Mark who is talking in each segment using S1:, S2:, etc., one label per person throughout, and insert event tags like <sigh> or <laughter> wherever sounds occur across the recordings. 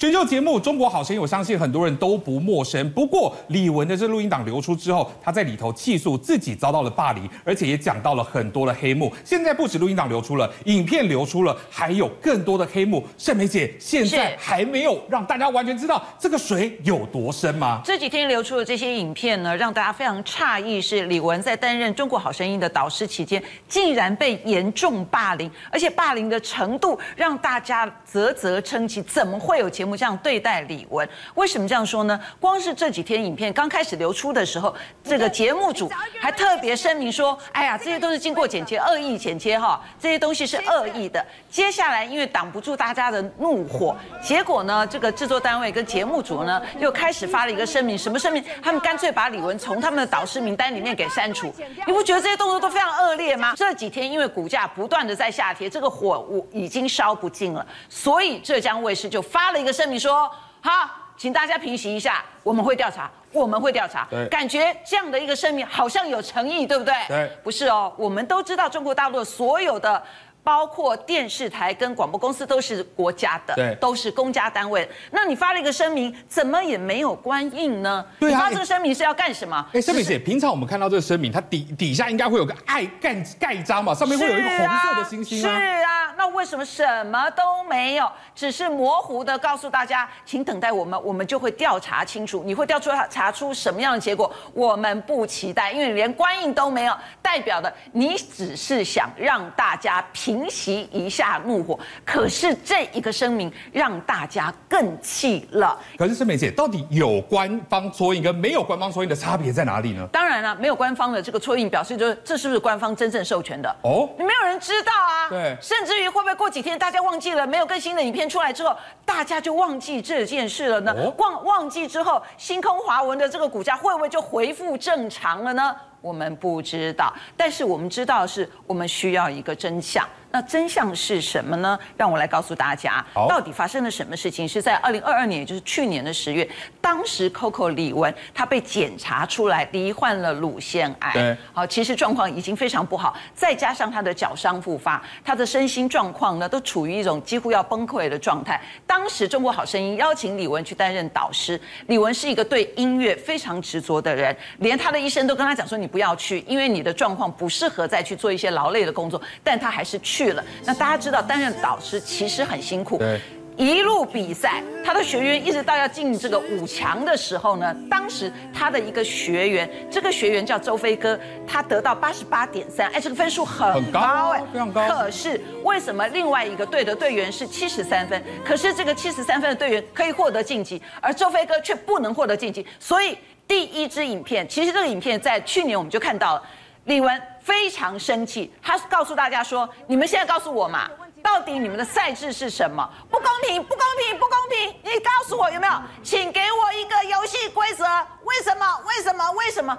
S1: 选秀节目《中国好声音》，我相信很多人都不陌生。不过李玟的这录音档流出之后，他在里头气诉自己遭到了霸凌，而且也讲到了很多的黑幕。现在不止录音档流出了，影片流出了，还有更多的黑幕。盛梅姐，现在还没有让大家完全知道这个水有多深吗？
S2: 这几天流出的这些影片呢，让大家非常诧异，是李玟在担任《中国好声音》的导师期间，竟然被严重霸凌，而且霸凌的程度让大家啧啧称奇。怎么会有节目？这样对待李玟，为什么这样说呢？光是这几天影片刚开始流出的时候，这个节目组还特别声明说：“哎呀，这些都是经过剪切，恶意剪切哈，这些东西是恶意的。”接下来因为挡不住大家的怒火，结果呢，这个制作单位跟节目组呢又开始发了一个声明，什么声明？他们干脆把李玟从他们的导师名单里面给删除。你不觉得这些动作都非常恶劣吗？这几天因为股价不断的在下跌，这个火我已经烧不尽了，所以浙江卫视就发了一个声明说：好，请大家平息一下，我们会调查，我们会调查。对，感觉这样的一个声明好像有诚意，对不对？对，不是哦，我们都知道中国大陆所有的。包括电视台跟广播公司都是国家的，对，都是公家单位。那你发了一个声明，怎么也没有官印呢？对啊，你发这个声明是要干什么？
S1: 哎，盛梅姐，平常我们看到这个声明，它底底下应该会有个爱盖盖章嘛，上面会有一个红色的星星啊。
S2: 是啊，那为什么什么都没有？只是模糊的告诉大家，请等待我们，我们就会调查清楚。你会调出查出什么样的结果？我们不期待，因为连官印都没有，代表的你只是想让大家平。平息一下怒火，可是这一个声明让大家更气了。
S1: 可是盛美姐，到底有官方戳印跟没有官方戳印的差别在哪里呢？
S2: 当然了，没有官方的这个戳印，表示就是这是不是官方真正授权的？哦，你没有人知道啊。对，甚至于会不会过几天大家忘记了，没有更新的影片出来之后，大家就忘记这件事了呢？忘忘记之后，星空华文的这个股价会不会就恢复正常了呢？我们不知道，但是我们知道的是，我们需要一个真相。那真相是什么呢？让我来告诉大家，到底发生了什么事情？是在二零二二年，也就是去年的十月，当时 Coco 李玟她被检查出来罹患了乳腺癌。对，好，其实状况已经非常不好，再加上她的脚伤复发，她的身心状况呢都处于一种几乎要崩溃的状态。当时《中国好声音》邀请李玟去担任导师，李玟是一个对音乐非常执着的人，连她的医生都跟她讲说：“你不要去，因为你的状况不适合再去做一些劳累的工作。”但她还是去。去了，那大家知道担任导师其实很辛苦，对，一路比赛，他的学员一直到要进这个五强的时候呢，当时他的一个学员，这个学员叫周飞哥，他得到八十八点三，哎，这个分数很高，哎，非常高。可是为什么另外一个队的队员是七十三分？可是这个七十三分的队员可以获得晋级，而周飞哥却不能获得晋级。所以第一支影片，其实这个影片在去年我们就看到了，李玟。非常生气，他告诉大家说：“你们现在告诉我嘛，到底你们的赛制是什么？不公平，不公平，不公平！你告诉我有没有？请给我一个游戏规则。为什么？为什么？为什么？”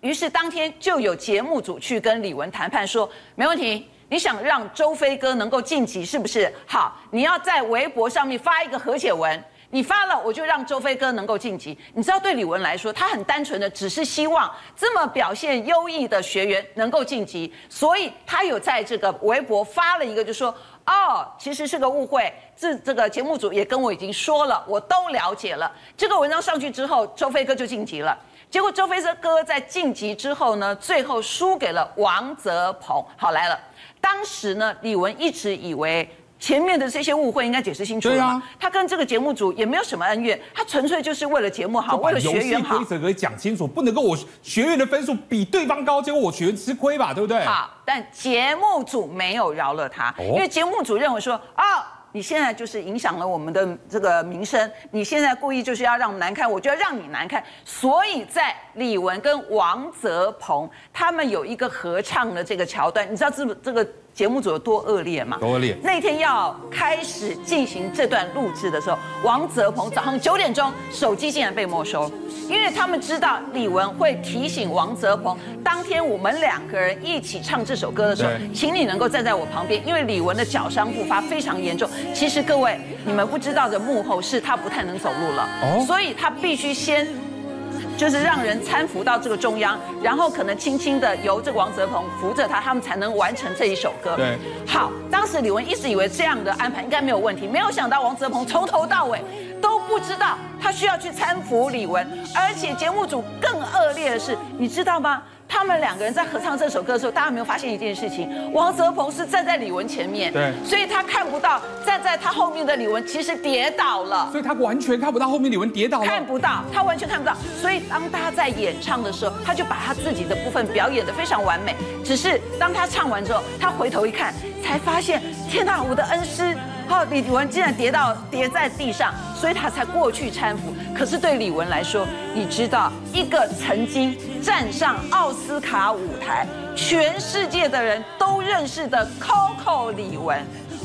S2: 于是当天就有节目组去跟李玟谈判说：“没问题，你想让周飞哥能够晋级是不是？好，你要在微博上面发一个和解文。”你发了，我就让周飞哥能够晋级。你知道，对李玟来说，他很单纯的，只是希望这么表现优异的学员能够晋级，所以他有在这个微博发了一个，就说：哦，其实是个误会。这这个节目组也跟我已经说了，我都了解了。这个文章上去之后，周飞哥就晋级了。结果周飞哥在晋级之后呢，最后输给了王泽鹏。好，来了，当时呢，李玟一直以为。前面的这些误会应该解释清楚了。对啊，他跟这个节目组也没有什么恩怨，他纯粹就是为了节目好，为了学员好。规则可以讲清楚，不能够我学员的分数比对方高，结果我学员吃亏吧，对不对？好，但节目组没有饶了他，因为节目组认为说啊。哦你现在就是影响了我们的这个名声，你现在故意就是要让我们难看，我就要让你难看。所以在李玟跟王泽鹏他们有一个合唱的这个桥段，你知道这这个节目组有多恶劣嘛？多恶劣！那天要开始进行这段录制的时候，王泽鹏早上九点钟手机竟然被没收。因为他们知道李玟会提醒王泽鹏，当天我们两个人一起唱这首歌的时候，请你能够站在我旁边，因为李玟的脚伤复发非常严重。其实各位，你们不知道的幕后是他不太能走路了，所以他必须先就是让人搀扶到这个中央，然后可能轻轻的由这个王泽鹏扶着他，他们才能完成这一首歌。对，好，当时李玟一直以为这样的安排应该没有问题，没有想到王泽鹏从头到尾。都不知道他需要去搀扶李玟，而且节目组更恶劣的是，你知道吗？他们两个人在合唱这首歌的时候，大家有没有发现一件事情？王泽鹏是站在李玟前面，
S1: 对，
S2: 所以他看不到站在他后面的李玟其实跌倒了，
S1: 所以他完全看不到后面李玟跌倒了，
S2: 看不到，他完全看不到。所以当他在演唱的时候，他就把他自己的部分表演的非常完美。只是当他唱完之后，他回头一看，才发现天哪，我的恩师。好，李玟竟然跌到跌在地上，所以他才过去搀扶。可是对李玟来说，你知道，一个曾经站上奥斯卡舞台，全世界的人都认识的 Coco 李玟，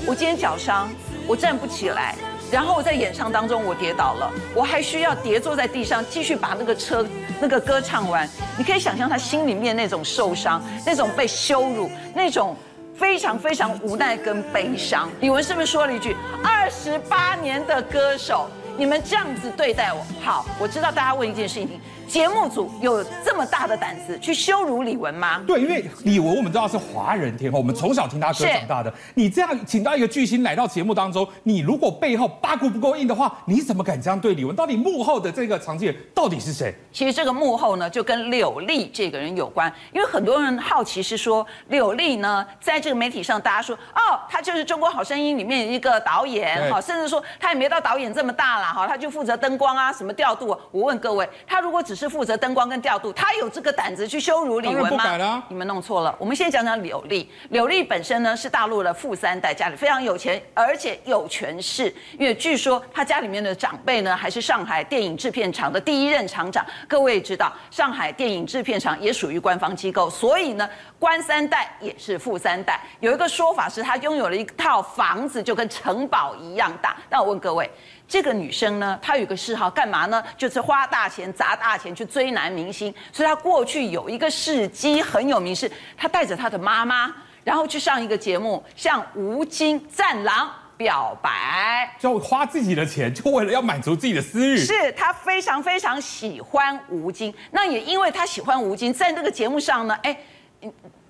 S2: 我今天脚伤，我站不起来，然后我在演唱当中我跌倒了，我还需要跌坐在地上继续把那个车那个歌唱完。你可以想象他心里面那种受伤，那种被羞辱，那种。非常非常无奈跟悲伤，李玟是不是说了一句：“二十八年的歌手，你们这样子对待我，好，我知道大家问一件事情。”节目组有这么大的胆子去羞辱李玟吗？
S1: 对，因为李玟我们知道是华人天后，我们从小听他歌长大的。你这样请到一个巨星来到节目当中，你如果背后八股不够硬的话，你怎么敢这样对李玟？到底幕后的这个藏镜人到底是谁？
S2: 其实这个幕后呢，就跟柳丽这个人有关，因为很多人好奇是说柳丽呢，在这个媒体上大家说哦，她就是《中国好声音》里面一个导演，哈，甚至说她也没到导演这么大了，哈，她就负责灯光啊，什么调度。我问各位，她如果只是负责灯光跟调度，他有这个胆子去羞辱李玟吗？你们弄错了。我们先讲讲柳丽。柳丽本身呢是大陆的富三代，家里非常有钱，而且有权势。因为据说他家里面的长辈呢还是上海电影制片厂的第一任厂长。各位知道，上海电影制片厂也属于官方机构，所以呢官三代也是富三代。有一个说法是他拥有了一套房子，就跟城堡一样大。那我问各位。这个女生呢，她有一个嗜好，干嘛呢？就是花大钱砸大钱去追男明星。所以她过去有一个事迹很有名，是她带着她的妈妈，然后去上一个节目，向吴京战狼表白，
S1: 就花自己的钱，就为了要满足自己的私欲。
S2: 是她非常非常喜欢吴京，那也因为她喜欢吴京，在那个节目上呢，哎。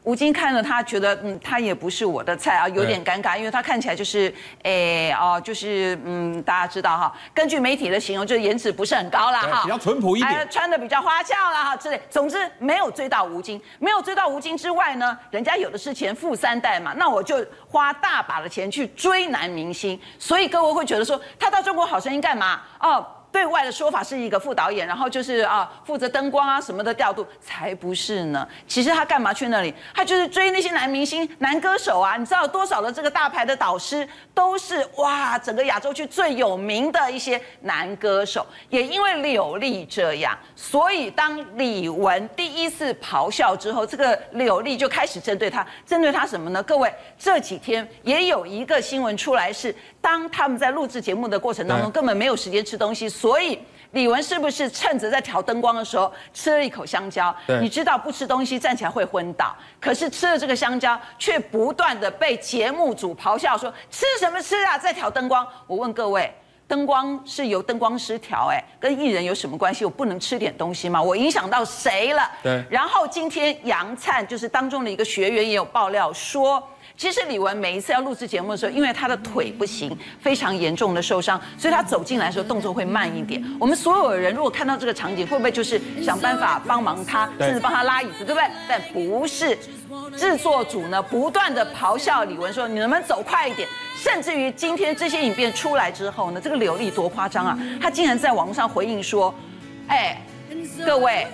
S2: 吴京看了他，觉得嗯，他也不是我的菜啊，有点尴尬，因为他看起来就是，哎哦，就是嗯，大家知道哈，根据媒体的形容，就是颜值不是很高啦哈，
S1: 比较淳朴一点，
S2: 还穿的比较花俏啦哈之类。总之没有追到吴京，没有追到吴京之外呢，人家有的是钱，富三代嘛，那我就花大把的钱去追男明星。所以各位会觉得说，他到中国好声音干嘛？哦。对外的说法是一个副导演，然后就是啊负责灯光啊什么的调度，才不是呢。其实他干嘛去那里？他就是追那些男明星、男歌手啊。你知道多少的这个大牌的导师都是哇，整个亚洲区最有名的一些男歌手。也因为柳丽这样，所以当李玟第一次咆哮之后，这个柳丽就开始针对他，针对他什么呢？各位这几天也有一个新闻出来是。当他们在录制节目的过程当中，根本没有时间吃东西，所以李玟是不是趁着在调灯光的时候吃了一口香蕉？你知道不吃东西站起来会昏倒，可是吃了这个香蕉，却不断的被节目组咆哮说吃什么吃啊，在调灯光。我问各位，灯光是由灯光师调，哎，跟艺人有什么关系？我不能吃点东西吗？我影响到谁了？对。然后今天杨灿就是当中的一个学员也有爆料说。其实李玟每一次要录制节目的时候，因为她的腿不行，非常严重的受伤，所以她走进来的时候动作会慢一点。我们所有的人如果看到这个场景，会不会就是想办法帮忙她，甚至帮她拉椅子，对不对？但不是，制作组呢不断的咆哮李玟说：“你能不能走快一点？”甚至于今天这些影片出来之后呢，这个柳丽多夸张啊！她竟然在网络上回应说：“哎，各位，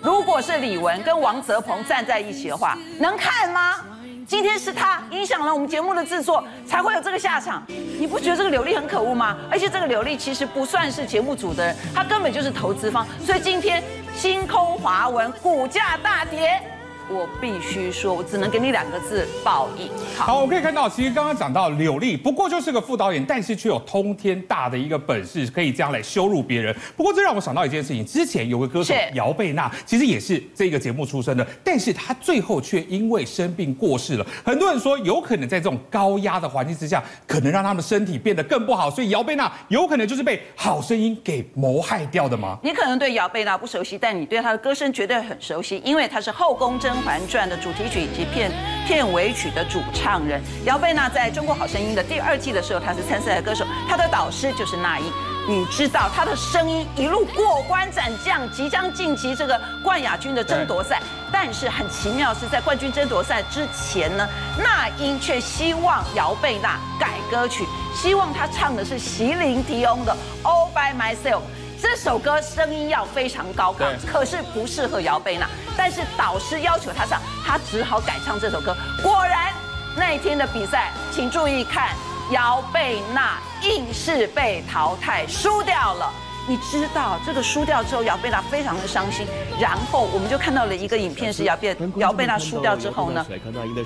S2: 如果是李玟跟王泽鹏站在一起的话，能看吗？”今天是他影响了我们节目的制作，才会有这个下场。你不觉得这个柳丽很可恶吗？而且这个柳丽其实不算是节目组的人，他根本就是投资方。所以今天星空华文股价大跌。我必须说，我只能给你两个字：报应。好，
S1: 好，我可以看到，其实刚刚讲到柳丽，不过就是个副导演，但是却有通天大的一个本事，可以这样来羞辱别人。不过这让我想到一件事情，之前有个歌手姚贝娜，其实也是这个节目出身的，但是她最后却因为生病过世了。很多人说，有可能在这种高压的环境之下，可能让他们身体变得更不好，所以姚贝娜有可能就是被好声音给谋害掉的吗？
S2: 你可能对姚贝娜不熟悉，但你对她的歌声绝对很熟悉，因为她是《后宫甄嬛传》的主题曲以及片片尾曲的主唱人姚贝娜，在中国好声音的第二季的时候，她是参赛的歌手，她的导师就是那英。你知道她的声音一路过关斩将，即将晋级这个冠亚军的争夺赛。但是很奇妙是在冠军争夺赛之前呢，那英却希望姚贝娜改歌曲，希望她唱的是席琳迪翁的《All by Myself》。这首歌声音要非常高亢，可是不适合姚贝娜。但是导师要求她唱，她只好改唱这首歌。果然那一天的比赛，请注意看。姚贝娜硬是被淘汰，输掉了。你知道这个输掉之后，姚贝娜非常的伤心。然后我们就看到了一个影片，是姚贝姚贝娜输掉之后呢，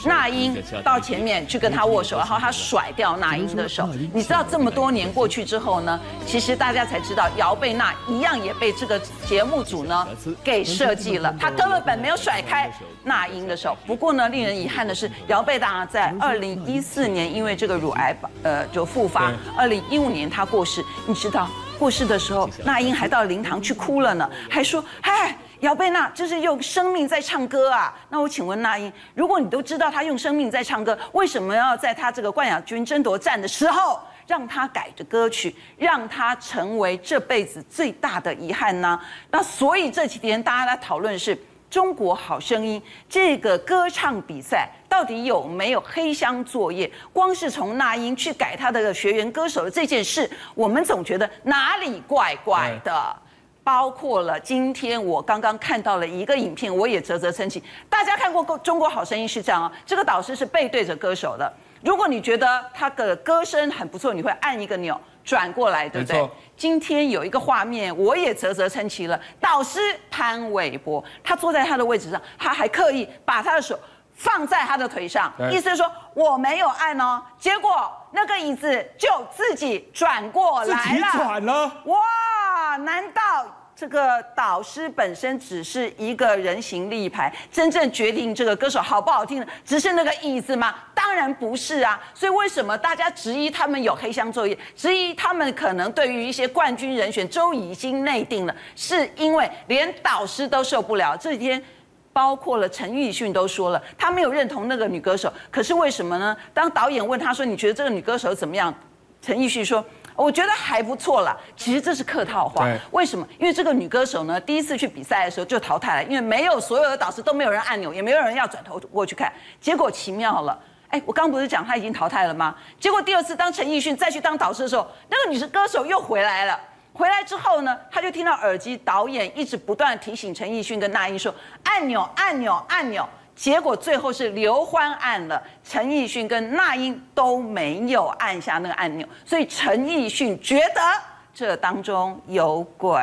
S2: 那英到前面去跟他握手，然后他甩掉那英的手。你知道这么多年过去之后呢，其实大家才知道姚贝娜一样也被这个节目组呢给设计了，他根本没有甩开那英的手。不过呢，令人遗憾的是，姚贝娜在二零一四年因为这个乳癌呃就复发，二零一五年她过世。你知道？过世的时候，那英还到灵堂去哭了呢，还说：“嗨，姚贝娜，这是用生命在唱歌啊！”那我请问那英，如果你都知道他用生命在唱歌，为什么要在他这个冠亚军争夺战的时候让他改的歌曲，让他成为这辈子最大的遗憾呢？那所以这几天大家在讨论是。中国好声音这个歌唱比赛到底有没有黑箱作业？光是从那英去改他的学员歌手的这件事，我们总觉得哪里怪怪的。包括了今天我刚刚看到了一个影片，我也啧啧称奇。大家看过《中国好声音》是这样哦，这个导师是背对着歌手的。如果你觉得他的歌声很不错，你会按一个钮。转过来，对不对？今天有一个画面，我也啧啧称奇了。导师潘玮柏，他坐在他的位置上，他还刻意把他的手放在他的腿上，意思是说我没有按哦。结果那个椅子就自己转过来了。自己转了？哇，难道？这个导师本身只是一个人形立牌，真正决定这个歌手好不好听的，只是那个椅子吗？当然不是啊！所以为什么大家质疑他们有黑箱作业，质疑他们可能对于一些冠军人选都已经内定了，是因为连导师都受不了。这几天，包括了陈奕迅都说了，他没有认同那个女歌手，可是为什么呢？当导演问他说：“你觉得这个女歌手怎么样？”陈奕迅说。我觉得还不错啦，其实这是客套话。为什么？因为这个女歌手呢，第一次去比赛的时候就淘汰了，因为没有所有的导师都没有人按钮，也没有人要转头过去看。结果奇妙了，哎，我刚不是讲她已经淘汰了吗？结果第二次当陈奕迅再去当导师的时候，那个女歌手又回来了。回来之后呢，她就听到耳机导演一直不断提醒陈奕迅跟那英说：按钮，按钮，按钮。结果最后是刘欢按了，陈奕迅跟那英都没有按下那个按钮，所以陈奕迅觉得。这当中有鬼！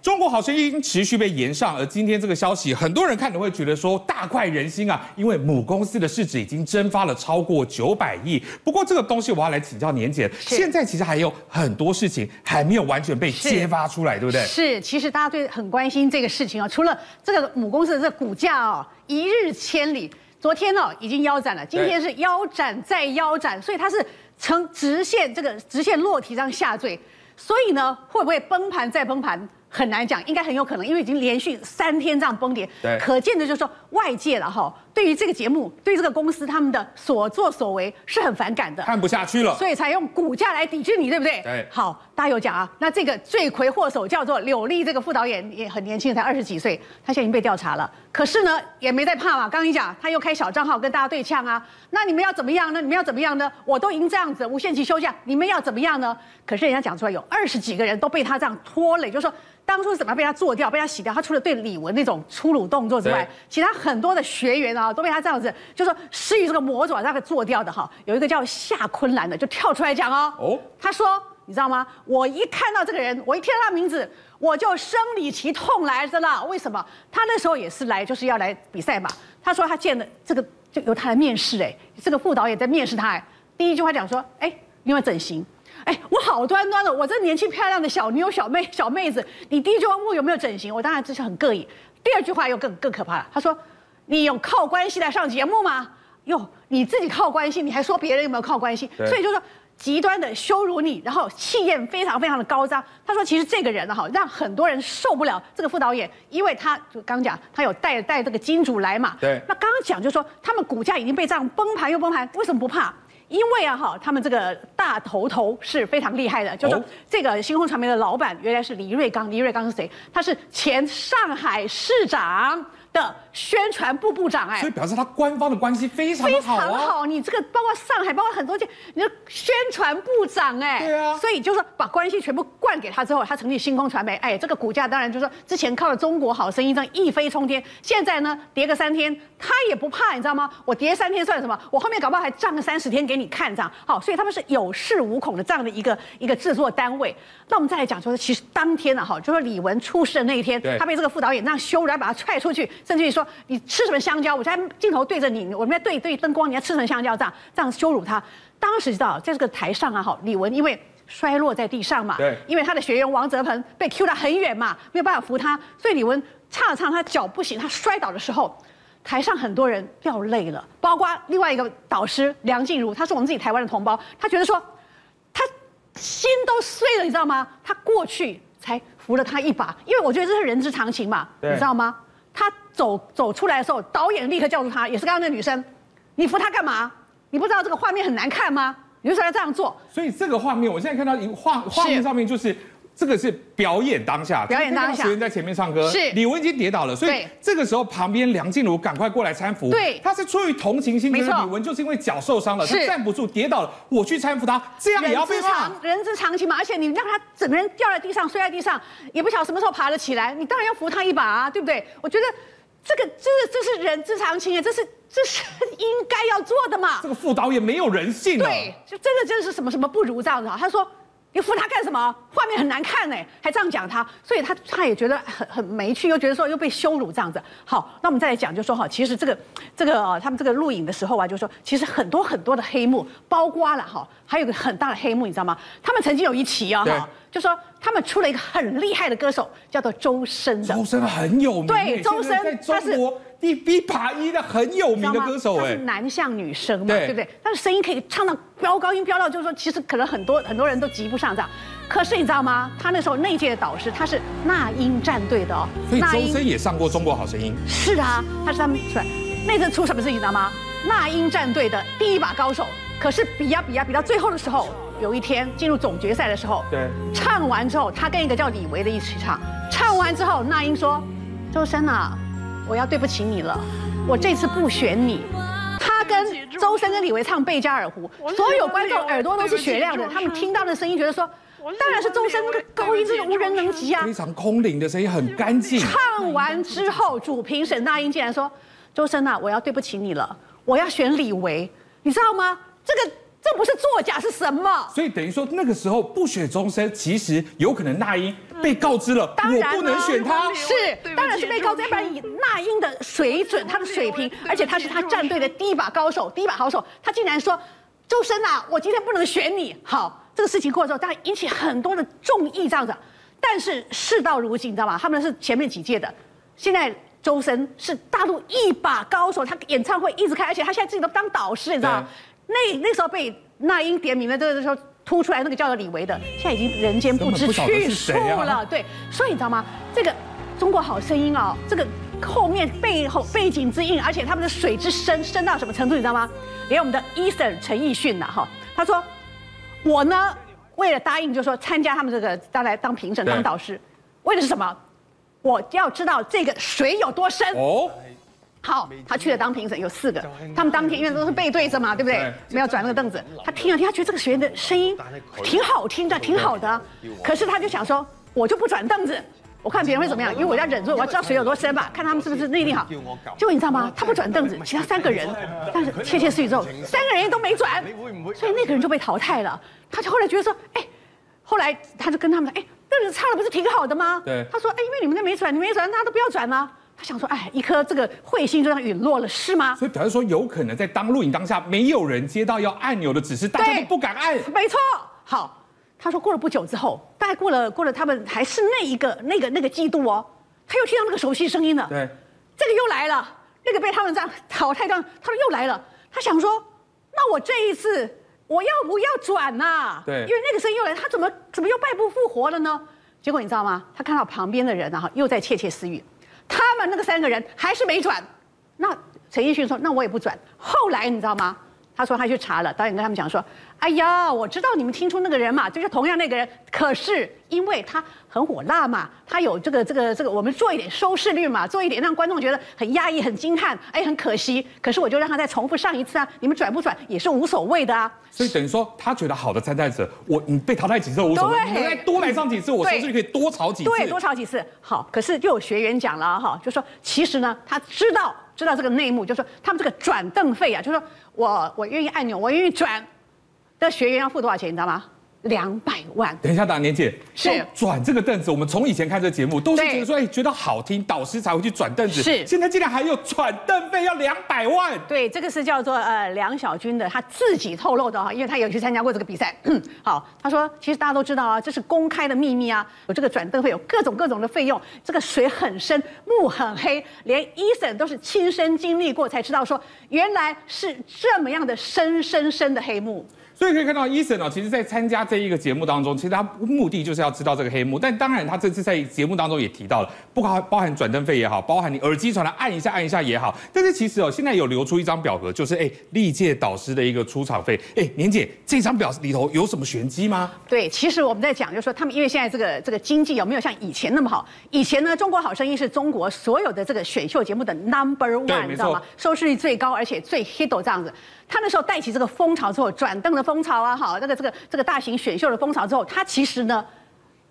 S1: 中国好声音持续被延上，而今天这个消息，很多人看了会觉得说大快人心啊，因为母公司的市值已经蒸发了超过九百亿。不过这个东西我要来请教年姐，现在其实还有很多事情还没有完全被揭发出来，对不对？
S3: 是，其实大家对很关心这个事情啊，除了这个母公司的这个股价哦，一日千里，昨天哦已经腰斩了，今天是腰斩再腰斩，所以它是呈直线这个直线落体这样下坠。所以呢，会不会崩盘再崩盘？很难讲，应该很有可能，因为已经连续三天这样崩跌，对，可见的就是说外界了哈，对于这个节目，对于这个公司他们的所作所为是很反感的，
S1: 看不下去了，
S3: 所以才用股价来抵制你，对不对？
S1: 对。
S3: 好，大家有讲啊，那这个罪魁祸首叫做柳丽，这个副导演也很年轻，才二十几岁，他现在已经被调查了，可是呢也没在怕嘛。刚刚你讲，他又开小账号跟大家对呛啊，那你们要怎么样呢？你们要怎么样呢？我都已经这样子无限期休假，你们要怎么样呢？可是人家讲出来有二十几个人都被他这样拖累，就是说。当初是怎么被他做掉，被他洗掉？他除了对李玟那种粗鲁动作之外，其他很多的学员啊，都被他这样子，就说施予这个魔爪，那个做掉的哈。有一个叫夏昆兰的，就跳出来讲哦，哦，他说，你知道吗？我一看到这个人，我一听到他名字，我就生理期痛来着了。为什么？他那时候也是来，就是要来比赛嘛。他说他见了这个，就由他来面试，哎，这个副导演在面试他，哎，第一句话讲说，哎，你有整形。哎，我好端端的，我这年轻漂亮的小妞、小妹、小妹子，你第一句话问我有没有整形，我当然这是很膈应。第二句话又更更可怕了，他说：“你有靠关系来上节目吗？哟，你自己靠关系，你还说别人有没有靠关系？所以就说极端的羞辱你，然后气焰非常非常的高涨。他说，其实这个人哈，让很多人受不了。这个副导演，因为他就刚讲，他有带带这个金主来嘛。对。那刚刚讲就是说，他们股价已经被这样崩盘又崩盘，为什么不怕？因为啊哈，他们这个大头头是非常厉害的，就是说这个星空传媒的老板原来是黎瑞刚，黎瑞刚是谁？他是前上海市长。的宣传部部长哎，
S1: 所以表示他官方的关系非常好，啊、非常好。
S3: 你这个包括上海，包括很多件，你的宣传部长哎，
S1: 对啊。
S3: 所以就是说把关系全部灌给他之后，他成立星空传媒，哎，这个股价当然就是说之前靠着中国好声音这样一飞冲天，现在呢跌个三天他也不怕，你知道吗？我跌三天算什么？我后面搞不好还涨个三十天给你看这样。好，所以他们是有恃无恐的这样的一个一个制作单位。那我们再来讲说，其实当天呢，哈，就是李玟出事的那一天，他被这个副导演那样羞辱，然后把他踹出去。甚至于说，你吃什么香蕉？我在镜头对着你，我们在对对灯光，你要吃什么香蕉？这样这样羞辱他。当时知道在这个台上啊，哈，李玟因为摔落在地上嘛，
S1: 对，
S3: 因为他的学员王泽鹏被 Q 到很远嘛，没有办法扶他，所以李玟唱了唱，他脚不行，他摔倒的时候，台上很多人掉泪了，包括另外一个导师梁静茹，他是我们自己台湾的同胞，他觉得说他心都碎了，你知道吗？他过去才扶了他一把，因为我觉得这是人之常情嘛，你知道吗？他走走出来的时候，导演立刻叫住他，也是刚刚那个女生，你扶他干嘛？你不知道这个画面很难看吗？你为什么要这样做？
S1: 所以这个画面，我现在看到一画画面上面就是。这个是表演当下，
S3: 表演当下，
S1: 学员在前面唱歌，
S3: 是
S1: 李文已经跌倒了，所以这个时候旁边梁静茹赶快过来搀扶，
S3: 对，
S1: 他是出于同情心，没错，李文就是因为脚受伤了，他站不住，跌倒了，我去搀扶他，这样也要被骂，
S3: 人之常情嘛，而且你让他整个人掉在地上，摔在地上，也不晓得什么时候爬得起来，你当然要扶他一把啊，对不对？我觉得这个这是这是人之常情啊，这是这是 <laughs> 应该要做的嘛。
S1: 这个副导演没有人性，
S3: 对，就真的真的是什么什么不如这样子啊，他说。你扶他干什么？画面很难看呢，还这样讲他，所以他他也觉得很很没趣，又觉得说又被羞辱这样子。好，那我们再来讲，就说哈，其实这个这个啊，他们这个录影的时候啊，就说其实很多很多的黑幕，包括了哈，还有个很大的黑幕，你知道吗？他们曾经有一期啊哈，就说他们出了一个很厉害的歌手，叫做周深的。
S1: 周深很有名，
S3: 对，周深他是。
S1: 一比爬一的很有名的歌手哎，
S3: 他是男像女生嘛，对不对？但是声音可以唱到飙高音，飙到就是说，其实可能很多很多人都及不上这样。可是你知道吗？他那时候那届的导师他是那英战队的哦，
S1: 所以周深也上过《中国好声音》。
S3: 是啊，他是他们出来那阵出什么事情，你知道吗？那英战队的第一把高手。可是比呀比呀比到最后的时候，有一天进入总决赛的时候，
S1: 对，
S3: 唱完之后，他跟一个叫李维的一起唱，唱完之后，那英说：“周深啊。”我要对不起你了，我这次不选你。他跟周深跟李维唱《贝加尔湖》，所有观众耳朵都是雪亮的，他们听到的声音觉得说，当然是周深那个高音，真的无人能及啊。
S1: 非常空灵的声音，很干净。
S3: 唱完之后，主评沈大英竟然说：“周深呐，我要对不起你了，我要选李维，你知道吗？这个。”这不是作假是什么？
S1: 所以等于说那个时候不选周深，其实有可能那英被告知了，嗯、我不能选他。
S3: 是，当然是被告知，要不然以那英的水准、他的水平，而且他是他战队的第一把高手、第一把好手，他竟然说周深啊，我今天不能选你。好，这个事情过了之后，当然引起很多的众议这样子。但是事到如今，你知道吗？他们是前面几届的，现在周深是大陆一把高手，他演唱会一直开，而且他现在自己都当导师，你知道吗？那那时候被那英点名的这个时候突出来那个叫做李维的，现在已经人间不知去处了。啊、对，所以你知道吗？这个中国好声音哦，这个后面背后背景之硬，而且他们的水之深深到什么程度？你知道吗？连我们的 Eason 陈奕迅呐，哈，他说我呢为了答应，就是说参加他们这个当来当评审当导师，为的是什么？我要知道这个水有多深哦。好，他去了当评审，有四个。他们当天因为都是背对着嘛，对不对？没有转那个凳子。他听了听，他觉得这个学员的声音挺好听的，挺好的。可是他就想说，我就不转凳子，我看别人会怎么样，因为我要忍住，我要知道水有多深吧，看他们是不是内力好。结果你知道吗？他不转凳子，其他三个人，但是窃窃私语之后，三个人都没转，所以那个人就被淘汰了。他就后来觉得说，哎，后来他就跟他们说，哎，凳子唱的不是挺好的吗？
S1: 对。他
S3: 说，哎，因为你们那没转，你没转，大家都不要转呢。他想说，哎，一颗这个彗星就这样陨落了，是吗？
S1: 所以表示说，有可能在当录影当下，没有人接到要按钮的指示，大家都不敢按。
S3: 没错。好，他说过了不久之后，大概过了过了，他们还是那一个那个那个季度哦，他又听到那个熟悉声音了。
S1: 对，
S3: 这个又来了，那个被他们这样淘汰掉，他说又来了。他想说，那我这一次我要不要转呐、啊？
S1: 对，
S3: 因为那个声音又来，他怎么怎么又败不复活了呢？结果你知道吗？他看到旁边的人然后又在窃窃私语。他们那个三个人还是没转，那陈奕迅说：“那我也不转。”后来你知道吗？他说他去查了，导演跟他们讲说，哎呀，我知道你们听出那个人嘛，就是同样那个人，可是因为他很火辣嘛，他有这个这个这个，我们做一点收视率嘛，做一点让观众觉得很压抑、很惊叹，哎，很可惜。可是我就让他再重复上一次啊，你们转不转也是无所谓的啊。
S1: 所以等于说，他觉得好的参赛者，我你被淘汰几次无所谓，你再多来上几次，我收视率可以多炒几次。
S3: 对，多炒几次。好，可是就有学员讲了哈，就说其实呢，他知道知道这个内幕，就说他们这个转凳费啊，就是说我我愿意按钮，我愿意转，的学员要付多少钱，你知道吗？两百万。
S1: 等一下，大年姐，是转这个凳子。我们从以前看这个节目，都是觉得说，哎，觉得好听，导师才会去转凳子。
S3: 是，
S1: 现在竟然还有转凳费要两百万。
S3: 对，这个是叫做呃梁小军的，他自己透露的哈，因为他有去参加过这个比赛。<clears throat> 好，他说，其实大家都知道啊，这是公开的秘密啊，有这个转凳费，有各种各种的费用。这个水很深，幕很黑，连 Eason 都是亲身经历过才知道，说原来是这么样的深深深的黑幕。
S1: 所以可以看到，Eason 哦，其实，在参加这一个节目当中，其实他目的就是要知道这个黑幕。但当然，他这次在节目当中也提到了，不包包含转灯费也好，包含你耳机传来按一下按一下也好。但是其实哦，现在有流出一张表格，就是哎，历届导师的一个出场费。哎，年姐，这张表里头有什么玄机吗？
S3: 对，其实我们在讲，就是说他们因为现在这个这个经济有没有像以前那么好？以前呢，《中国好声音》是中国所有的这个选秀节目的 number one，你知道吗？收视率最高，而且最 hit 这样子。他那时候带起这个风潮之后，转凳的风潮啊，好，那个这个这个大型选秀的风潮之后，他其实呢，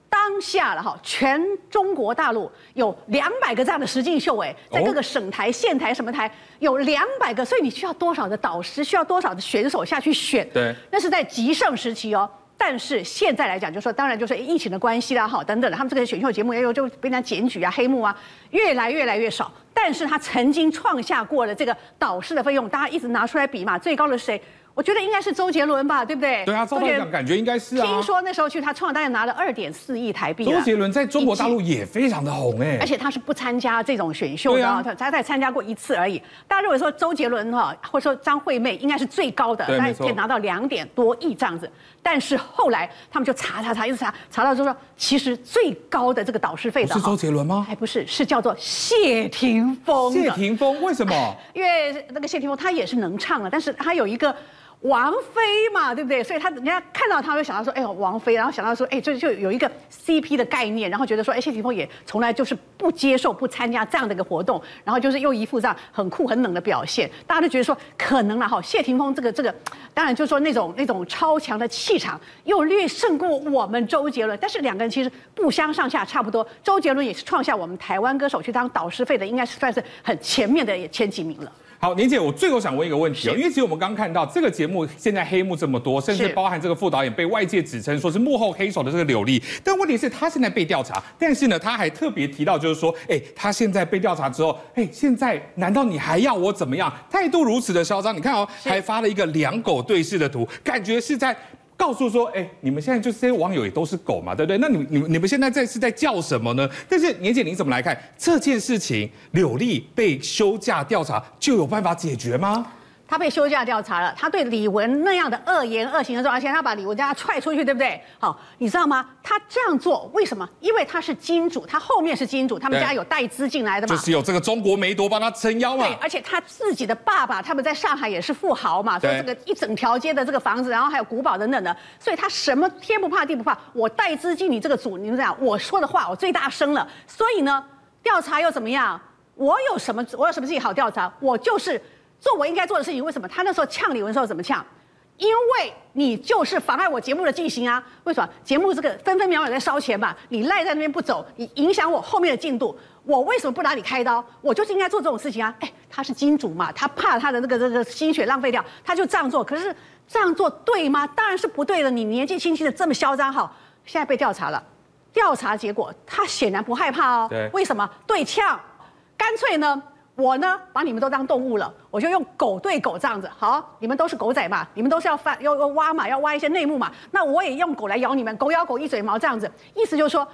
S3: 当下了哈，全中国大陆有两百个这样的实境秀，哎，在各个省台、县台什么台有两百个，所以你需要多少的导师，需要多少的选手下去选？
S1: 对，
S3: 那是在极盛时期哦。但是现在来讲，就说当然就是疫情的关系啦，哈，等等的，他们这个选秀节目也有就被人家检举啊、黑幕啊，越来越来越少。但是他曾经创下过的这个导师的费用，大家一直拿出来比嘛，最高的是谁？我觉得应该是周杰伦吧，对不对？
S1: 对啊，周杰伦感觉应该是啊。
S3: 听说那时候去他创，大概拿了二点四亿台币。
S1: 周杰伦在中国大陆也非常的红哎，
S3: 而且他是不参加这种选秀的，啊、他他才参加过一次而已。大家认为说周杰伦哈，或者说张惠妹应该是最高的，大概可以拿到两点多亿这样子。但是后来他们就查查查，一直查，查到就说，其实最高的这个导师费的
S1: 是周杰伦吗？
S3: 还不是，是叫做谢霆锋。
S1: 谢霆锋为什么？<laughs>
S3: 因为那个谢霆锋他也是能唱啊，但是他有一个。王菲嘛，对不对？所以他人家看到他会想到说，哎呦，王菲，然后想到说，哎，这就有一个 CP 的概念，然后觉得说，哎，谢霆锋也从来就是不接受、不参加这样的一个活动，然后就是又一副这样很酷、很冷的表现，大家都觉得说，可能了哈，谢霆锋这个这个，当然就是说那种那种超强的气场，又略胜过我们周杰伦，但是两个人其实不相上下，差不多。周杰伦也是创下我们台湾歌手去当导师费的，应该是算是很前面的也前几名了。
S1: 好，年姐，我最后想问一个问题哦，因为其实我们刚刚看到这个节目现在黑幕这么多，甚至包含这个副导演被外界指称说是幕后黑手的这个柳丽，但问题是他现在被调查，但是呢，他还特别提到就是说，哎，他现在被调查之后，哎，现在难道你还要我怎么样？态度如此的嚣张，你看哦，还发了一个两狗对视的图，感觉是在。告诉说，哎，你们现在就是这些网友也都是狗嘛，对不对？那你、你、你们现在在是在叫什么呢？但是年姐，您怎么来看这件事情？柳丽被休假调查就有办法解决吗？
S3: 他被休假调查了，他对李文那样的恶言恶行的时候，而且他把李文家踹出去，对不对？好，你知道吗？他这样做为什么？因为他是金主，他后面是金主，他们家有带资进来的嘛，
S1: 就是有这个中国梅多帮他撑腰嘛。
S3: 对，而且他自己的爸爸他们在上海也是富豪嘛，所以这个一整条街的这个房子，然后还有古堡等等的，所以他什么天不怕地不怕，我带资进你这个组，你们讲我说的话我最大声了，所以呢，调查又怎么样？我有什么我有什么事情好调查？我就是。做我应该做的事情，为什么他那时候呛李玟的时候怎么呛？因为你就是妨碍我节目的进行啊！为什么节目这个分分秒秒在烧钱嘛？你赖在那边不走，你影响我后面的进度，我为什么不拿你开刀？我就是应该做这种事情啊！哎，他是金主嘛，他怕他的那个这个心血浪费掉，他就这样做。可是这样做对吗？当然是不对的。你年纪轻轻的这么嚣张，好，现在被调查了，调查结果他显然不害怕哦。
S1: 对，
S3: 为什么？对呛，干脆呢？我呢，把你们都当动物了，我就用狗对狗这样子。好，你们都是狗仔嘛，你们都是要翻要要挖嘛，要挖一些内幕嘛。那我也用狗来咬你们，狗咬狗一嘴毛这样子。意思就是说，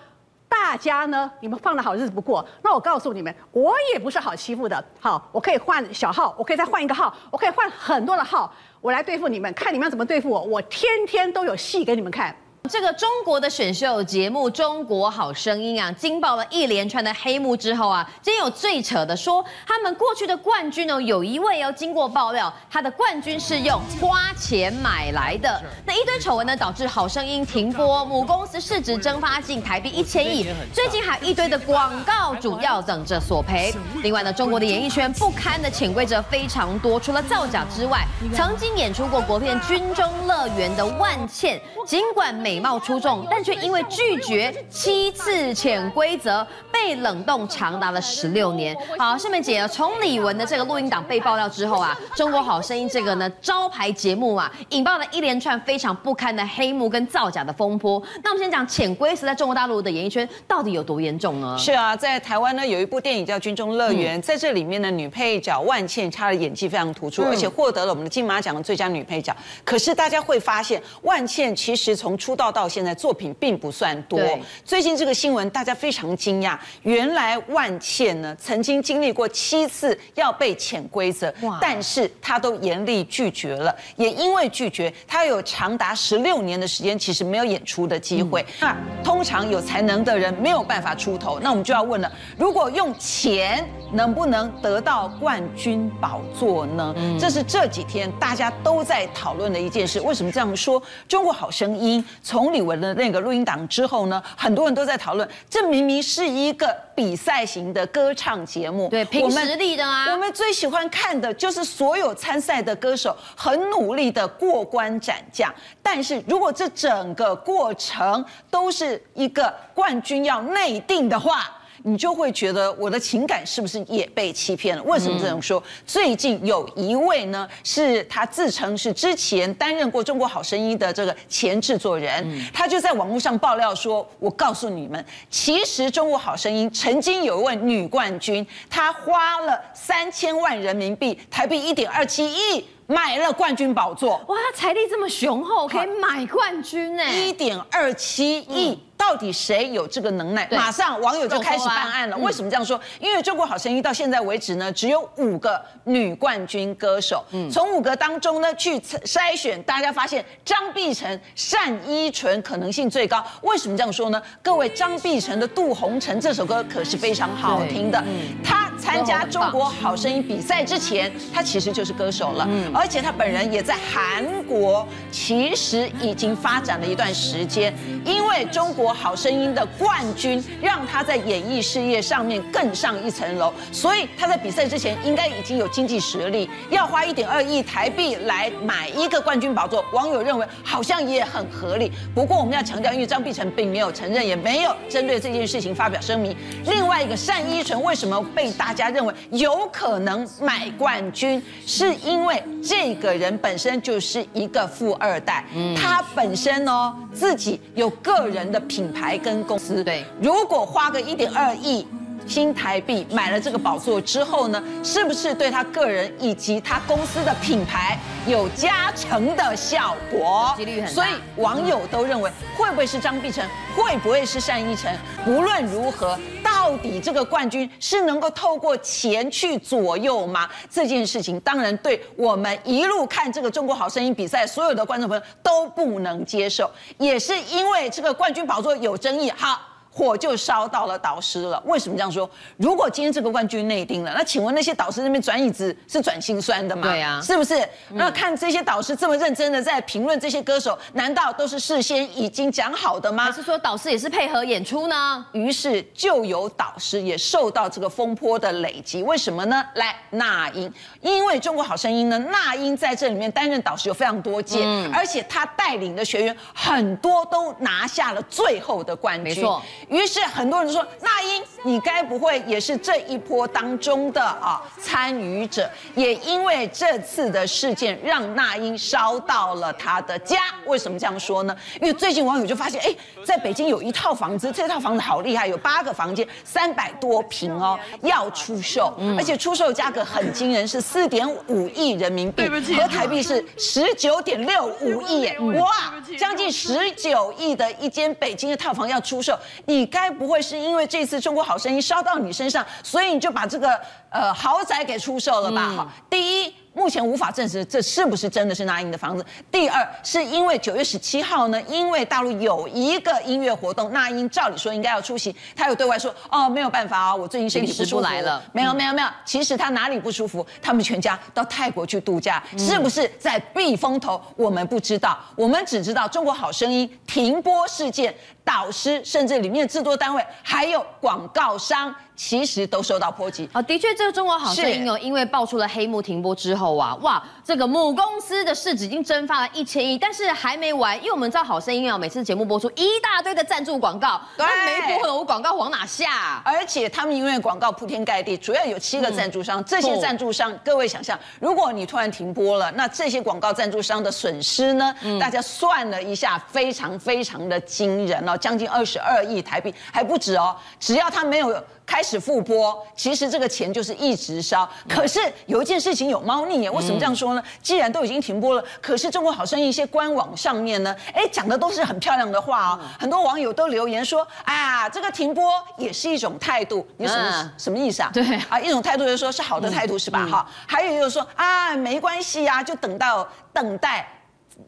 S3: 大家呢，你们放的好日子不过。那我告诉你们，我也不是好欺负的。好，我可以换小号，我可以再换一个号，我可以换很多的号，我来对付你们，看你们要怎么对付我。我天天都有戏给你们看。
S4: 这个中国的选秀节目《中国好声音》啊，惊爆了一连串的黑幕之后啊，今天有最扯的说，他们过去的冠军哦，有一位哦，经过爆料，他的冠军是用花钱买来的。那一堆丑闻呢，导致好声音停播，母公司市值蒸发近台币一千亿，最近还一堆的广告主要等着索赔。另外呢，中国的演艺圈不堪的潜规则非常多，除了造假之外，曾经演出过国片《军中乐园》的万茜，尽管每美貌出众，但却因为拒绝七次潜规则，被冷冻长达了十六年。好，顺便姐，从李玟的这个录音档被爆料之后啊，中国好声音这个呢招牌节目啊，引爆了一连串非常不堪的黑幕跟造假的风波。那我们先讲潜规则在中国大陆的演艺圈到底有多严重呢？
S2: 是啊，在台湾呢有一部电影叫《军中乐园》，在这里面呢女配角万茜，她的演技非常突出，而且获得了我们的金马奖的最佳女配角。可是大家会发现，万茜其实从出道到现在作品并不算多。最近这个新闻大家非常惊讶，原来万茜呢曾经经历过七次要被潜规则，但是她都严厉拒绝了。也因为拒绝，她有长达十六年的时间其实没有演出的机会。那通常有才能的人没有办法出头，那我们就要问了：如果用钱能不能得到冠军宝座呢？这是这几天大家都在讨论的一件事。为什么这样说？中国好声音。从李玟的那个录音档之后呢，很多人都在讨论，这明明是一个比赛型的歌唱节目，
S4: 对，凭实力的啊。
S2: 我们最喜欢看的就是所有参赛的歌手很努力的过关斩将，但是如果这整个过程都是一个冠军要内定的话。你就会觉得我的情感是不是也被欺骗了？为什么这样说？最近有一位呢，是他自称是之前担任过《中国好声音》的这个前制作人，他就在网络上爆料说：“我告诉你们，其实《中国好声音》曾经有一位女冠军，她花了三千万人民币，台币一点二七亿。”买了冠军宝座，
S4: 哇，他财力这么雄厚，可以买冠军呢？
S2: 一点二七亿，到底谁有这个能耐？马上网友就开始办案了。为什么这样说？因为中国好声音到现在为止呢，只有五个女冠军歌手。从五个当中呢去筛选，大家发现张碧晨、单依纯可能性最高。为什么这样说呢？各位，张碧晨的《杜红尘》这首歌可是非常好听的。她参加中国好声音比赛之前，她其实就是歌手了。而且她本人也在韩国，其实已经发展了一段时间。因为中国好声音的冠军，让他在演艺事业上面更上一层楼，所以他在比赛之前应该已经有经济实力，要花一点二亿台币来买一个冠军宝座。网友认为好像也很合理。不过我们要强调，因为张碧晨并没有承认，也没有针对这件事情发表声明。另外一个单依纯为什么被大家认为有可能买冠军，是因为。这个人本身就是一个富二代，他本身哦自己有个人的品牌跟公司。对，如果花个一点二亿新台币买了这个宝座之后呢，是不是对他个人以及他公司的品牌有加成的效果？几率很大。所以网友都认为，会不会是张碧晨？会不会是单依纯？无论如何。到底这个冠军是能够透过钱去左右吗？这件事情当然对我们一路看这个中国好声音比赛所有的观众朋友都不能接受，也是因为这个冠军宝座有争议。好。火就烧到了导师了。为什么这样说？如果今天这个冠军内定了，那请问那些导师那边转椅子是转心酸的吗？
S4: 对啊，
S2: 是不是？那看这些导师这么认真的在评论这些歌手，难道都是事先已经讲好的吗？
S4: 还是说导师也是配合演出呢？
S2: 于是就有导师也受到这个风波的累积。为什么呢？来，那英，因为中国好声音呢，那英在这里面担任导师有非常多届，嗯、而且他带领的学员很多都拿下了最后的冠军。没错。于是很多人说，那英，你该不会也是这一波当中的啊参与者？也因为这次的事件，让那英烧到了他的家。为什么这样说呢？因为最近网友就发现，哎，在北京有一套房子，这套房子好厉害，有八个房间，三百多平哦，要出售，而且出售价格很惊人，是四点五亿人民币，和台币是十九点六五亿耶，哇，将近十九亿的一间北京的套房要出售，你该不会是因为这次中国好声音烧到你身上，所以你就把这个呃豪宅给出售了吧？好，第一。目前无法证实这是不是真的是那英的房子。第二，是因为九月十七号呢，因为大陆有一个音乐活动，那英照理说应该要出席，他有对外说哦，没有办法啊，我最近身体不舒服来了。没有没有没有，其实他哪里不舒服？他们全家到泰国去度假，是不是在避风头？我们不知道，我们只知道《中国好声音》停播事件。导师，甚至里面的制作单位，还有广告商。其实都受到波及。
S4: 啊，的确，这个中国好声音哦，因为爆出了黑幕停播之后啊，哇，这个母公司的市值已经蒸发了一千亿，但是还没完，因为我们知道好声音啊，每次节目播出一大堆的赞助广告，对，没播了，广告往哪下？
S2: 而且他们因为广告铺天盖地，主要有七个赞助商，嗯、这些赞助商，各位想象，如果你突然停播了，那这些广告赞助商的损失呢？嗯、大家算了一下，非常非常的惊人哦，将近二十二亿台币还不止哦，只要他没有。开始复播，其实这个钱就是一直烧。可是有一件事情有猫腻耶，为什么这样说呢？既然都已经停播了，可是中国好声音一些官网上面呢，哎，讲的都是很漂亮的话哦。很多网友都留言说，啊，这个停播也是一种态度。你什么什么意思啊？
S4: 对
S2: 啊，一种态度就是说是好的态度是吧？好，还有就是说啊，没关系啊，就等到等待。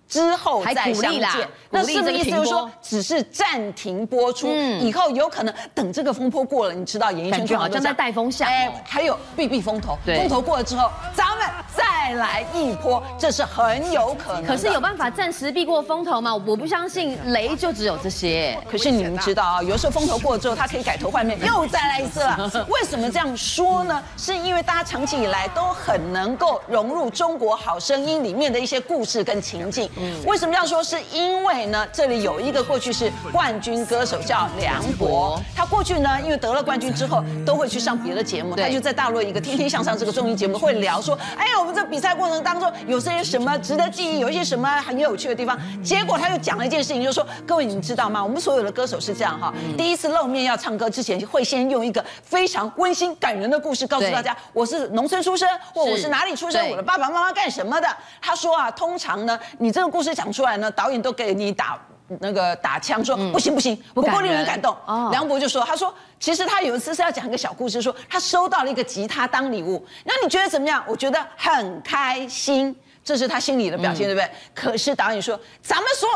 S2: 之后再相见，那是不是意思就是说，只是暂停播出，以后有可能等这个风波过了，你知道演艺圈就
S4: 好像在带风向，哎，
S2: 还有避避风头，风头过了之后，咱们再来一波，这是很有可能。
S4: 可是有办法暂时避过风头吗？我不相信雷就只有这些。
S2: 可是你们知道啊，有时候风头过了之后，他可以改头换面，又再来一次了。<laughs> 为什么这样说呢？是因为大家长期以来都很能够融入中国好声音里面的一些故事跟情境。为什么要说？是因为呢，这里有一个过去是冠军歌手叫梁博，他过去呢，因为得了冠军之后，都会去上别的节目，他就在大陆一个《天天向上》这个综艺节目会聊说，哎呀，我们这比赛过程当中有些什么值得记忆，有一些什么很有趣的地方。结果他又讲了一件事情，就是说，各位你们知道吗？我们所有的歌手是这样哈，第一次露面要唱歌之前，会先用一个非常温馨感人的故事告诉大家，我是农村出生，或我是哪里出生，我的爸爸妈妈干什么的。他说啊，通常呢，你这个故事讲出来呢，导演都给你打那个打枪，说不行不行，不够令人感动。梁博就说，他说其实他有一次是要讲一个小故事，说他收到了一个吉他当礼物，那你觉得怎么样？我觉得很开心，这是他心里的表现，对不对？可是导演说，咱们说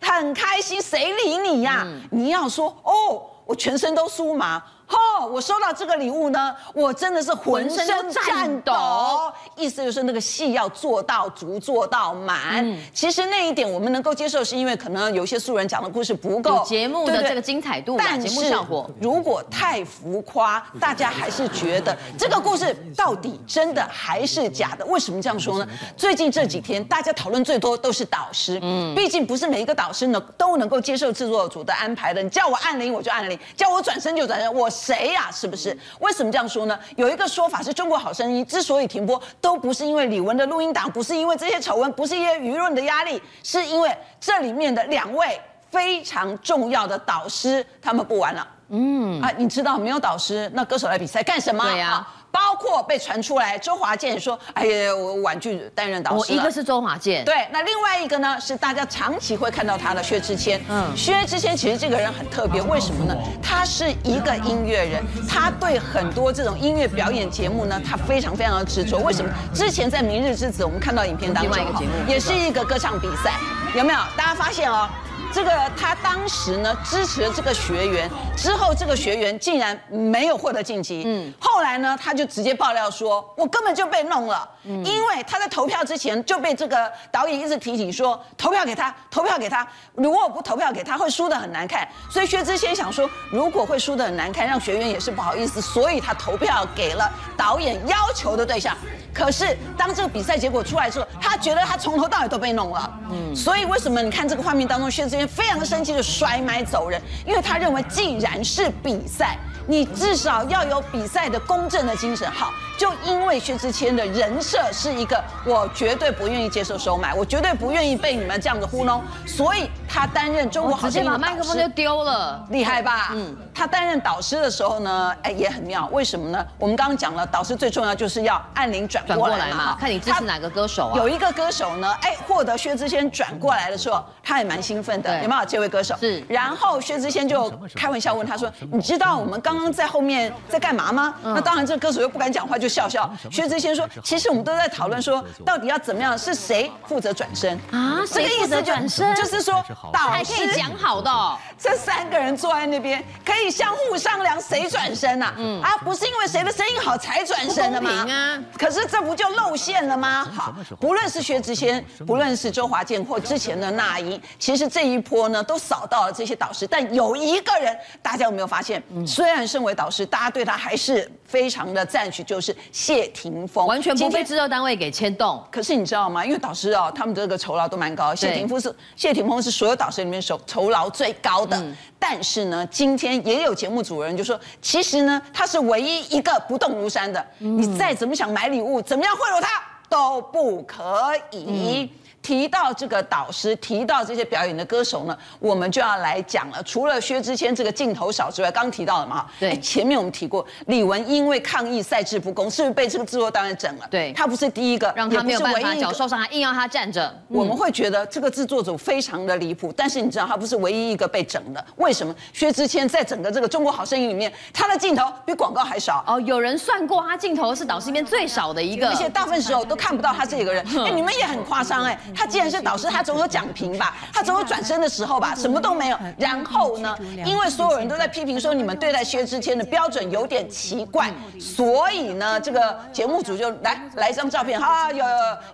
S2: 很开心，谁理你呀？你要说哦，我全身都酥麻。哦，我收到这个礼物呢，我真的是浑身颤抖。意思就是那个戏要做到足，做到满。嗯、其实那一点我们能够接受，是因为可能有些素人讲的故事不够
S4: 节目的这个精彩度，
S2: 但是节目效果如果太浮夸，大家还是觉得这个故事到底真的还是假的？为什么这样说呢？最近这几天大家讨论最多都是导师，嗯，毕竟不是每一个导师呢都能够接受制作组的安排的。你叫我按铃我就按铃，叫我转身就转身，我。谁呀？是不是？为什么这样说呢？有一个说法是中国好声音之所以停播，都不是因为李玟的录音档，不是因为这些丑闻，不是因为舆论的压力，是因为这里面的两位非常重要的导师他们不玩了。嗯啊，你知道没有导师，那歌手来比赛干什么？
S4: 对呀、啊。
S2: 包括被传出来，周华健说：“哎呀，我婉拒担任导师。”
S4: 一个是周华健，
S2: 对，那另外一个呢是大家长期会看到他的薛之谦。嗯，薛之谦其实这个人很特别，为什么呢？他是一个音乐人，他对很多这种音乐表演节目呢，他非常非常的执着。为什么？之前在《明日之子》，我们看到影片当中，另外一个节目也是一个歌唱比赛，有没有？大家发现哦。这个他当时呢支持了这个学员，之后这个学员竟然没有获得晋级。嗯，后来呢他就直接爆料说，我根本就被弄了，因为他在投票之前就被这个导演一直提醒说，投票给他，投票给他，如果我不投票给他会输的很难看。所以薛之谦想说，如果会输的很难看，让学员也是不好意思，所以他投票给了导演要求的对象。可是当这个比赛结果出来之后，他觉得他从头到尾都被弄了。嗯，所以为什么你看这个画面当中，薛之非常生气，就甩麦走人，因为他认为既然是比赛。你至少要有比赛的公正的精神。好，就因为薛之谦的人设是一个，我绝对不愿意接受收买，我绝对不愿意被你们这样子糊弄，所以他担任中国好声音麦克风就丢了，厉害吧？嗯，他担任导师的时候呢，哎，也很妙。为什么呢？我们刚刚讲了，导师最重要就是要按铃转过来嘛，
S4: 看你支持哪个歌手啊。
S2: 有一个歌手呢，哎，获得薛之谦转过来的时候，他也蛮兴奋的，有没有？这位歌手是。然后薛之谦就开玩笑问他说：“你知道我们刚？”刚刚在后面在干嘛吗？那当然，这个歌手又不敢讲话，就就笑笑。薛之谦说，其实我们都在讨论说，到底要怎么样，是谁负责转身
S4: 啊？这个意思转身
S2: 就是说，导师
S4: 还可以讲好的，
S2: 这三个人坐在那边可以相互商量谁转身呐？嗯啊，不是因为谁的声音好才转身的吗？啊，可是这不就露馅了吗？好，不论是薛之谦，不论是周华健或之前的那英，其实这一波呢都扫到了这些导师，但有一个人，大家有没有发现？虽然身为导师，大家对他还是非常的赞许，就是谢霆锋，
S4: 完全不被制作单位给牵动。
S2: 可是你知道吗？因为导师哦，他们这个酬劳都蛮高。谢霆锋是谢霆锋是所有导师里面酬酬劳最高的。嗯、但是呢，今天也有节目主人就说，其实呢，他是唯一一个不动如山的。嗯、你再怎么想买礼物，怎么样贿赂他都不可以。嗯提到这个导师，提到这些表演的歌手呢，我们就要来讲了。除了薛之谦这个镜头少之外，刚提到了嘛，对，前面我们提过，李玟因为抗议赛制不公，是不是被这个制作单位整了？
S4: 对，
S2: 他不是第一个，
S4: 让他没有办法脚受伤，还硬要他站着。
S2: 我们会觉得这个制作组非常的离谱，但是你知道他不是唯一一个被整的，为什么？薛之谦在整个这个中国好声音里面，他的镜头比广告还少。哦，
S4: 有人算过，他镜头是导师里面最少的一个，
S2: 而且大部分时候都看不到他这个人。<laughs> 哎，你们也很夸张哎。他既然是导师，他总有讲评吧，他总有转身的时候吧，什么都没有。然后呢，因为所有人都在批评说你们对待薛之谦的标准有点奇怪，所以呢，这个节目组就来来一张照片，哈，有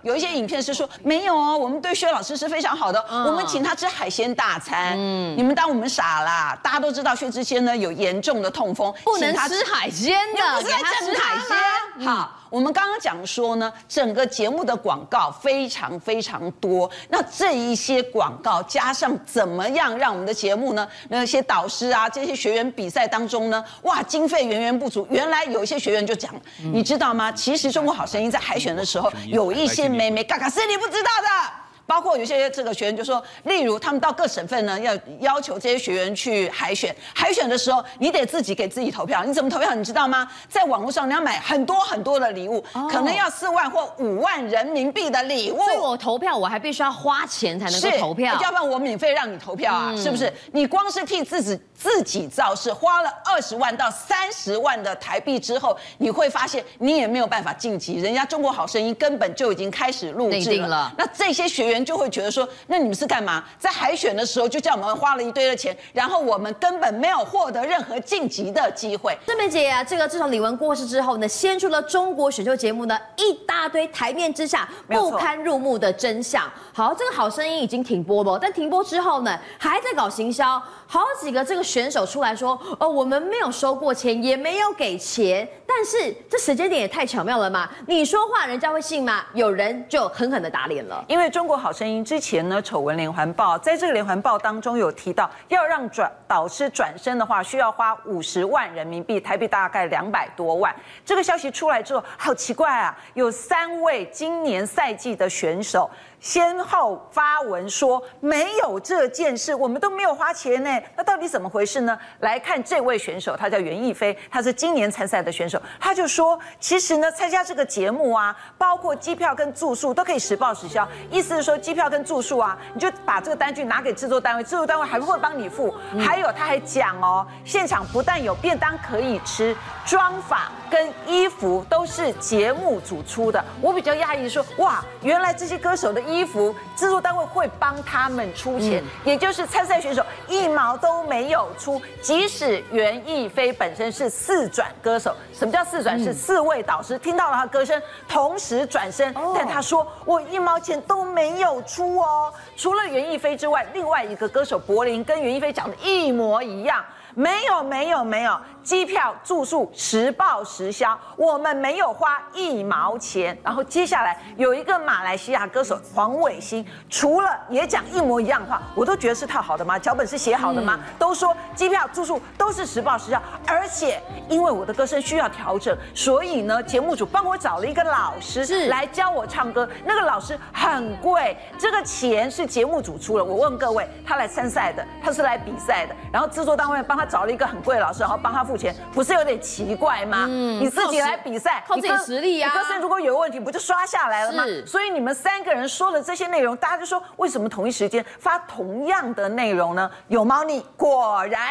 S2: 有一些影片是说没有哦，我们对薛老师是非常好的，我们请他吃海鲜大餐。嗯，你们当我们傻啦？大家都知道薛之谦呢有严重的痛风，
S4: 不能吃海鲜的，
S2: 不是在整海鲜。好。我们刚刚讲说呢，整个节目的广告非常非常多。那这一些广告加上怎么样让我们的节目呢？那些导师啊，这些学员比赛当中呢，哇，经费源源不足。原来有一些学员就讲，你知道吗？其实《中国好声音》在海选的时候有一些美眉嘎嘎是你不知道的。包括有些这个学员就说，例如他们到各省份呢，要要求这些学员去海选。海选的时候，你得自己给自己投票。你怎么投票？你知道吗？在网络上你要买很多很多的礼物，可能要四万或五万人民币的礼物。
S4: 所以我投票，我还必须要花钱才能够投票，
S2: 要不然我免费让你投票啊，是不是？你光是替自己自己造势，花了二十万到三十万的台币之后，你会发现你也没有办法晋级。人家中国好声音根本就已经开始录制了。那这些学员。人就会觉得说，那你们是干嘛？在海选的时候就叫我们花了一堆的钱，然后我们根本没有获得任何晋级的机会。
S4: 郑梅姐啊，这个自从李玟过世之后呢，掀出了中国选秀节目呢一大堆台面之下不堪入目的真相。好，这个好声音已经停播了，但停播之后呢，还在搞行销。好几个这个选手出来说，哦，我们没有收过钱，也没有给钱。但是这时间点也太巧妙了嘛！你说话人家会信吗？有人就狠狠的打脸了。
S2: 因为中国好声音之前呢，丑闻连环报，在这个连环报当中有提到，要让转导师转身的话，需要花五十万人民币，台币大概两百多万。这个消息出来之后，好奇怪啊！有三位今年赛季的选手。先后发文说没有这件事，我们都没有花钱呢。那到底怎么回事呢？来看这位选手，他叫袁艺菲，他是今年参赛的选手。他就说，其实呢，参加这个节目啊，包括机票跟住宿都可以实报实销。意思是说，机票跟住宿啊，你就把这个单据拿给制作单位，制作单位还会帮你付。还有他还讲哦，现场不但有便当可以吃，妆发跟衣服都是节目组出的。我比较讶异说，哇，原来这些歌手的衣。衣服制作单位会帮他们出钱，也就是参赛选手一毛都没有出。即使袁艺菲本身是四转歌手，什么叫四转？是四位导师听到了他歌声，同时转身。但他说我一毛钱都没有出哦。除了袁艺菲之外，另外一个歌手柏林跟袁艺菲长得一模一样。没有没有没有，机票住宿实报实销，我们没有花一毛钱。然后接下来有一个马来西亚歌手黄伟星，除了也讲一模一样的话，我都觉得是套好的吗？脚本是写好的吗？都说机票住宿都是实报实销，而且因为我的歌声需要调整，所以呢，节目组帮我找了一个老师是来教我唱歌。那个老师很贵，这个钱是节目组出了。我问各位，他来参赛的，他是来比赛的，然后制作单位帮他。他找了一个很贵的老师，然后帮他付钱，不是有点奇怪吗？嗯，你自己来比赛，
S4: 靠自己实力呀。
S2: 歌声如果有问题，不就刷下来了吗？是。所以你们三个人说的这些内容，大家就说为什么同一时间发同样的内容呢？有猫腻，果然。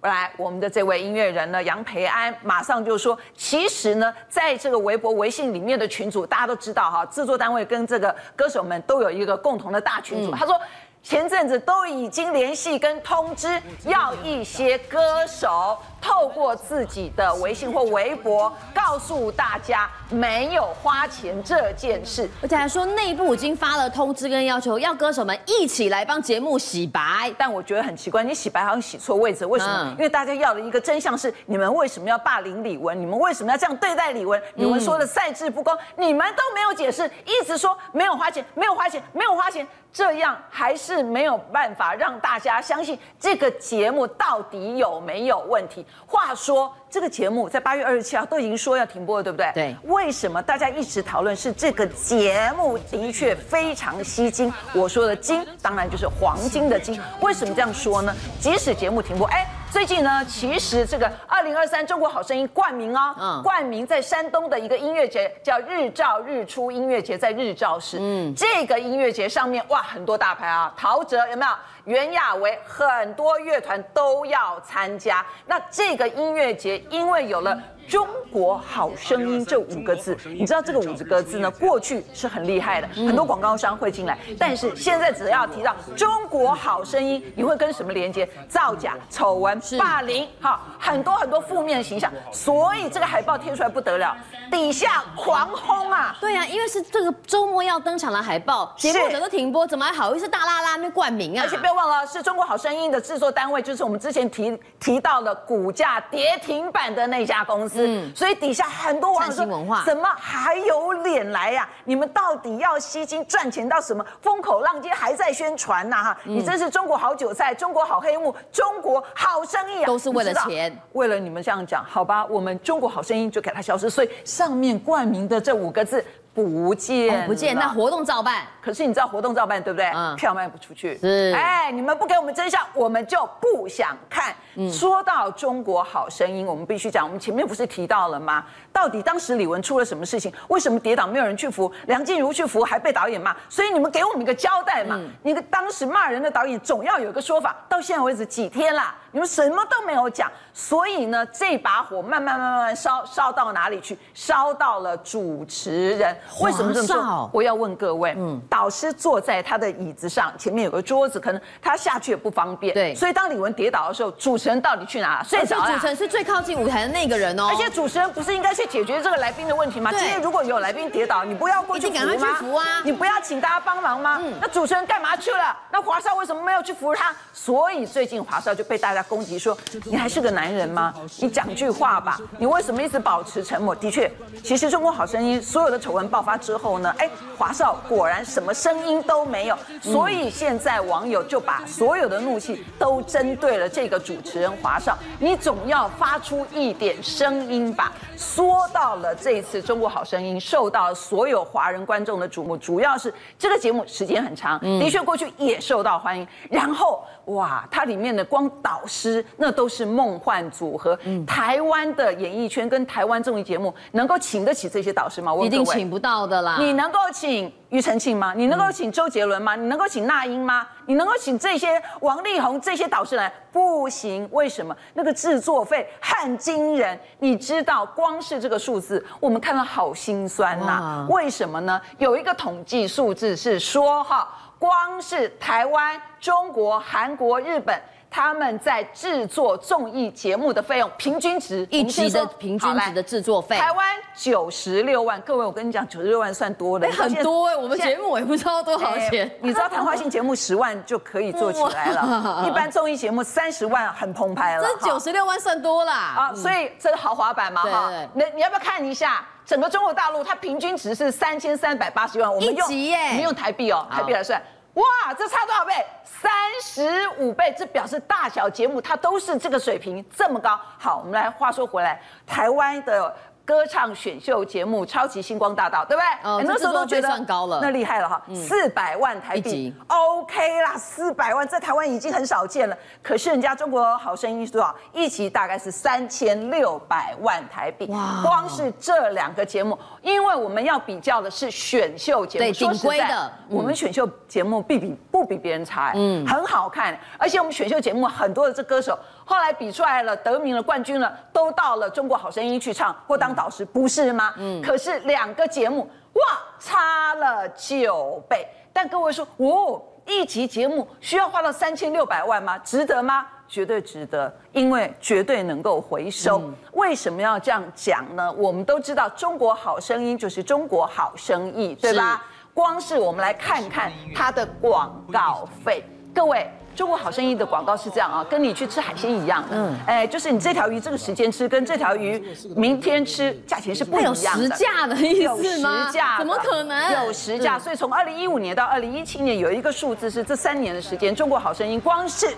S2: 来，我们的这位音乐人呢，杨培安马上就说，其实呢，在这个微博、微信里面的群组，大家都知道哈，制作单位跟这个歌手们都有一个共同的大群组。他说。前阵子都已经联系跟通知，要一些歌手透过自己的微信或微博告诉大家没有花钱这件事，
S4: 而且还说内部已经发了通知跟要求，要歌手们一起来帮节目洗白。
S2: 但我觉得很奇怪，你洗白好像洗错位置，为什么？因为大家要的一个真相是，你们为什么要霸凌李玟？你们为什么要这样对待李玟？李玟说的赛制不公，你们都没有解释，一直说没有花钱，没有花钱，没有花钱。这样还是没有办法让大家相信这个节目到底有没有问题。话说，这个节目在八月二十七号都已经说要停播了，对不对？
S4: 对。
S2: 为什么大家一直讨论是这个节目的确非常吸睛？我说的“金”当然就是黄金的“金”。为什么这样说呢？即使节目停播，哎。最近呢，其实这个二零二三中国好声音冠名啊、哦，冠名在山东的一个音乐节叫日照日出音乐节，在日照市。嗯，这个音乐节上面哇，很多大牌啊，陶喆有没有？袁娅维，很多乐团都要参加。那这个音乐节因为有了。中国好声音这五个字，你知道这个五个字呢？过去是很厉害的，很多广告商会进来。但是现在只要提到中国好声音，你会跟什么连接？造假、丑闻、霸凌，哈，很多很多负面的形象。所以这个海报贴出来不得了，底下狂轰啊！
S4: 对啊，因为是这个周末要登场的海报，节目怎么都停播，怎么还好意思大拉拉那冠名啊？
S2: 而且不要忘了，是中国好声音的制作单位，就是我们之前提提到的股价跌停板的那家公司。嗯，所以底下很多网友说，怎么还有脸来呀？你们到底要吸金赚钱到什么风口浪尖还在宣传呐？哈，你真是中国好韭菜，中国好黑幕，中国好生意啊，
S4: 都是为了钱，
S2: 为了你们这样讲，好吧？我们中国好声音就给它消失，所以上面冠名的这五个字。不见、哦，
S4: 不见，那活动照办。
S2: 可是你知道活动照办对不对？嗯，票卖不出去。
S4: 是，
S2: 哎，你们不给我们真相，我们就不想看。嗯，说到中国好声音，我们必须讲，我们前面不是提到了吗？到底当时李玟出了什么事情？为什么跌倒没有人去扶？梁静茹去扶还被导演骂，所以你们给我们一个交代嘛。嗯，你个当时骂人的导演总要有一个说法。到现在为止几天啦，你们什么都没有讲。所以呢，这把火慢慢慢慢烧烧到哪里去？烧到了主持人。为什么这么说？我要问各位，嗯，导师坐在他的椅子上，前面有个桌子，可能他下去也不方便。
S4: 对，
S2: 所以当李玟跌倒的时候，主持人到底去哪？睡着了。
S4: 主持人是最靠近舞台的那个人哦。
S2: 而且主持人不是应该去？解决这个来宾的问题吗？今天如果有来宾跌倒，你不要过去扶吗？
S4: 扶啊！
S2: 你不要请大家帮忙吗？嗯。那主持人干嘛去了？那华少为什么没有去扶他？所以最近华少就被大家攻击说：“你还是个男人吗？你讲句话吧！你为什么一直保持沉默？”的确，其实《中国好声音》所有的丑闻爆发之后呢，哎，华少果然什么声音都没有。所以现在网友就把所有的怒气都针对了这个主持人华少。你总要发出一点声音吧？说。说到了这一次《中国好声音》受到所有华人观众的瞩目，主要是这个节目时间很长，的确过去也受到欢迎。然后哇，它里面的光导师那都是梦幻组合。台湾的演艺圈跟台湾综艺节目能够请得起这些导师吗？我
S4: 一定请不到的啦。
S2: 你能够请？庾澄庆吗？你能够请周杰伦吗？你能够请那英吗？你能够请这些王力宏这些导师来？不行，为什么？那个制作费很惊人，你知道，光是这个数字，我们看了好心酸呐、啊。为什么呢？有一个统计数字是说，哈，光是台湾、中国、韩国、日本。他们在制作综艺节目的费用平均值，
S4: 一集的平均值的制作费，
S2: 台湾九十六万。各位，我跟你讲，九十六万算多的，
S4: 很多哎。我们节目我也不知道多少钱。
S2: 你知道谈话性节目十万就可以做起来了，一般综艺节目三十万很澎湃了。
S4: 这九十六万算多啦啊！
S2: 所以这是豪华版嘛哈？那你要不要看一下整个中国大陆？它平均值是三千三百八十万。我们用我们用台币哦，台币来算。哇，这差多少倍？三十五倍，这表示大小节目它都是这个水平这么高。好，我们来话说回来，台湾的。歌唱选秀节目《超级星光大道》，对不对？
S4: 哦，那时候都觉得算高了，
S2: 那厉害了哈，四百万台币，OK 啦，四百万在台湾已经很少见了。可是人家《中国好声音》是多少？一集大概是三千六百万台币。哇，光是这两个节目，因为我们要比较的是选秀节目，
S4: 对，顶规的。
S2: 我们选秀节目比比不比别人差，嗯，很好看。而且我们选秀节目很多的这歌手后来比出来了，得名了冠军了，都到了中国好声音去唱或当导师，不是吗？嗯。可是两个节目哇，差了九倍。但各位说，哦，一集节目需要花到三千六百万吗？值得吗？绝对值得，因为绝对能够回收。嗯、为什么要这样讲呢？我们都知道，中国好声音就是中国好生意，对吧？光是我们来看看它的广告费，各位。中国好声音的广告是这样啊，跟你去吃海鲜一样的，嗯，哎，就是你这条鱼这个时间吃，跟这条鱼明天吃，价钱是不一样的。有
S4: 实价的意思吗？
S2: 有实价，
S4: 怎么可能？
S2: 有实价，所以从二零一五年到二零一七年有一个数字是这三年的时间，中国好声音光是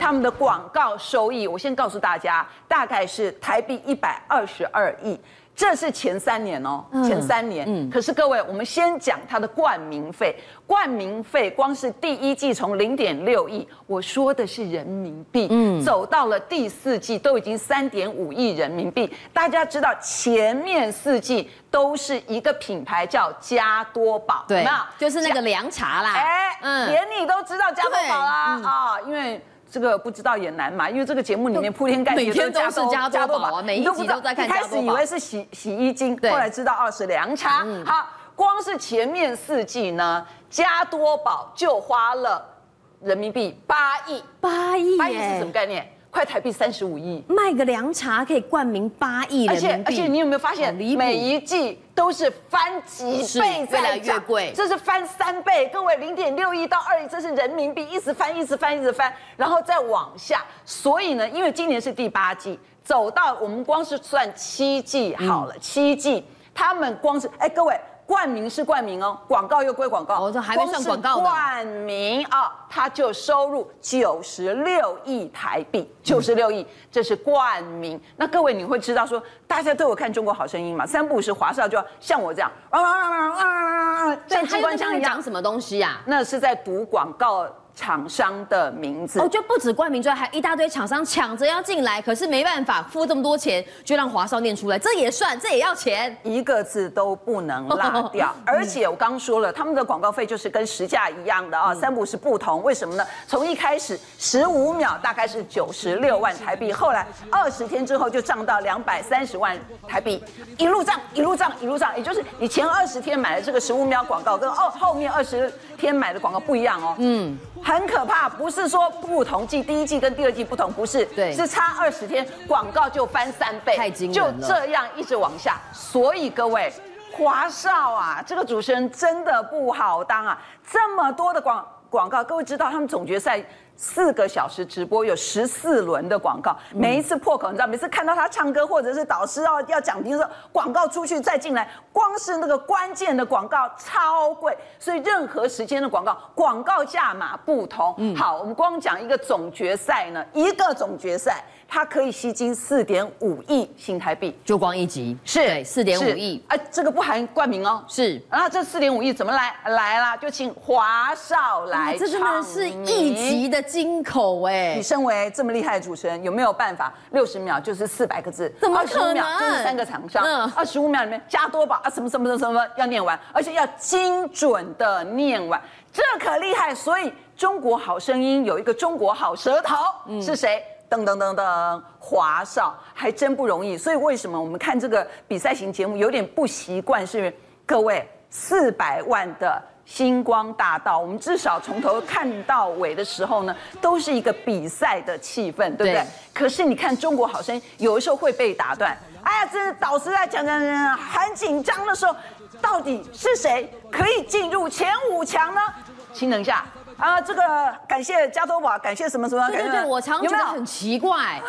S2: 他们的广告收益，我先告诉大家，大概是台币一百二十二亿。这是前三年哦，前三年。嗯，可是各位，我们先讲它的冠名费。冠名费光是第一季从零点六亿，我说的是人民币，嗯，走到了第四季都已经三点五亿人民币。大家知道前面四季都是一个品牌叫加多宝，
S4: 对，就是那个凉茶啦。
S2: 哎，嗯，连你都知道加多宝啦啊，因为。这个不知道也难嘛，因为这个节目里面铺天盖地都加多加多宝，每一集都在看加多宝。一开始以为是洗洗衣精，后来知道哦是凉茶。好，光是前面四季呢，加多宝就花了人民币八亿，
S4: 八亿，
S2: 八亿是什么概念？快台币三十五亿，
S4: 卖个凉茶可以冠名八亿，
S2: 而且而且你有没有发现，每一季都是翻几倍越来越贵，这是翻三倍。各位零点六亿到二亿，这是人民币一直翻，一直翻，一直翻，然后再往下。所以呢，因为今年是第八季，走到我们光是算七季好了，七季他们光是哎，各位。冠名是冠名哦，广告又归广告。
S4: 哦，这还没算广告。
S2: 冠名啊，它就收入九十六亿台币，九十六亿，这是冠名。那各位你会知道说，大家都有看《中国好声音》嘛？三不五时华少就要像我这样，啊啊啊啊啊，像机关枪一样。
S4: 讲什么东西呀？
S2: 那是在读广告。厂商的名字，
S4: 哦，就不止冠名之外，还一大堆厂商抢着要进来，可是没办法付这么多钱，就让华少念出来，这也算，这也要钱，
S2: 一个字都不能 <laughs> 落掉。而且我刚说了，他们的广告费就是跟实价一样的啊，嗯、三不是不同，为什么呢？从一开始十五秒大概是九十六万台币，后来二十天之后就涨到两百三十万台币，一路涨，一路涨，一路涨，也就是你前二十天买了这个十五秒广告，跟哦后面二十天买的广告不一样哦，嗯。很可怕，不是说不同季，第一季跟第二季不同，不是，对，是差二十天，广告就翻三倍，
S4: 太惊人了，
S2: 就这样一直往下。所以各位，华少啊，这个主持人真的不好当啊，这么多的广广告，各位知道他们总决赛。四个小时直播有十四轮的广告，每一次破口，你知道，每次看到他唱歌或者是导师要要讲题的时候，广告出去再进来，光是那个关键的广告超贵，所以任何时间的广告广告价码不同。好，我们光讲一个总决赛呢，一个总决赛。它可以吸金四点五亿新台币，
S4: 就光一集
S2: 是
S4: 四点五亿，
S2: 哎，这个不含冠名哦，
S4: 是。
S2: 然后这四点五亿怎么来来啦？就请华少来，
S4: 这真的是一集的金口哎！
S2: 你身为这么厉害的主持人，有没有办法六十秒就是四百个字？
S4: 怎么可能？
S2: 就是三个厂商，二十五秒里面加多宝啊，什么什么什么什么要念完，而且要精准的念完，这可厉害。所以中国好声音有一个中国好舌头，是谁？噔噔噔噔，华少还真不容易，所以为什么我们看这个比赛型节目有点不习惯？是各位四百万的星光大道，我们至少从头看到尾的时候呢，都是一个比赛的气氛，对不对？对，可是你看中国好声音，有的时候会被打断。哎呀，这导师在讲讲讲，很紧张的时候，到底是谁可以进入前五强呢？请等一下。啊，这个感谢加多宝，感谢什么什么？
S4: 对对对，我常觉得很奇怪，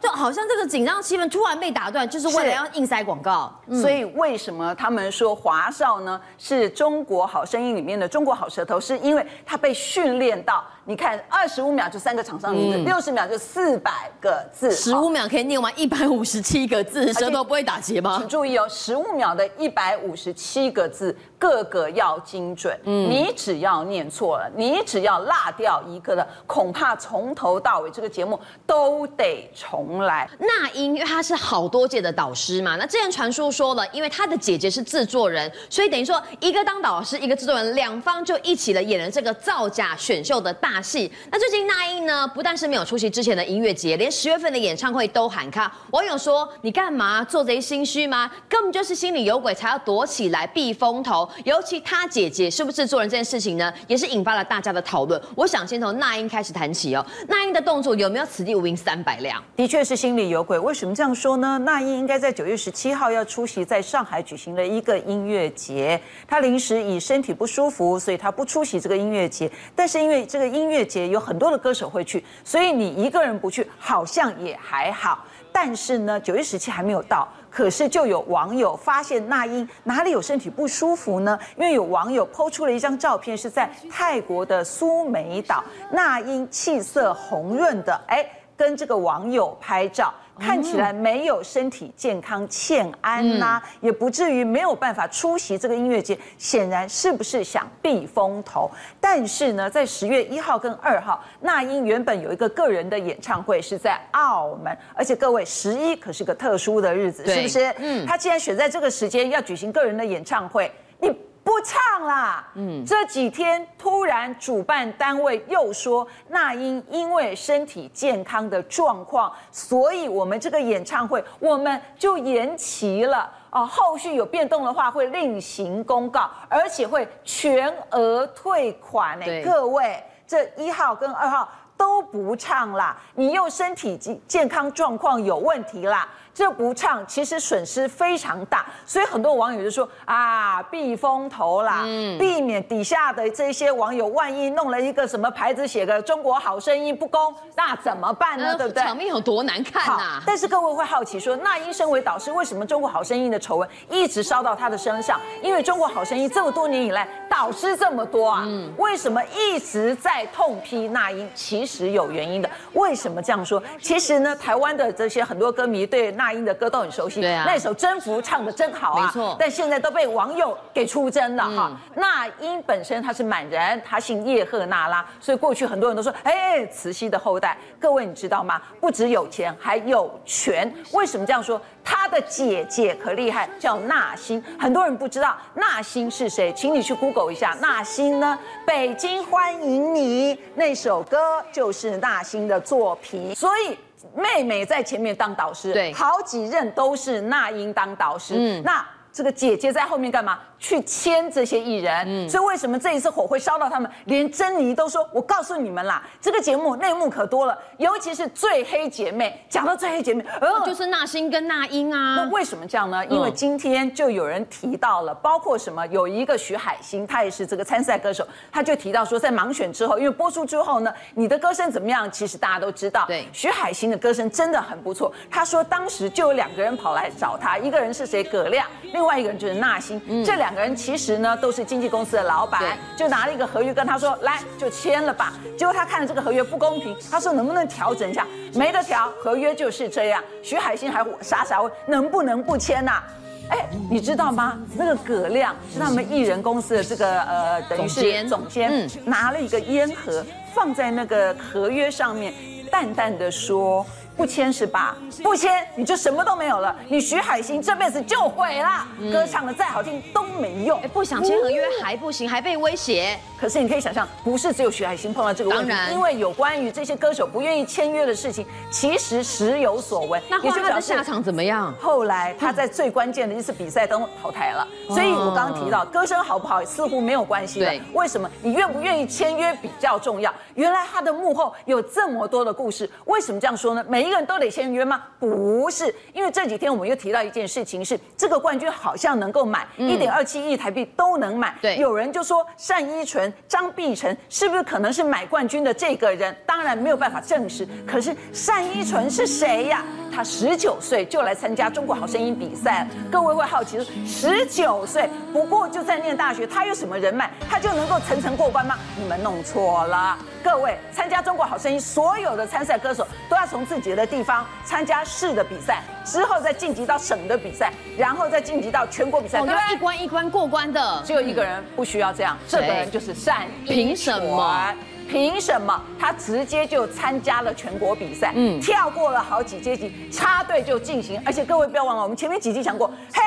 S4: 就好像这个紧张气氛突然被打断，就是为了要硬塞广告。
S2: 所以为什么他们说华少呢？是中国好声音里面的中国好舌头，是因为他被训练到你看二十五秒就三个厂商名字，六十、嗯、秒就四百个字，
S4: 十五秒可以念完一百五十七个字，舌头不会打结吗？
S2: 请注意哦，十五秒的一百五十七个字，个个要精准。嗯，你只要念错了，你只要落掉一个的，恐怕从头到尾这个节目都得重来。
S4: 那英，因为他是好多届的导师嘛，那之前传说说了，因为他的姐姐是制作人，所以等于说一个当导师，一个制作人，两方就一起了演了这个造假选秀的大戏。那最近那英呢，不但是没有出席之前的音乐节，连十月份的演唱会都喊卡。网友说：“你干嘛做贼心虚吗？根本就是心里有鬼才要躲起来避风头。”尤其他姐姐是不是做人这件事情呢，也是引发了大家的讨论。我想先从那英开始谈起哦。那英的动作有没有此地无银三百两？
S2: 的确是心里有鬼。为什么这样说呢？那英应该在九月十七号要出席在上海举行的一个音乐节，她临时以身体不舒服，所以她不出席这个音乐节。但是因为这个音音乐节有很多的歌手会去，所以你一个人不去好像也还好。但是呢，九月十七还没有到，可是就有网友发现那英哪里有身体不舒服呢？因为有网友抛出了一张照片，是在泰国的苏梅岛，那英气色红润的，哎，跟这个网友拍照。看起来没有身体健康欠安呐、啊，也不至于没有办法出席这个音乐节。显然是不是想避风头？但是呢，在十月一号跟二号，那英原本有一个个人的演唱会是在澳门，而且各位十一可是个特殊的日子，是不是？嗯，他既然选在这个时间要举行个人的演唱会，你。不唱啦！嗯，这几天突然主办单位又说那英因为身体健康的状况，所以我们这个演唱会我们就延期了哦，后续有变动的话会另行公告，而且会全额退款呢。对各位，这一号跟二号都不唱啦，你又身体健健康状况有问题啦。这不唱，其实损失非常大，所以很多网友就说啊，避风头啦，嗯、避免底下的这些网友万一弄了一个什么牌子，写个“中国好声音”不公，那怎么办呢？呃、对不对？
S4: 场面有多难看呐、啊？
S2: 但是各位会好奇说，那英身为导师，为什么“中国好声音”的丑闻一直烧到他的身上？因为“中国好声音”这么多年以来，导师这么多啊，嗯、为什么一直在痛批那英？其实有原因的。为什么这样说？其实呢，台湾的这些很多歌迷对那。那英的歌都很熟悉，对啊，那首《征服》唱的真好啊，没错。但现在都被网友给出征了哈。嗯、那英本身她是满人，她姓叶赫那拉，所以过去很多人都说，哎，慈禧的后代。各位你知道吗？不只有钱，还有权。为什么这样说？她的姐姐可厉害，叫那英。很多人不知道那英是谁，请你去 Google 一下。那英呢？《北京欢迎你》那首歌就是那英的作品，所以。妹妹在前面当导师，对，好几任都是那英当导师，嗯，那这个姐姐在后面干嘛？去签这些艺人，嗯，所以为什么这一次火会烧到他们？连珍妮都说：“我告诉你们啦，这个节目内幕可多了，尤其是最黑姐妹。讲到最黑姐妹，
S4: 呃，就是那英跟那英啊。
S2: 那为什么这样呢？因为今天就有人提到了，包括什么？有一个徐海星，他也是这个参赛歌手，他就提到说，在盲选之后，因为播出之后呢，你的歌声怎么样？其实大家都知道，对，徐海星的歌声真的很不错。他说当时就有两个人跑来找他，一个人是谁？葛亮，另外一个人就是那英，嗯，这两。两个人其实呢都是经纪公司的老板，就拿了一个合约跟他说，来就签了吧。结果他看了这个合约不公平，他说能不能调整一下？没得调，合约就是这样。徐海星还傻傻问能不能不签呐、啊？哎，你知道吗？那个葛亮是他们艺人公司的这个呃，等于是总监，嗯、拿了一个烟盒放在那个合约上面，淡淡的说。不签是吧？不签你就什么都没有了。你徐海星这辈子就毁了，嗯、歌唱的再好听都没用。
S4: 不想签合约还不行，还被威胁。
S2: 可是你可以想象，不是只有徐海星碰到这个问题，因为有关于这些歌手不愿意签约的事情，其实时有所闻。
S4: 那后来他的下场怎么样？
S2: 后来他在最关键的一次比赛当中淘汰了。嗯、所以我刚刚提到，歌声好不好似乎没有关系的。对为什么？你愿不愿意签约比较重要。原来他的幕后有这么多的故事。为什么这样说呢？每一个人都得签约吗？不是，因为这几天我们又提到一件事情是，这个冠军好像能够买一点二七亿台币都能买。对，有人就说单依纯、张碧晨是不是可能是买冠军的这个人？当然没有办法证实。可是单依纯是谁呀？他十九岁就来参加中国好声音比赛。各位会好奇说，十九岁不过就在念大学，他有什么人脉，他就能够层层过关吗？你们弄错了。各位参加中国好声音，所有的参赛歌手都要从自己的地方参加市的比赛，之后再晋级到省的比赛，然后再晋级到全国比赛，
S4: 对，一关一关过关的。
S2: 只有一个人不需要这样，这个人就是善。凭什么？凭什么？他直接就参加了全国比赛，嗯，跳过了好几阶级，插队就进行。而且各位不要忘了，我们前面几集讲过，嘿，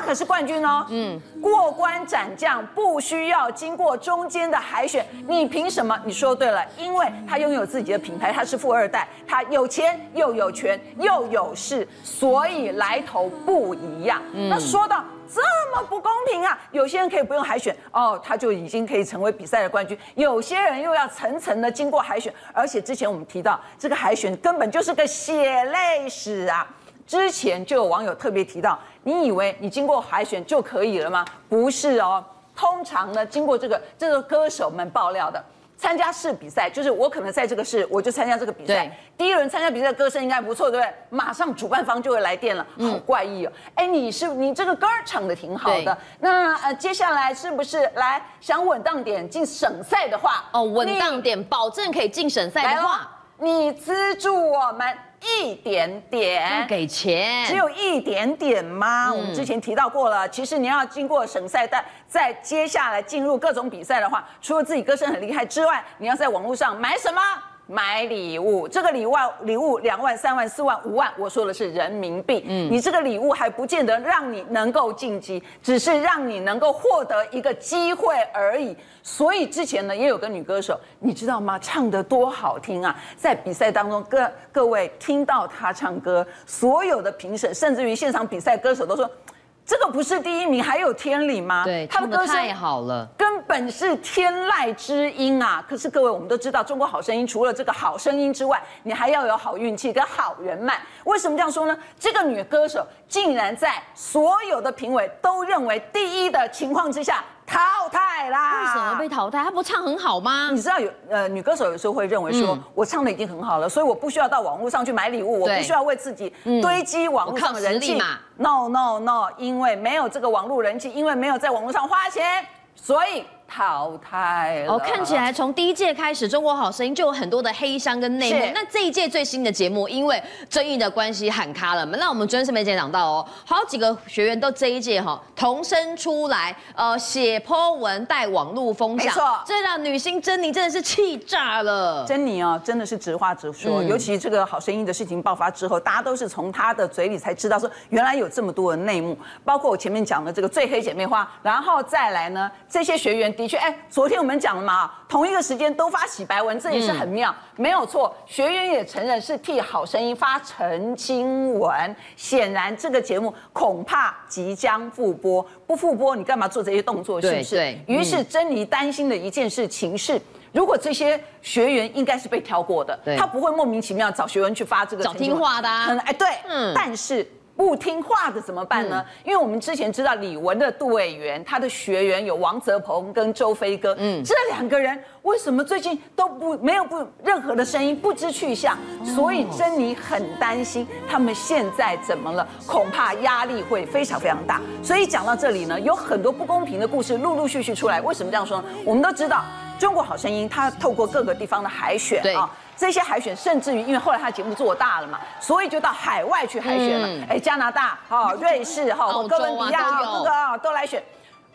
S2: 他可是冠军哦，嗯，过关斩将不需要经过中间的海选，你凭什么？你说对了，因为他拥有自己的品牌，他是富二代，他有钱又有权又有势，所以来头不一样。嗯，那说到。这么不公平啊！有些人可以不用海选哦，他就已经可以成为比赛的冠军；有些人又要层层的经过海选，而且之前我们提到这个海选根本就是个血泪史啊！之前就有网友特别提到，你以为你经过海选就可以了吗？不是哦，通常呢，经过这个，这个歌手们爆料的。参加市比赛，就是我可能在这个市，我就参加这个比赛。第一轮参加比赛的歌声应该不错，对不对？马上主办方就会来电了，好怪异哦。哎，你是你这个歌唱的挺好的，那呃接下来是不是来想稳当点进省赛的话？
S4: 哦，稳当点，保证可以进省赛的话，
S2: 你资助我们。一点点
S4: 给钱，
S2: 只有一点点吗？嗯、我们之前提到过了，其实你要经过省赛，但在接下来进入各种比赛的话，除了自己歌声很厉害之外，你要在网络上买什么？买礼物，这个礼物礼物两万、三万、四万、五万，我说的是人民币。嗯，你这个礼物还不见得让你能够晋级，只是让你能够获得一个机会而已。所以之前呢，也有个女歌手，你知道吗？唱得多好听啊！在比赛当中，各各位听到她唱歌，所有的评审，甚至于现场比赛歌手都说。这个不是第一名，还有天理吗？
S4: 对，他的歌声太好了，
S2: 根本是天籁之音啊！可是各位，我们都知道，中国好声音除了这个好声音之外，你还要有好运气跟好人脉。为什么这样说呢？这个女歌手竟然在所有的评委都认为第一的情况之下。淘汰啦！
S4: 为什么被淘汰？他不唱很好吗？
S2: 你知道有呃女歌手有时候会认为说，嗯、我唱的已经很好了，所以我不需要到网络上去买礼物，我不需要为自己堆积网络上的人气嘛？No No No，因为没有这个网络人气，因为没有在网络上花钱，所以。淘汰了哦，
S4: 看起来从第一届开始，《中国好声音》就有很多的黑箱跟内幕。那这一届最新的节目，因为争议的关系喊卡了嘛？那我们昨天是没讲到哦，好几个学员都这一届哈同声出来，呃，写 po 文带网络风向，没错，这让女星珍妮真的是气炸了。
S2: 珍妮哦，真的是直话直说，嗯、尤其这个好声音的事情爆发之后，大家都是从她的嘴里才知道说，原来有这么多的内幕，包括我前面讲的这个最黑姐妹花，然后再来呢，这些学员。的确，哎，昨天我们讲了嘛，同一个时间都发洗白文，这也是很妙，嗯、没有错。学员也承认是替好声音发澄清文，显然这个节目恐怕即将复播。不复播，你干嘛做这些动作？是不是？对。于是珍妮担心的一件事情是，如果这些学员应该是被挑过的，他不会莫名其妙找学员去发这个。
S4: 找听话的、
S2: 哎，对，嗯，但是。不听话的怎么办呢？因为我们之前知道李玟的杜委员，他的学员有王泽鹏跟周飞哥，嗯，这两个人为什么最近都不没有不任何的声音，不知去向？所以珍妮很担心他们现在怎么了，恐怕压力会非常非常大。所以讲到这里呢，有很多不公平的故事陆陆续续出来。为什么这样说呢？我们都知道，中国好声音它透过各个地方的海选啊。这些海选，甚至于因为后来他节目做大了嘛，所以就到海外去海选了。哎、嗯，加拿大、哈、瑞士、哈、哥伦比亚、各个啊都来选。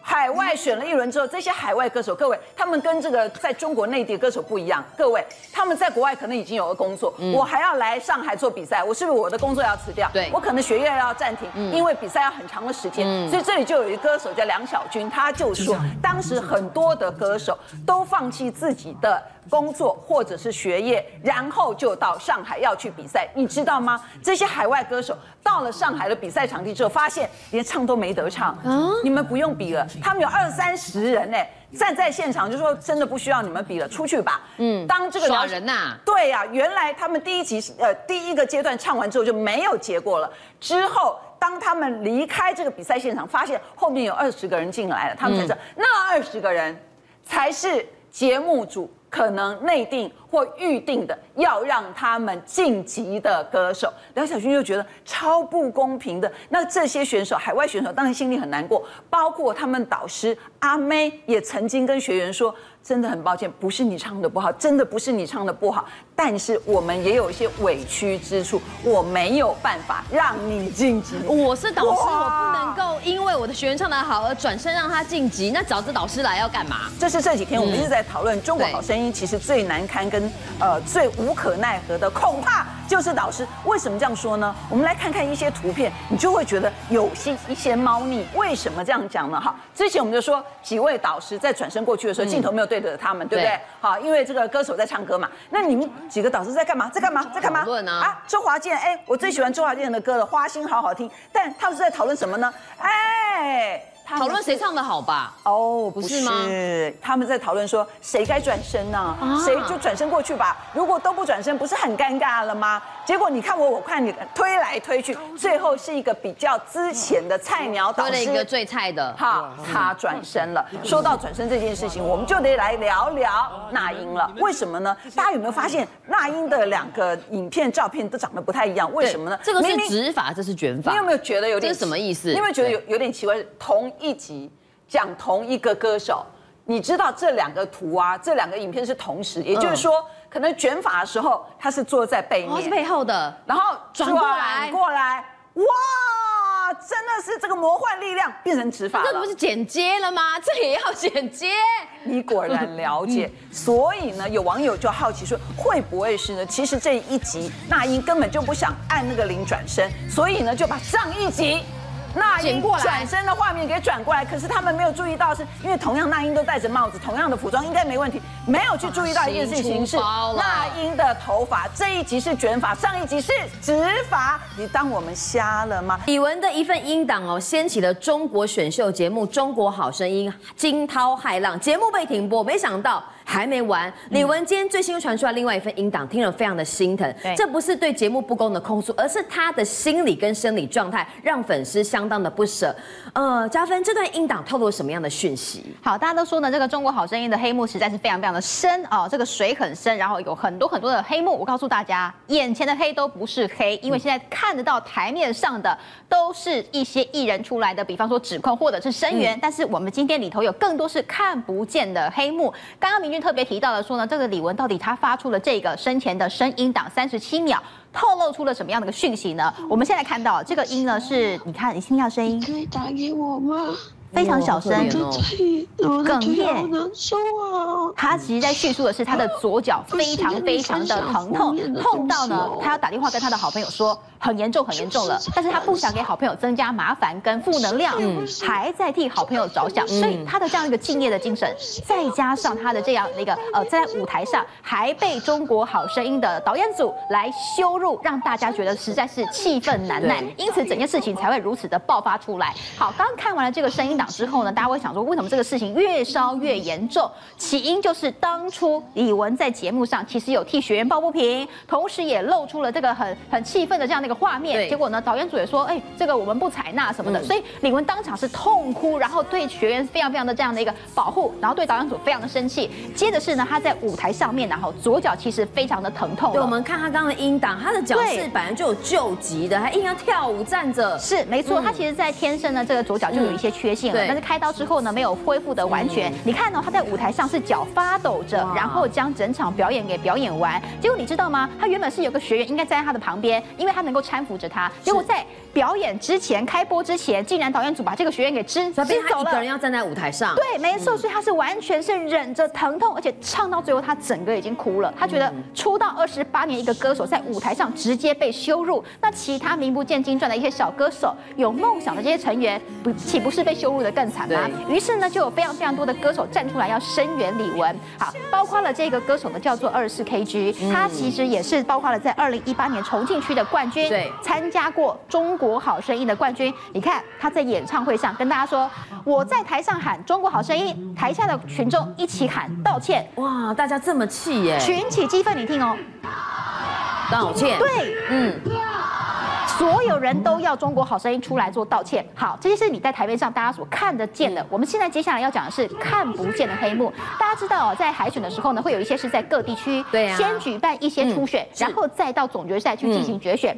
S2: 海外选了一轮之后，这些海外歌手，各位，他们跟这个在中国内地歌手不一样。各位，他们在国外可能已经有了工作，嗯、我还要来上海做比赛，我是不是我的工作要辞掉？对，我可能学业要暂停，嗯、因为比赛要很长的时间。嗯、所以这里就有一个歌手叫梁小军，他就说，当时很多的歌手都放弃自己的。工作或者是学业，然后就到上海要去比赛，你知道吗？这些海外歌手到了上海的比赛场地之后，发现连唱都没得唱。嗯，你们不用比了，他们有二三十人呢，站在现场就说真的不需要你们比了，出去吧。嗯，当这个
S4: 耍人呐、啊？
S2: 对呀、啊，原来他们第一集呃第一个阶段唱完之后就没有结果了。之后当他们离开这个比赛现场，发现后面有二十个人进来了，他们才知道、嗯、那二十个人才是节目组。可能内定或预定的要让他们晋级的歌手。梁小军就觉得超不公平的。那这些选手，海外选手当然心里很难过，包括他们导师阿妹也曾经跟学员说。真的很抱歉，不是你唱的不好，真的不是你唱的不好，但是我们也有一些委屈之处，我没有办法让你晋级。
S4: 我是导师，我不能够因为我的学员唱得好而转身让他晋级。那找这导师来要干嘛？
S2: 这是这几天我们一直在讨论《中国好声音》，其实最难堪跟呃最无可奈何的，恐怕就是导师。为什么这样说呢？我们来看看一些图片，你就会觉得有些一些猫腻。为什么这样讲呢？哈，之前我们就说几位导师在转身过去的时候，镜头没有对。对着他们，对不对？好，因为这个歌手在唱歌嘛。那你们几个导师在干嘛？在干嘛？在干嘛？
S4: 讨论啊！
S2: 啊，周华健，哎，我最喜欢周华健的歌了，《花心》好好听。但他们是在讨论什么呢？哎。
S4: 讨论谁唱的好吧？
S2: 哦，不是吗？他们在讨论说谁该转身呢？谁就转身过去吧。如果都不转身，不是很尴尬了吗？结果你看我，我看你，推来推去，最后是一个比较之前的菜鸟导师，
S4: 推了一个最菜的，
S2: 哈，他转身了。说到转身这件事情，我们就得来聊聊那英了。为什么呢？大家有没有发现那英的两个影片照片都长得不太一样？为什么呢？
S4: 这个是直发，这是卷发。
S2: 你有没有觉得有点？
S4: 这是什么意思？
S2: 你有没有觉得有有点奇怪？同一集讲同一个歌手，你知道这两个图啊，这两个影片是同时，也就是说，可能卷发的时候他是坐在背面，
S4: 是背后的，
S2: 然后转过来，过来，哇，真的是这个魔幻力量变成直发了，
S4: 这不是剪接了吗？这也要剪接？<laughs>
S2: 你果然了解，所以呢，有网友就好奇说，会不会是呢？其实这一集那英根本就不想按那个铃转身，所以呢，就把上一集。那英转身的画面给转过来，可是他们没有注意到，是因为同样那英都戴着帽子，同样的服装应该没问题，没有去注意到一件事情是那英的头发这一集是卷发，上一集是直发，你当我们瞎了吗？
S4: 李玟的一份音档哦，掀起了中国选秀节目《中国好声音》惊涛骇浪，节目被停播，没想到。还没完，李玟今天最新又传出来另外一份音档，听了非常的心疼。对，这不是对节目不公的控诉，而是他的心理跟生理状态让粉丝相当的不舍。呃，加分，这段音档透露什么样的讯息？
S5: 好，大家都说呢，这个中国好声音的黑幕实在是非常非常的深哦，这个水很深，然后有很多很多的黑幕。我告诉大家，眼前的黑都不是黑，因为现在看得到台面上的都是一些艺人出来的，比方说指控或者是声援。嗯、但是我们今天里头有更多是看不见的黑幕。刚刚明特别提到了说呢，这个李玟到底他发出了这个生前的声音档三十七秒，透露出了什么样的一个讯息呢？我们现在看到这个音呢，是你看，你听到声音？可以打给我吗？非常小声，哽咽，他其实在叙述的是他的左脚非常非常的疼痛，痛到呢，他要打电话跟他的好朋友说很严重很严重了，但是他不想给好朋友增加麻烦跟负能量，还在替好朋友着想，所以他的这样一个敬业的精神，再加上他的这样的一个呃，在舞台上还被中国好声音的导演组来羞辱，让大家觉得实在是气愤难耐，因此整件事情才会如此的爆发出来。好，刚看完了这个声音档。之后呢，大家会想说，为什么这个事情越烧越严重？起因就是当初李玟在节目上其实有替学员抱不平，同时也露出了这个很很气愤的这样的一个画面。结果呢，导演组也说，哎，这个我们不采纳什么的。所以李玟当场是痛哭，然后对学员非常非常的这样的一个保护，然后对导演组非常的生气。接着是呢，他在舞台上面，然后左脚其实非常的疼痛。
S4: 对，我们看他刚刚的音档，他的脚是本来就有救急的，还硬要跳舞站着。
S5: 是没错，他其实在天生呢这个左脚就有一些缺陷。但是开刀之后呢，没有恢复的完全。你看呢，他在舞台上是脚发抖着，然后将整场表演给表演完。结果你知道吗？他原本是有个学员应该站在他的旁边，因为他能够搀扶着他。结果在表演之前，开播之前，竟然导演组把这个学员给支支走了。
S4: 他一个人要站在舞台上。
S5: 对，没错，所以他是完全是忍着疼痛，而且唱到最后，他整个已经哭了。他觉得出道二十八年一个歌手，在舞台上直接被羞辱，那其他名不见经传的一些小歌手，有梦想的这些成员，不岂不是被羞辱得更惨吗？于是呢，就有非常非常多的歌手站出来要声援李玟。好，包括了这个歌手呢，叫做二十四 KG，他其实也是包括了在二零一八年重庆区的冠军，对，参加过中国好声音的冠军。你看他在演唱会上跟大家说：“我在台上喊中国好声音，台下的群众一起喊道歉。”
S4: 哇，大家这么气耶！
S5: 群起激愤，你听哦，
S4: 道歉。
S5: 对，嗯。所有人都要中国好声音出来做道歉。好，这些是你在台面上大家所看得见的。我们现在接下来要讲的是看不见的黑幕。大家知道哦，在海选的时候呢，会有一些是在各地区对先举办一些初选，然后再到总决赛去进行决选。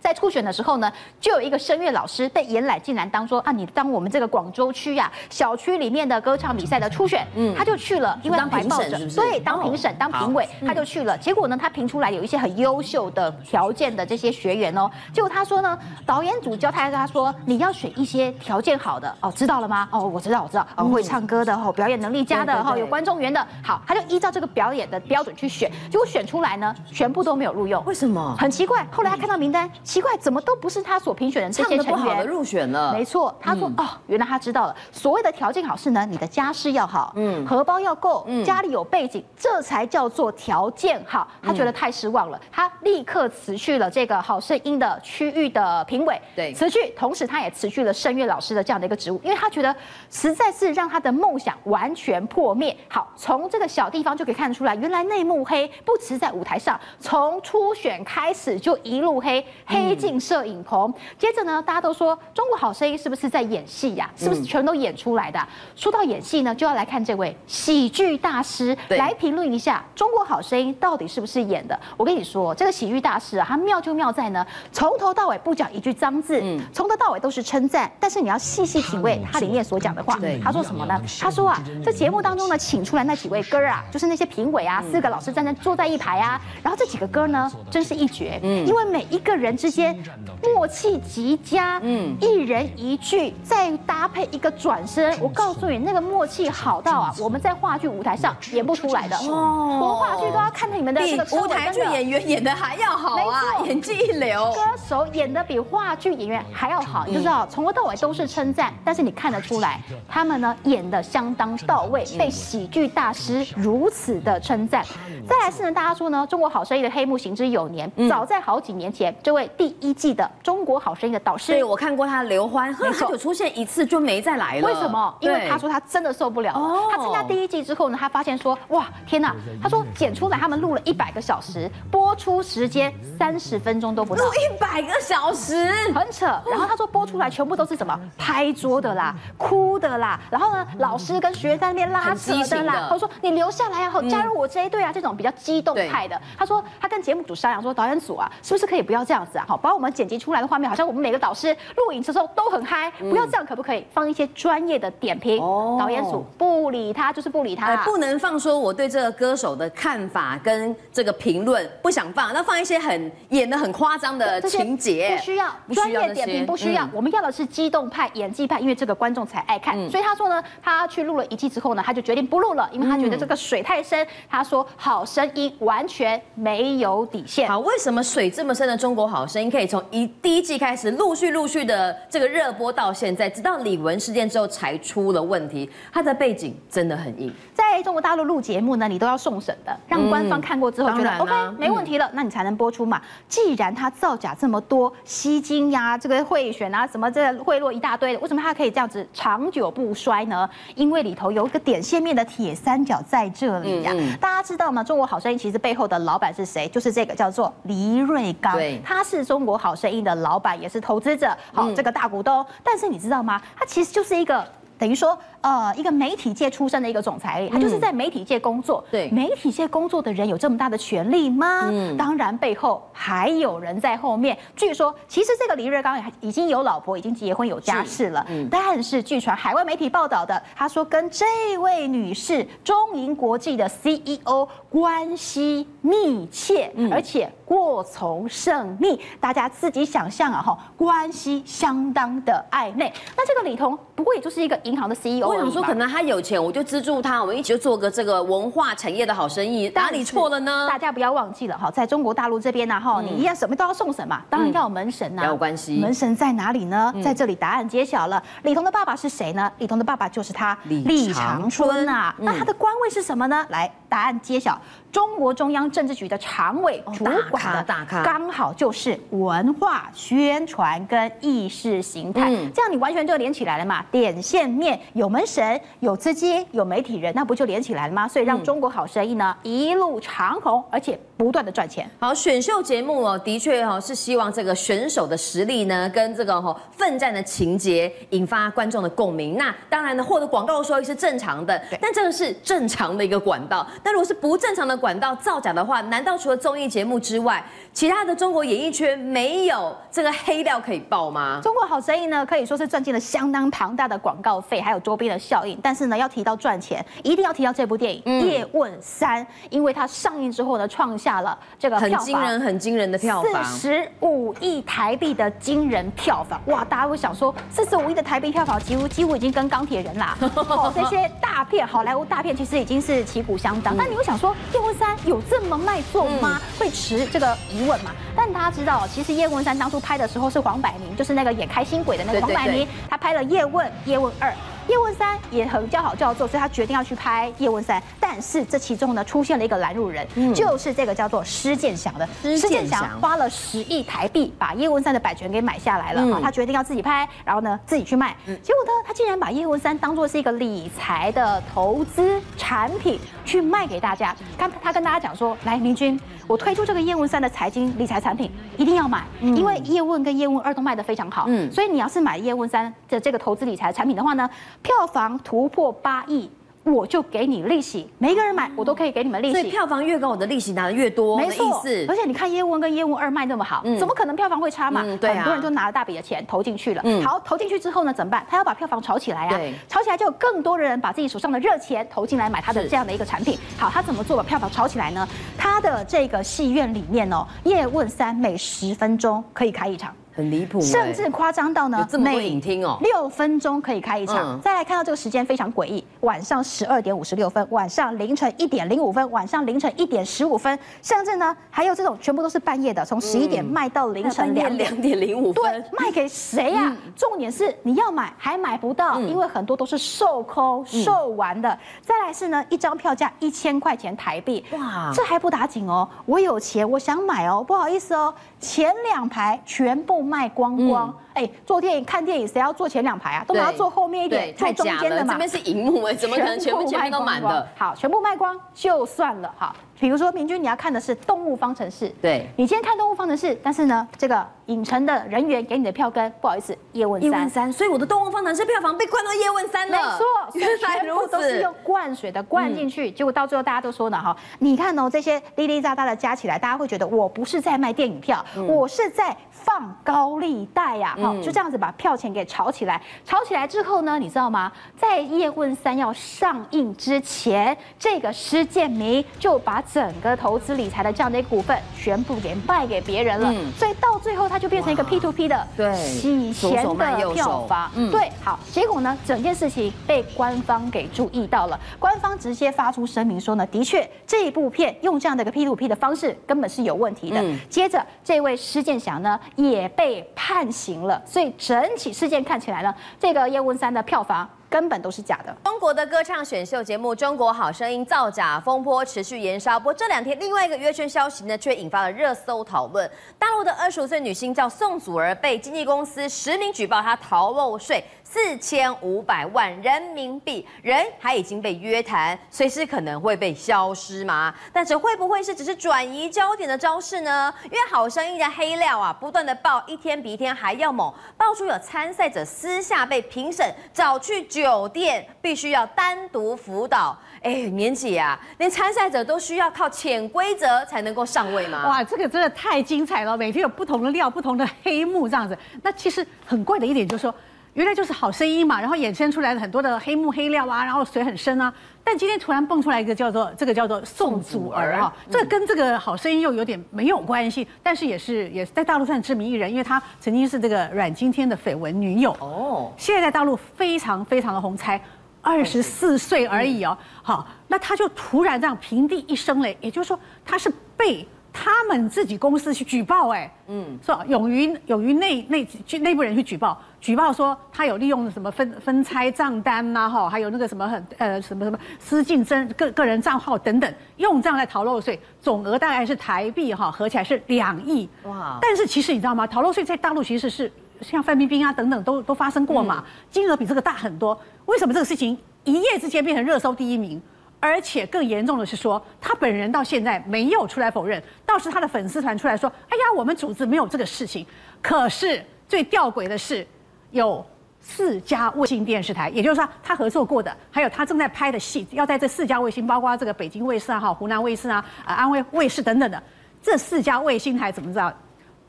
S5: 在初选的时候呢，就有一个声乐老师被延揽进来当说啊，你当我们这个广州区呀、啊、小区里面的歌唱比赛的初选，嗯，他就去了，因为当评审，对，当评审、当评委，他就去了。结果呢，他评出来有一些很优秀的条件的这些学员哦，结果他说呢，导演组交代他说，你要选一些条件好的哦，知道了吗？哦，我知道，我知道，哦，会唱歌的，哦，表演能力佳的，哈，有观众缘的，好，他就依照这个表演的标准去选，结果选出来呢，全部都没有录用，
S4: 为什么？
S5: 很奇怪。后来他看到名单。奇怪，怎么都不是他所评选的这些成
S4: 员？入选了。
S5: 没错，他说、嗯、哦，原来他知道了。所谓的条件好是呢，你的家世要好，嗯，荷包要够，嗯，家里有背景，这才叫做条件好。他觉得太失望了，嗯、他立刻辞去了这个好声音的区域的评委，对，辞去，同时他也辞去了声乐老师的这样的一个职务，因为他觉得实在是让他的梦想完全破灭。好，从这个小地方就可以看得出来，原来内幕黑不只在舞台上，从初选开始就一路黑黑。黑进摄影棚，接着呢，大家都说中国好声音是不是在演戏呀？是不是全都演出来的？说到演戏呢，就要来看这位喜剧大师来评论一下中国好声音到底是不是演的。我跟你说，这个喜剧大师啊，他妙就妙在呢，从头到尾不讲一句脏字，从头到尾都是称赞。但是你要细细品味他里面所讲的话。他说什么呢？他说啊，这节目当中呢，请出来那几位哥啊，就是那些评委啊，四个老师站在坐在一排啊，然后这几个哥呢，真是一绝，因为每一个人之间。默契极佳，嗯，一人一句，再搭配一个转身，我告诉你，那个默契好到啊，我们在话剧舞台上演不出来的哦。我话剧都要看你们的这个舞台剧演员演的还要好啊，演技一流，歌手演的比话剧演员还要好，你就知道从头到尾都是称赞，但是你看得出来，他们呢演的相当到位，被喜剧大师如此的称赞。再来是呢，大家说呢，中国好声音的黑幕行之有年，早在好几年前，这位第一季的中国好声音的导师，
S4: 对，我看过他刘欢，没错，就出现一次就没再来了。
S5: 为什么？因为他说他真的受不了了。他参加第一季之后呢，他发现说，哇，天哪！他说剪出来他们录了一百个小时，播出时间三十分钟都不到，
S4: 录一百个小时，
S5: 很扯。然后他说播出来全部都是什么拍桌的啦、哭的啦，然后呢，老师跟学生在那边拉扯的啦。他说你留下来啊，好加入我这一队啊，这种。比较激动派的，他说他跟节目组商量说，导演组啊，是不是可以不要这样子啊？好，把我们剪辑出来的画面，好像我们每个导师录影的时候都很嗨，不要这样，可不可以放一些专业的点评？哦，导演组不理他，就是不理他，
S4: 不能放说我对这个歌手的看法跟这个评论不想放，那放一些很演的很夸张的情节，
S5: 不需要专业点评，不需要，我们要的是激动派、演技派，因为这个观众才爱看。所以他说呢，他去录了一季之后呢，他就决定不录了，因为他觉得这个水太深。他说好。声音完全没有底线。
S4: 好，为什么水这么深的中国好声音可以从一第一季开始陆续陆续的这个热播到现在，直到李玟事件之后才出了问题？它的背景真的很硬。
S5: 在中国大陆录节目呢，你都要送审的，让官方看过之后觉得 OK 没问题了，那你才能播出嘛。既然他造假这么多，吸金呀，这个贿选啊，什么这个贿赂一大堆的，为什么他可以这样子长久不衰呢？因为里头有一个点线面的铁三角在这里呀。大家知道吗？中国好声音其实背后的老板是谁？就是这个叫做黎瑞刚，对，他是中国好声音的老板，也是投资者，好，这个大股东。但是你知道吗？他其实就是一个。等于说，呃，一个媒体界出身的一个总裁，他就是在媒体界工作。对，媒体界工作的人有这么大的权力吗？嗯，当然背后还有人在后面。据说，其实这个李瑞刚已经有老婆，已经结婚有家室了。嗯，但是据传海外媒体报道的，他说跟这位女士中银国际的 CEO 关系密切，而且过从甚密。大家自己想象啊，哈，关系相当的暧昧。那这个李彤不过也就是一个。银行的 CEO，
S4: 我想说，可能他有钱，我就资助他，我们一起就做个这个文化产业的好生意，哪里错了呢？
S5: 大家不要忘记了哈，在中国大陆这边呢，哈，你一样什么都要送什么，当然要有门神呐，
S4: 有关系。
S5: 门神在哪里呢？在这里，答案揭晓了。李彤的爸爸是谁呢？李彤的爸爸就是他李长春啊。那他的官位是什么呢？来。答案揭晓。中国中央政治局的常委主管的，刚好就是文化宣传跟意识形态，这样你完全就连起来了嘛。点线面有门神、有资金、有媒体人，那不就连起来了吗？所以让中国好声音呢一路长红，而且不断的赚钱。
S4: 好，选秀节目哦，的确哦是希望这个选手的实力呢，跟这个哈奋战的情节引发观众的共鸣。那当然呢，获得广告收益是正常的，但这个是正常的一个管道。但如果是不正常的管道造假的话，难道除了综艺节目之外，其他的中国演艺圈没有这个黑料可以爆吗？
S5: 中国好声音呢，可以说是赚进了相当庞大的广告费，还有周边的效应。但是呢，要提到赚钱，一定要提到这部电影《嗯、叶问三》，因为它上映之后呢，创下了这个
S4: 很惊人、很惊人的票房，
S5: 四十五亿台币的惊人票房。哇，大家会想说，四十五亿的台币票房，几乎几乎已经跟钢铁人啦，<laughs> 哦，这些大片好莱坞大片其实已经是旗鼓相当。那、嗯、你会想说，《叶问三》有这么卖座吗？嗯、会持这个疑问嘛？但大家知道，其实叶问三当初拍的时候是黄百鸣，就是那个演开心鬼的那个黄百鸣，他拍了叶问、叶问二。叶问三也很叫好叫座，所以他决定要去拍叶问三。但是这其中呢，出现了一个拦路人，嗯、就是这个叫做施建祥的。施建祥花了十亿台币把叶问三的版权给买下来了他决定要自己拍，然后呢自己去卖。嗯、结果呢，他竟然把叶问三当做是一个理财的投资产品去卖给大家。他他跟大家讲说，来明君，我推出这个叶问三的财经理财产品，一定要买，嗯、因为叶问跟叶问二都卖得非常好。嗯，所以你要是买叶问三的这个投资理财产品的话呢，票房突破八亿。我就给你利息，每一个人买我都可以给你们利息，
S4: 所以票房越高，我的利息拿的越多，
S5: 没错。而且你看叶问跟叶问二卖那么好，怎么可能票房会差嘛？对，很多人就拿了大笔的钱投进去了。好，投进去之后呢，怎么办？他要把票房炒起来啊！炒起来就有更多的人把自己手上的热钱投进来买他的这样的一个产品。好，他怎么做把票房炒起来呢？他的这个戏院里面哦，叶问三每十分钟可以开一场。
S4: 很离谱，
S5: 甚至夸张到呢，
S4: 每
S5: 六分钟可以开一场。再来看到这个时间非常诡异，晚上十二点五十六分，晚上凌晨一点零五分，晚上凌晨一点十五分，甚至呢还有这种全部都是半夜的，从十一点卖到凌晨两
S4: 两点零五分。
S5: 对，卖给谁呀？重点是你要买还买不到，因为很多都是售空售完的。再来是呢，一张票价一千块钱台币，哇，这还不打紧哦，我有钱，我想买哦，不好意思哦，前两排全部。卖光光，哎、嗯，做电影看电影，谁要坐前两排啊？都把它坐后面一点，坐中间的嘛。
S4: 这边是荧幕哎，怎么可能全部前面都满的？
S5: 好，全部卖光就算了。哈，比如说明君，你要看的是《动物方程式》，
S4: 对，
S5: 你今天看《动物方程式》，但是呢，这个影城的人员给你的票根，不好意思，叶问三。叶问三，
S4: 所以我的《动物方程式》票房被灌到叶问三了。
S5: 没错，原来如此，都是用灌水的灌进去，嗯、结果到最后大家都说呢，哈，你看哦，这些滴滴答答的加起来，大家会觉得我不是在卖电影票，嗯、我是在。放高利贷呀，好，就这样子把票钱给炒起来。炒起来之后呢，你知道吗？在《叶问三》要上映之前，这个施建明就把整个投资理财的这样的一个股份全部给卖给别人了。所以到最后，他就变成一个 P to P 的洗钱的票房。对，好，结果呢，整件事情被官方给注意到了，官方直接发出声明说呢，的确这一部片用这样的一个 P to P 的方式根本是有问题的。接着，这位施建祥呢。也被判刑了，所以整体事件看起来呢，这个叶问三的票房根本都是假的。
S4: 中国的歌唱选秀节目《中国好声音》造假风波持续延烧，不过这两天另外一个约圈消息呢，却引发了热搜讨论。大陆的二十五岁女星叫宋祖儿，被经纪公司实名举报她逃漏税。四千五百万人民币，人还已经被约谈，随时可能会被消失吗？但这会不会是只是转移焦点的招式呢？因为好声音的黑料啊，不断的爆，一天比一天还要猛，爆出有参赛者私下被评审找去酒店，必须要单独辅导。哎，年姐啊，连参赛者都需要靠潜规则才能够上位吗？
S3: 哇，这个真的太精彩了，每天有不同的料，不同的黑幕这样子。那其实很怪的一点就是说。原来就是好声音嘛，然后衍生出来的很多的黑幕黑料啊，然后水很深啊。但今天突然蹦出来一个叫做这个叫做宋祖儿哈，这跟这个好声音又有点没有关系，但是也是也是在大陆算知名艺人，因为他曾经是这个阮经天的绯闻女友哦，现在在大陆非常非常的红，才二十四岁而已哦。好，那他就突然这样平地一声雷，也就是说他是被。他们自己公司去举报，哎，嗯，说勇于勇于内内去内部人去举报，举报说他有利用什么分分拆账单呐，哈，还有那个什么很呃什么什么私进真个个人账号等等，用这样来逃漏税，总额大概是台币哈，合起来是两亿哇。但是其实你知道吗？逃漏税在大陆其实是像范冰冰啊等等都都发生过嘛，金额比这个大很多。为什么这个事情一夜之间变成热搜第一名？而且更严重的是说，他本人到现在没有出来否认，倒是他的粉丝团出来说：“哎呀，我们组织没有这个事情。”可是最吊诡的是，有四家卫星电视台，也就是说他合作过的，还有他正在拍的戏，要在这四家卫星，包括这个北京卫视啊、哈湖南卫视啊、啊安徽卫视等等的，这四家卫星台怎么知道？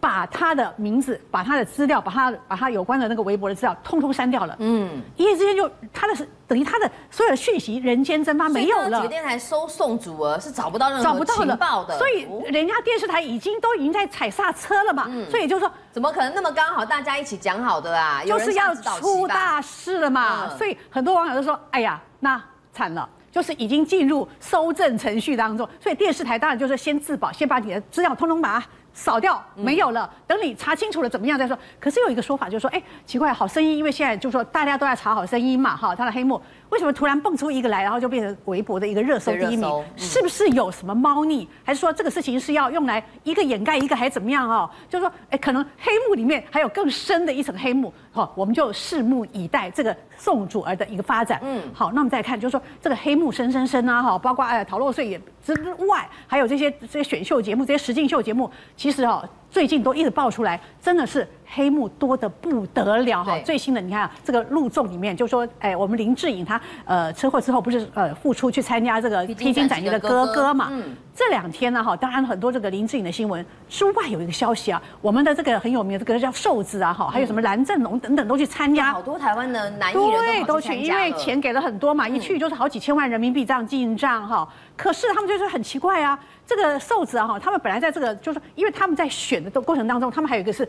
S3: 把他的名字、把他的资料、把他把他有关的那个微博的资料，通通删掉了。嗯，一夜之间就他的等于他的所有的讯息人间蒸发没有了。
S4: 几个电台收送组额是找不到任何情报的，
S3: 所以人家电视台已经都已经在踩刹车了嘛。嗯，所以就是说，
S4: 怎么可能那么刚好大家一起讲好的啊？
S3: 就是要出大事了嘛。所以很多网友都说：“哎呀，那惨了，就是已经进入搜证程序当中。”所以电视台当然就是先自保，先把你的资料通通把它。扫掉没有了，等你查清楚了怎么样再说。可是有一个说法就是说，哎，奇怪，好声音，因为现在就是说大家都在查好声音嘛，哈，他的黑幕为什么突然蹦出一个来，然后就变成微博的一个热搜第一名？是不是有什么猫腻？还是说这个事情是要用来一个掩盖一个，还是怎么样哦？就是说，哎，可能黑幕里面还有更深的一层黑幕，好，我们就拭目以待这个宋祖儿的一个发展。嗯，好，那我们再看，就是说这个黑幕深深深啊，哈，包括哎逃漏税也之外，还有这些这些选秀节目，这些实境秀节目。其实哦，最近都一直爆出来，真的是黑幕多的不得了哈。最新的你看啊，这个录综里面就说，哎，我们林志颖他呃车祸之后不是呃复出去参加这个披荆斩棘的哥哥嘛？嗯，这两天呢哈，当然很多这个林志颖的新闻之外有一个消息啊，我们的这个很有名的这个叫瘦子啊哈，还有什么蓝正龙等等都去参加，
S4: 好多台湾的男艺人都去，
S3: 因为钱给了很多嘛，一去就是好几千万人民币这样进账哈。可是他们就是很奇怪啊。这个瘦子啊，哈，他们本来在这个就是，因为他们在选的过程当中，他们还有一个是，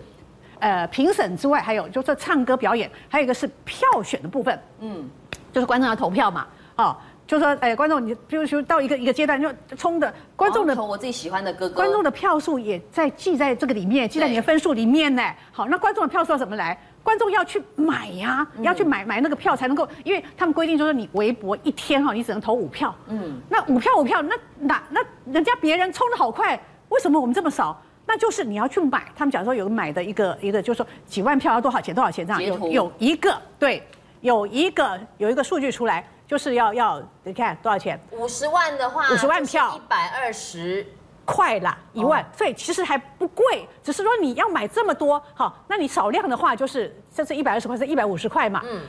S3: 呃，评审之外，还有就是唱歌表演，还有一个是票选的部分，嗯，就是观众要投票嘛，哦，就是说，哎，观众你比如说到一个一个阶段就冲的观众的
S4: 投我自己喜欢的歌歌，
S3: 观众的票数也在记在这个里面，记在你的分数里面呢。好，那观众的票数要怎么来？观众要去买呀，要去买买那个票才能够，因为他们规定就是你微博一天哈，你只能投五票。嗯，那五票五票，那那那人家别人冲的好快，为什么我们这么少？那就是你要去买。他们讲说有买的一个一个，就是说几万票要多少钱多少钱这样。有有一个对，有一个有一个数据出来，就是要要你看多少钱？
S4: 五十万的话，
S3: 五十万票
S4: 一百二十。
S3: 快啦，一万，所以其实还不贵，只是说你要买这么多，好，那你少量的话就是这是一百二十块，是一百五十块嘛，嗯，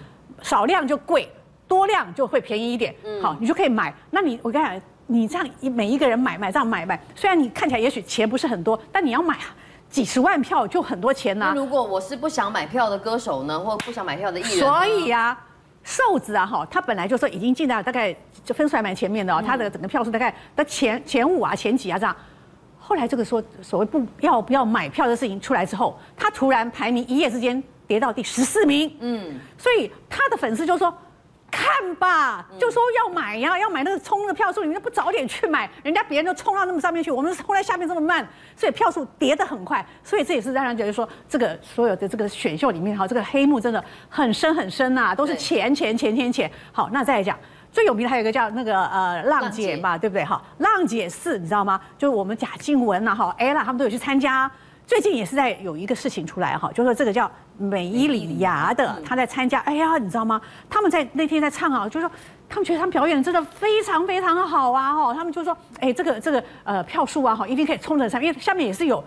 S3: 少量就贵，多量就会便宜一点，嗯，好，你就可以买。那你我跟你讲，你这样一每一个人买买这样买买，虽然你看起来也许钱不是很多，但你要买几十万票就很多钱呐。
S4: 那如果我是不想买票的歌手呢，或不想买票的艺人，
S3: 所以呀，瘦子啊，哈，他本来就说已经进到大概。就分数还蛮前面的哦，他的整个票数大概的前前五啊、前几啊这样。后来这个说所谓不要不要买票的事情出来之后，他突然排名一夜之间跌到第十四名。嗯，所以他的粉丝就说：“看吧，就说要买呀，要买那个冲的票数，你们不早点去买，人家别人都冲到那么上面去，我们冲在下面这么慢，所以票数跌得很快。所以这也是让人觉得说，这个所有的这个选秀里面哈，这个黑幕真的很深很深呐，都是钱钱钱钱钱。好，那再来讲。”最有名的还有一个叫那个呃浪姐嘛，对不对哈？浪姐四你知道吗？就是我们贾静雯呐哈，ella 他们都有去参加。最近也是在有一个事情出来哈，就是说这个叫美伊里芽的，他在参加。哎呀，你知道吗？他们在那天在唱啊，就是说他们觉得他们表演真的非常非常好啊哈。他们就说，哎，这个这个呃票数啊哈，一定可以冲得上，因为下面也是有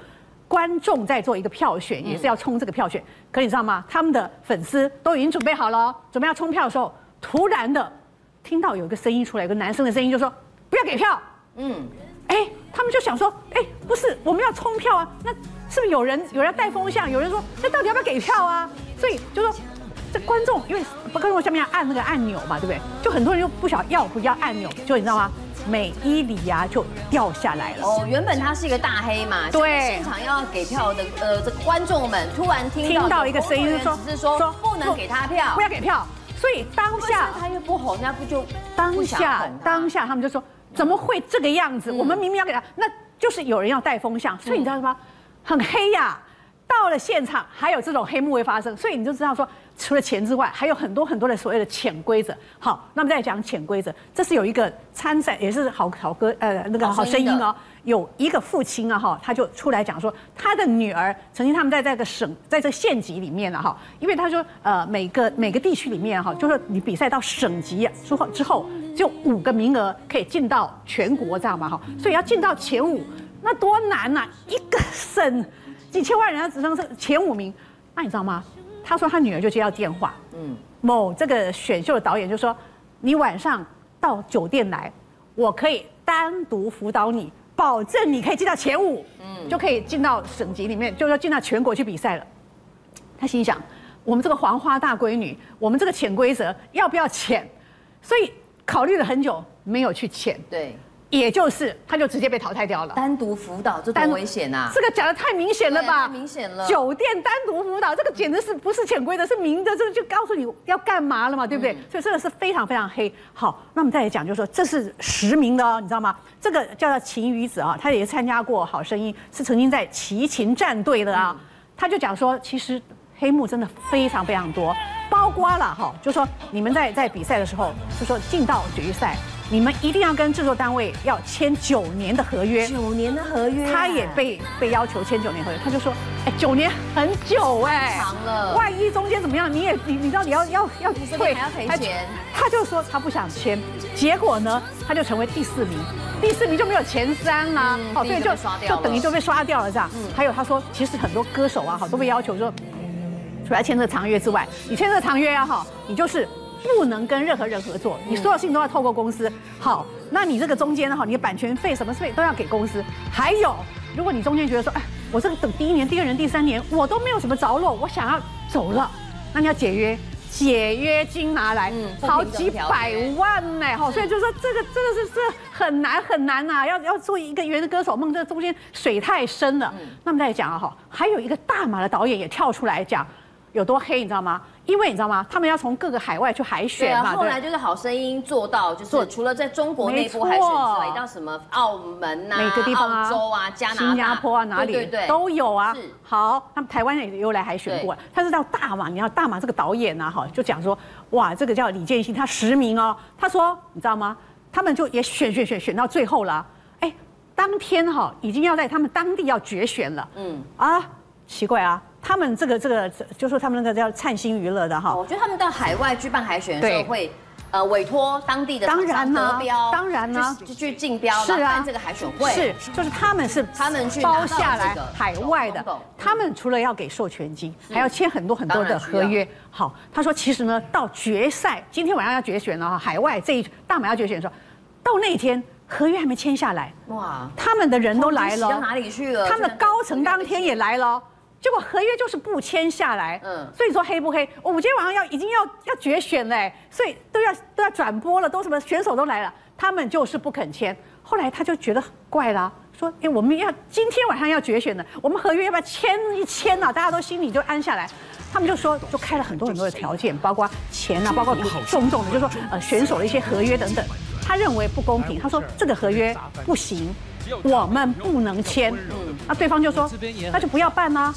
S3: 观众在做一个票选，也是要冲这个票选。可你知道吗？他们的粉丝都已经准备好了，准备要冲票的时候，突然的。听到有一个声音出来，有个男生的声音就说：“不要给票。”嗯，哎，他们就想说：“哎，不是，我们要冲票啊，那是不是有人有人带风向？有人说，那到底要不要给票啊？”所以就说这观众，因为观众下面要按那个按钮嘛，对不对？就很多人就不晓得要不要按钮，就你知道吗？美伊里芽就掉下来了。哦，
S4: 原本他是一个大黑嘛，
S3: 对，
S4: 现场要给票的呃这个观众们突然听到
S3: 听到一个声音说，
S4: 是说不能给他票，
S3: 不要给票。所以当下
S4: 他又不吼，那不就
S3: 当下当下他们就说怎么会这个样子？我们明明要给他，那就是有人要带风向，所以你知道吗？很黑呀。到了现场还有这种黑幕会发生，所以你就知道说，除了钱之外，还有很多很多的所谓的潜规则。好，那么再讲潜规则，这是有一个参赛也是好好歌呃那个好声音哦，有一个父亲啊哈，他就出来讲说，他的女儿曾经他们在这个省在这个县级里面了哈，因为他说呃每个每个地区里面哈，就是你比赛到省级之后之后就五个名额可以进到全国这样嘛哈，所以要进到前五那多难呐，一个省。几千万人，他只剩是前五名，那你知道吗？他说他女儿就接到电话，嗯，某这个选秀的导演就说，你晚上到酒店来，我可以单独辅导你，保证你可以进到前五，嗯，就可以进到省级里面，就要进到全国去比赛了。他心想，我们这个黄花大闺女，我们这个潜规则要不要潜？所以考虑了很久，没有去潜。
S4: 对。
S3: 也就是，他就直接被淘汰掉了。
S4: 单独辅导这多危险啊！
S3: 这个讲的太明显了吧？
S4: 太明显了。
S3: 酒店单独辅导，这个简直是不是潜规则，是明的，这个就告诉你要干嘛了嘛，对不对？嗯、所以这个是非常非常黑。好，那我们再来讲，就是说这是实名的哦，你知道吗？这个叫做秦瑜子啊，他也参加过《好声音》，是曾经在齐秦战队的啊。他就讲说，其实黑幕真的非常非常多，包括了哈，就说你们在在比赛的时候，就说进到决赛。你们一定要跟制作单位要签九年的合约，
S4: 九年的合约，
S3: 他也被被要求签九年合约，他就说，哎，九年很久哎，
S4: 长了，
S3: 万一中间怎么样，你也你你知道你要要要
S4: 退还要赔钱，
S3: 他就说他不想签，结果呢，他就成为第四名，第四名就没有前三啦，哦，所以就就等于就被刷掉了这样。还有他说，其实很多歌手啊，好都被要求说，除了签这个长约之外，你签这个长约啊，哈，你就是。不能跟任何人合作，你所有事情都要透过公司。好，那你这个中间的话，你的版权费什么费都要给公司。还有，如果你中间觉得说，哎，我这个等第一年、第二年、第三年，我都没有什么着落，我想要走了，那你要解约，解约金拿来，好几百万呢。哈，所以就是说这个真的是是很难很难呐，要要做一个圆的歌手梦，这中间水太深了。那么再讲啊，哈，还有一个大马的导演也跳出来讲。有多黑，你知道吗？因为你知道吗？他们要从各个海外去海选嘛。
S4: 对啊，后来就是好声音做到，就是除了在中国内部海选之外，到什么澳门啊、
S3: 每个地方啊、
S4: 澳洲啊、加拿大、
S3: 新加坡啊，哪里
S4: 对对
S3: 都有啊。好，他们台湾也又来海选过。他是到大马，你要大马这个导演啊，哈，就讲说，哇，这个叫李建新，他实名哦。他说，你知道吗？他们就也选选选选到最后了。哎，当天哈已经要在他们当地要决选了。嗯啊，奇怪啊。他们这个这个，就说他们那个叫灿星娱乐的哈，
S4: 我觉得他们到海外举办海选的时候会，呃，委托当地的
S3: 当然呢，
S4: 当然呢，就去竞标，是啊，办这个海选会，
S3: 是，就是他们是他们去包下来海外的，他们除了要给授权金，还要签很多很多的合约。好，他说其实呢，到决赛今天晚上要决选了哈，海外这一大马要决选的时候，到那天合约还没签下来，哇，他们的人都来了，
S4: 到哪里去了？
S3: 他们的高层当天也来了。结果合约就是不签下来，嗯，所以说黑不黑？我们今天晚上要已经要要决选嘞，所以都要都要转播了，都什么选手都来了，他们就是不肯签。后来他就觉得怪了，说，哎，我们要今天晚上要决选的，我们合约要不要签一签呢？大家都心里就安下来。他们就说，就开了很多很多的条件，包括钱啊，包括种种的，就说呃选手的一些合约等等。他认为不公平，他说这个合约不行。我们不能签，嗯，那对方就说，那就不要办啦，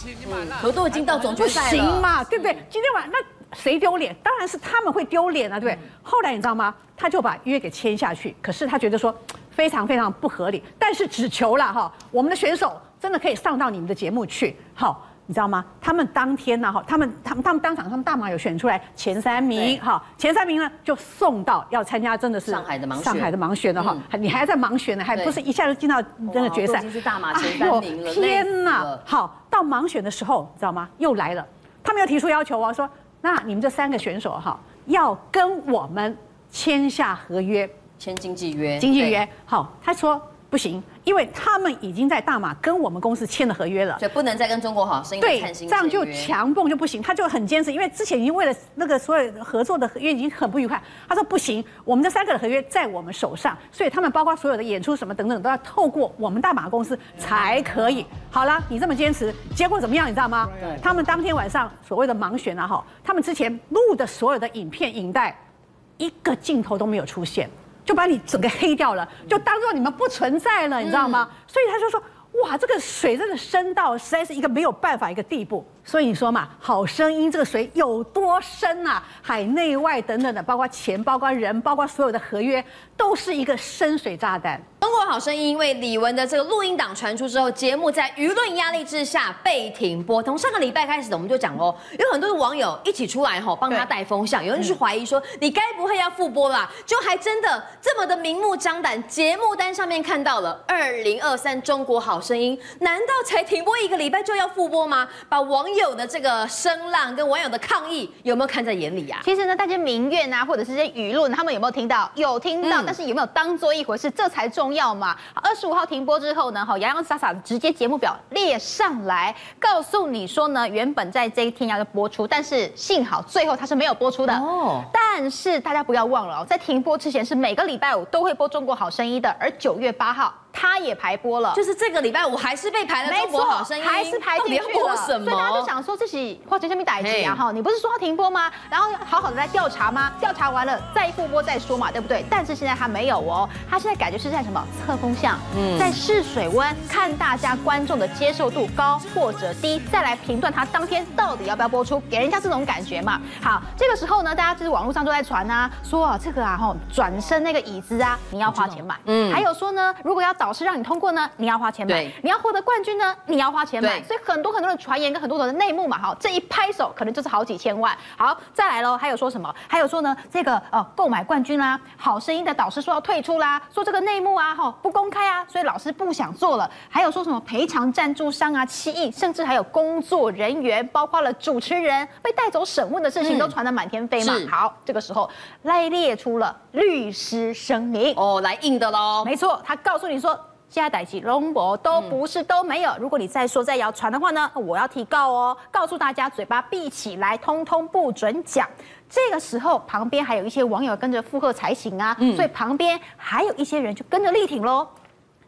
S4: 合作已经到总决赛了，
S3: 不行嘛，对不对？今天晚上那谁丢脸？当然是他们会丢脸啊，对不对？后来你知道吗？他就把约给签下去，可是他觉得说非常非常不合理，但是只求了哈，我们的选手真的可以上到你们的节目去，好。你知道吗？他们当天呢，哈，他们他们他们当场，他们大马有选出来前三名，哈，前三名呢就送到要参加，真的是
S4: 上海的盲选，
S3: 上海的盲选的哈，你还在盲选呢，还不是一下就进到真的决赛，
S4: 是大马前三名了，
S3: 天哪！好，到盲选的时候，你知道吗？又来了，他们又提出要求啊，说那你们这三个选手哈，要跟我们签下合约，
S4: 签经纪约，
S3: 经纪约。好，他说。不行，因为他们已经在大马跟我们公司签了合约了，
S4: 所以不能再跟中国好声音
S3: 对，这样就强蹦就不行。他就很坚持，因为之前已经为了那个所有合作的合约已经很不愉快。他说不行，我们这三个的合约在我们手上，所以他们包括所有的演出什么等等都要透过我们大马公司才可以。好了，你这么坚持，结果怎么样？你知道吗？他们当天晚上所谓的盲选啊，哈，他们之前录的所有的影片影带，一个镜头都没有出现。就把你整个黑掉了，就当做你们不存在了，你知道吗？所以他就说。哇，这个水真的深到实在是一个没有办法一个地步，所以你说嘛，好声音这个水有多深啊？海内外等等的，包括钱，包括人，包括所有的合约，都是一个深水炸弹。
S4: 中国好声音因为李玟的这个录音档传出之后，节目在舆论压力之下被停播。从上个礼拜开始的，我们就讲哦，有很多的网友一起出来吼，帮他带风向，有人去怀疑说，你该不会要复播啦？就还真的这么的明目张胆，节目单上面看到了二零二三中国好声音，难道才停播一个礼拜就要复播吗？把网友的这个声浪跟网友的抗议有没有看在眼里呀、啊？
S5: 其实呢，大家民怨啊，或者是这些舆论，他们有没有听到？有听到，嗯、但是有没有当做一回事？这才重要嘛。二十五号停播之后呢，好洋洋洒洒直接节目表列上来，告诉你说呢，原本在这一天要播出，但是幸好最后它是没有播出的。哦，但是大家不要忘了哦，在停播之前是每个礼拜五都会播《中国好声音》的，而九月八号。他也排播了，
S4: 就是这个礼拜五还是被排了。中国好声音
S5: 还是排进去了。所以大家就想说，自己花钱下面打击啊哈！你不是说要停播吗？然后好好的来调查吗？调查完了再复播再说嘛，对不对？但是现在他没有哦，他现在感觉是在什么测风向，嗯，在试水温，看大家观众的接受度高或者低，再来评断他当天到底要不要播出，给人家这种感觉嘛。好，这个时候呢，大家就是网络上都在传啊，说啊这个啊哈转身那个椅子啊，你要花钱买，嗯，还有说呢，如果要导。师让你通过呢，你要花钱买；你要获得冠军呢，你要花钱买。所以很多很多的传言跟很多的内幕嘛，哈，这一拍手可能就是好几千万。好，再来喽，还有说什么？还有说呢，这个呃购买冠军啦，好声音的导师说要退出啦，说这个内幕啊，哈不公开啊，所以老师不想做了。还有说什么赔偿赞助商啊七亿，甚至还有工作人员，包括了主持人被带走审问的事情都传得满天飞嘛。嗯、好，这个时候来列出了律师声明
S4: 哦，来硬的喽。
S5: 没错，他告诉你说。加代级龙博都不是都没有，如果你再说再谣传的话呢，我要提告哦，告诉大家嘴巴闭起来，通通不准讲。这个时候旁边还有一些网友跟着附和才行啊，嗯、所以旁边还有一些人就跟着力挺喽。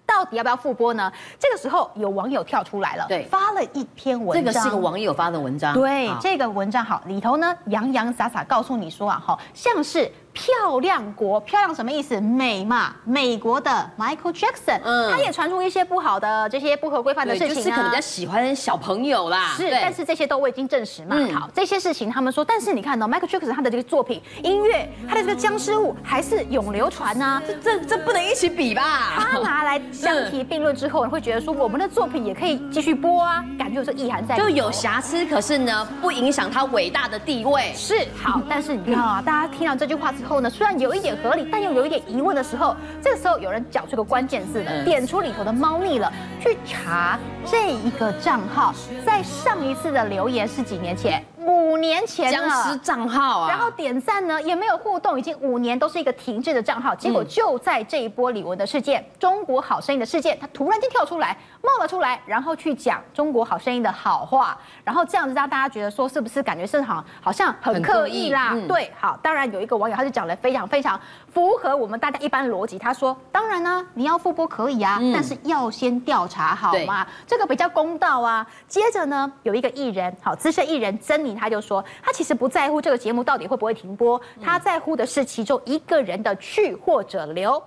S5: 到底要不要复播呢？这个时候有网友跳出来了，对，发了一篇文章，
S4: 这个是个网友发的文章，
S5: 对，好这个文章好，里头呢洋洋洒洒告诉你说啊，哈，像是。漂亮国，漂亮什么意思？美嘛，美国的 Michael Jackson，嗯，他也传出一些不好的这些不合规范的事情啊，
S4: 就是可能比较喜欢小朋友啦，
S5: 是，但是这些都未经证实嘛。嗯、好，这些事情他们说，但是你看到 Michael Jackson 他的这个作品、音乐，他的这个僵尸舞还是永流传呢、啊，
S4: 这这这不能一起比吧？
S5: 他拿来相提并论之后，你会觉得说我们的作品也可以继续播啊，感觉有这意涵在，
S4: 就有瑕疵，可是呢不影响他伟大的地位。
S5: 是，好，但是你看啊，大家听到这句话之后呢，虽然有一。一点合理，但又有一点疑问的时候，这个时候有人讲出个关键字了，点出里头的猫腻了，去查这一个账号，在上一次的留言是几年前？五年前
S4: 僵尸账号啊，
S5: 然后点赞呢也没有互动，已经五年都是一个停滞的账号。结果就在这一波李玟的事件，嗯、中国好声音的事件，他突然间跳出来，冒了出来，然后去讲中国好声音的好话，然后这样子让大家觉得说，是不是感觉是好好像很刻意啦？对，好，当然有一个网友他就讲的非常非常符合我们大家一般逻辑，他说，当然呢，你要复播可以啊，嗯、但是要先调查好吗？对这个比较公道啊。接着呢，有一个艺人，好资深艺人珍妮。他就说，他其实不在乎这个节目到底会不会停播，他在乎的是其中一个人的去或者留。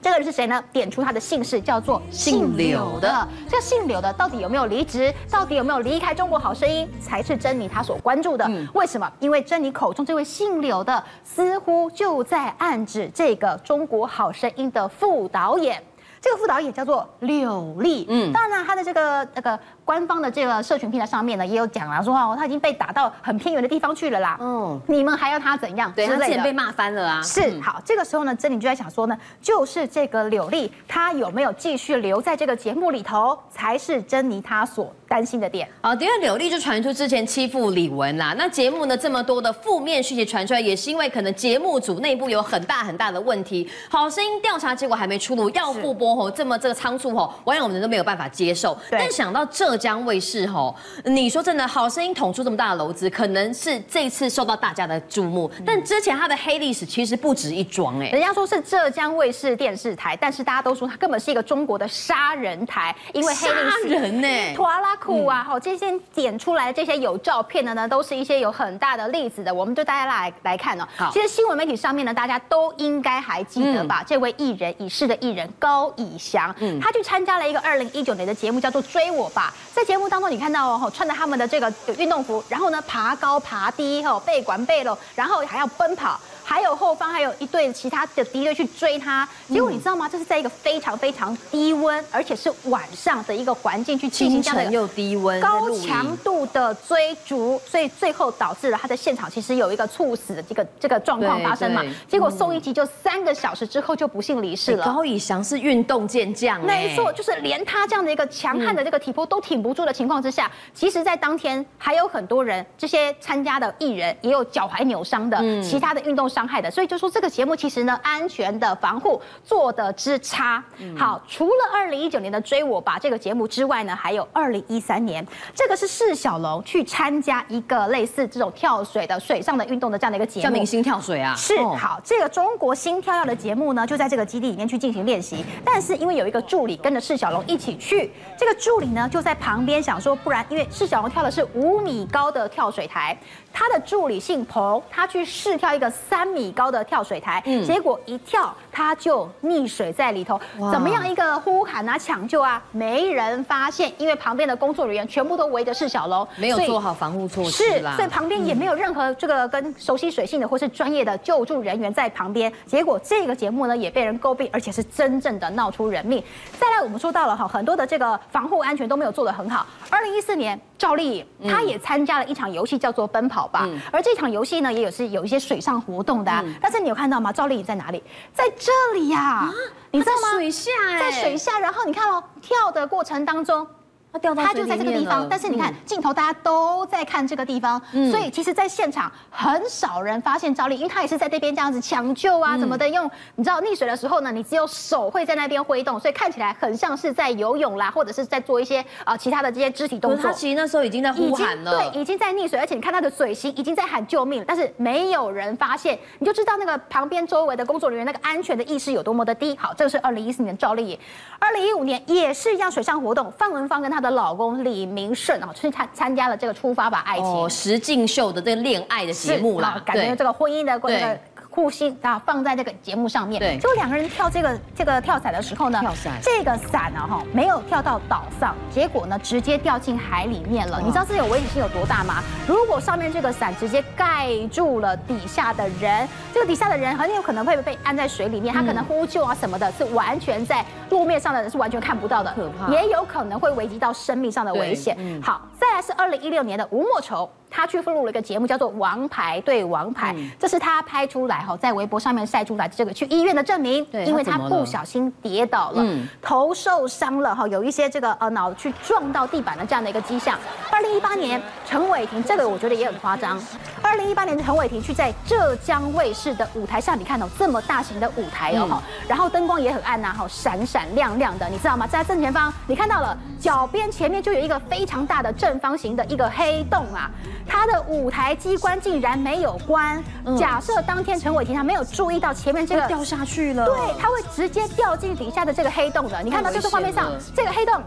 S5: 这个人是谁呢？点出他的姓氏，叫做姓柳的。这个姓柳的到底有没有离职？到底有没有离开中国好声音？才是珍妮她所关注的。嗯、为什么？因为珍妮口中这位姓柳的，似乎就在暗指这个中国好声音的副导演。这个副导演叫做柳丽。嗯，当然呢，他的这个那个。官方的这个社群平台上面呢，也有讲了，说哦，他已经被打到很偏远的地方去了啦。嗯，你们还要他怎样？
S4: 对，他之前被骂翻了啊。
S5: 是，好，这个时候呢，珍妮就在想说呢，就是这个柳丽，她有没有继续留在这个节目里头，才是珍妮她所担心的点。
S4: 好，因为柳丽就传出之前欺负李玟啦，那节目呢这么多的负面讯息传出来，也是因为可能节目组内部有很大很大的问题。好声音调查结果还没出炉，要复播吼，这么这个仓促吼，网友们都没有办法接受。但想到浙江卫视吼，你说真的，好声音捅出这么大的篓子，可能是这一次受到大家的注目。但之前他的黑历史其实不止一桩哎，
S5: 人家说是浙江卫视电视台，但是大家都说他根本是一个中国的杀人台，因为黑历史
S4: 杀人呢，<laughs>
S5: 拖拉库啊，好、嗯，这些点出来的这些有照片的呢，都是一些有很大的例子的，我们就大家来来看哦。好，其实新闻媒体上面呢，大家都应该还记得吧？嗯、这位艺人已逝的艺人高以翔，嗯，他去参加了一个二零一九年的节目，叫做《追我吧》。在节目当中，你看到哦，穿着他们的这个运动服，然后呢，爬高爬低，哈，背管背喽，然后还要奔跑。还有后方还有一队其他的敌队去追他，结果你知道吗？这是在一个非常非常低温，而且是晚上的一个环境去进行这样的
S4: 又低温
S5: 高强度的追逐，所以最后导致了他在现场其实有一个猝死的这个这个状况发生嘛。结果送医急救三个小时之后就不幸离世了。
S4: 高以翔是运动健将，
S5: 没错，就是连他这样的一个强悍的这个体魄都挺不住的情况之下，其实，在当天还有很多人，这些参加的艺人也有脚踝扭伤的，其他的运动伤害的，所以就说这个节目其实呢，安全的防护做的之差。好，除了二零一九年的追我吧这个节目之外呢，还有二零一三年，这个是释小龙去参加一个类似这种跳水的水上的运动的这样的一个节目，
S4: 叫明星跳水啊。
S5: 是，好，这个中国新跳跃的节目呢，就在这个基地里面去进行练习。但是因为有一个助理跟着释小龙一起去，这个助理呢就在旁边想说，不然因为释小龙跳的是五米高的跳水台。他的助理姓彭，他去试跳一个三米高的跳水台，嗯、结果一跳他就溺水在里头。哇怎么样一个呼喊啊抢救啊，没人发现，因为旁边的工作人员全部都围着释小龙，
S4: 没有做好防护措施
S5: 是，所以旁边也没有任何这个跟熟悉水性的或是专业的救助人员在旁边。结果这个节目呢也被人诟病，而且是真正的闹出人命。再来，我们说到了哈，很多的这个防护安全都没有做得很好。二零一四年，赵丽颖她也参加了一场游戏，叫做奔跑。嗯、而这场游戏呢，也有是有一些水上活动的、啊。嗯、但是你有看到吗？赵丽颖在哪里？在这里呀、啊，啊、你知道吗？
S4: 水下、欸，
S5: 在水下。然后你看哦，跳的过程当中。他掉到他就在这个地方，但是你看镜头，大家都在看这个地方，所以其实，在现场很少人发现赵丽，因为她也是在这边这样子抢救啊，怎么的用？你知道溺水的时候呢，你只有手会在那边挥动，所以看起来很像是在游泳啦，或者是在做一些啊其他的这些肢体动作。
S4: 他其实那时候已经在呼喊了，
S5: 对，已经在溺水，而且你看他的嘴型已经在喊救命，但是没有人发现，你就知道那个旁边周围的工作人员那个安全的意识有多么的低。好，这个是二零一四年赵丽颖，二零一五年也是一样水上活动，范文芳跟她的老公李。明顺啊，去参参加了这个出发吧爱情
S4: 哦，石敬秀的这个恋爱的节目啦，
S5: 感觉这个婚姻的过程。对护心啊，放在这个节目上面。对，就两个人跳这个这个跳伞的时候呢，跳伞，这个伞呢哈没有跳到岛上，结果呢直接掉进海里面了。你知道这有危险性有多大吗？如果上面这个伞直接盖住了底下的人，这个底下的人很有可能会被按在水里面，他可能呼救啊什么的，是完全在路面上的人是完全看不到的，可怕，也有可能会危及到生命上的危险。好，再来是二零一六年的吴莫愁。他去录了一个节目，叫做《王牌对王牌》，嗯、这是他拍出来哈，在微博上面晒出来的这个去医院的证明，因为他不小心跌倒了，嗯、头受伤了哈，有一些这个呃脑去撞到地板的这样的一个迹象。二零一八年，陈伟霆这个我觉得也很夸张。二零一八年，陈伟霆去在浙江卫视的舞台上，你看到这么大型的舞台哦，嗯、然后灯光也很暗呐，哈，闪闪亮亮的，你知道吗？在正前方，你看到了脚边前面就有一个非常大的正方形的一个黑洞啊。他的舞台机关竟然没有关。假设当天陈伟霆他没有注意到前面这个
S4: 掉下去了，
S5: 对，他会直接掉进底下的这个黑洞的。你看到这个画面上这个黑洞。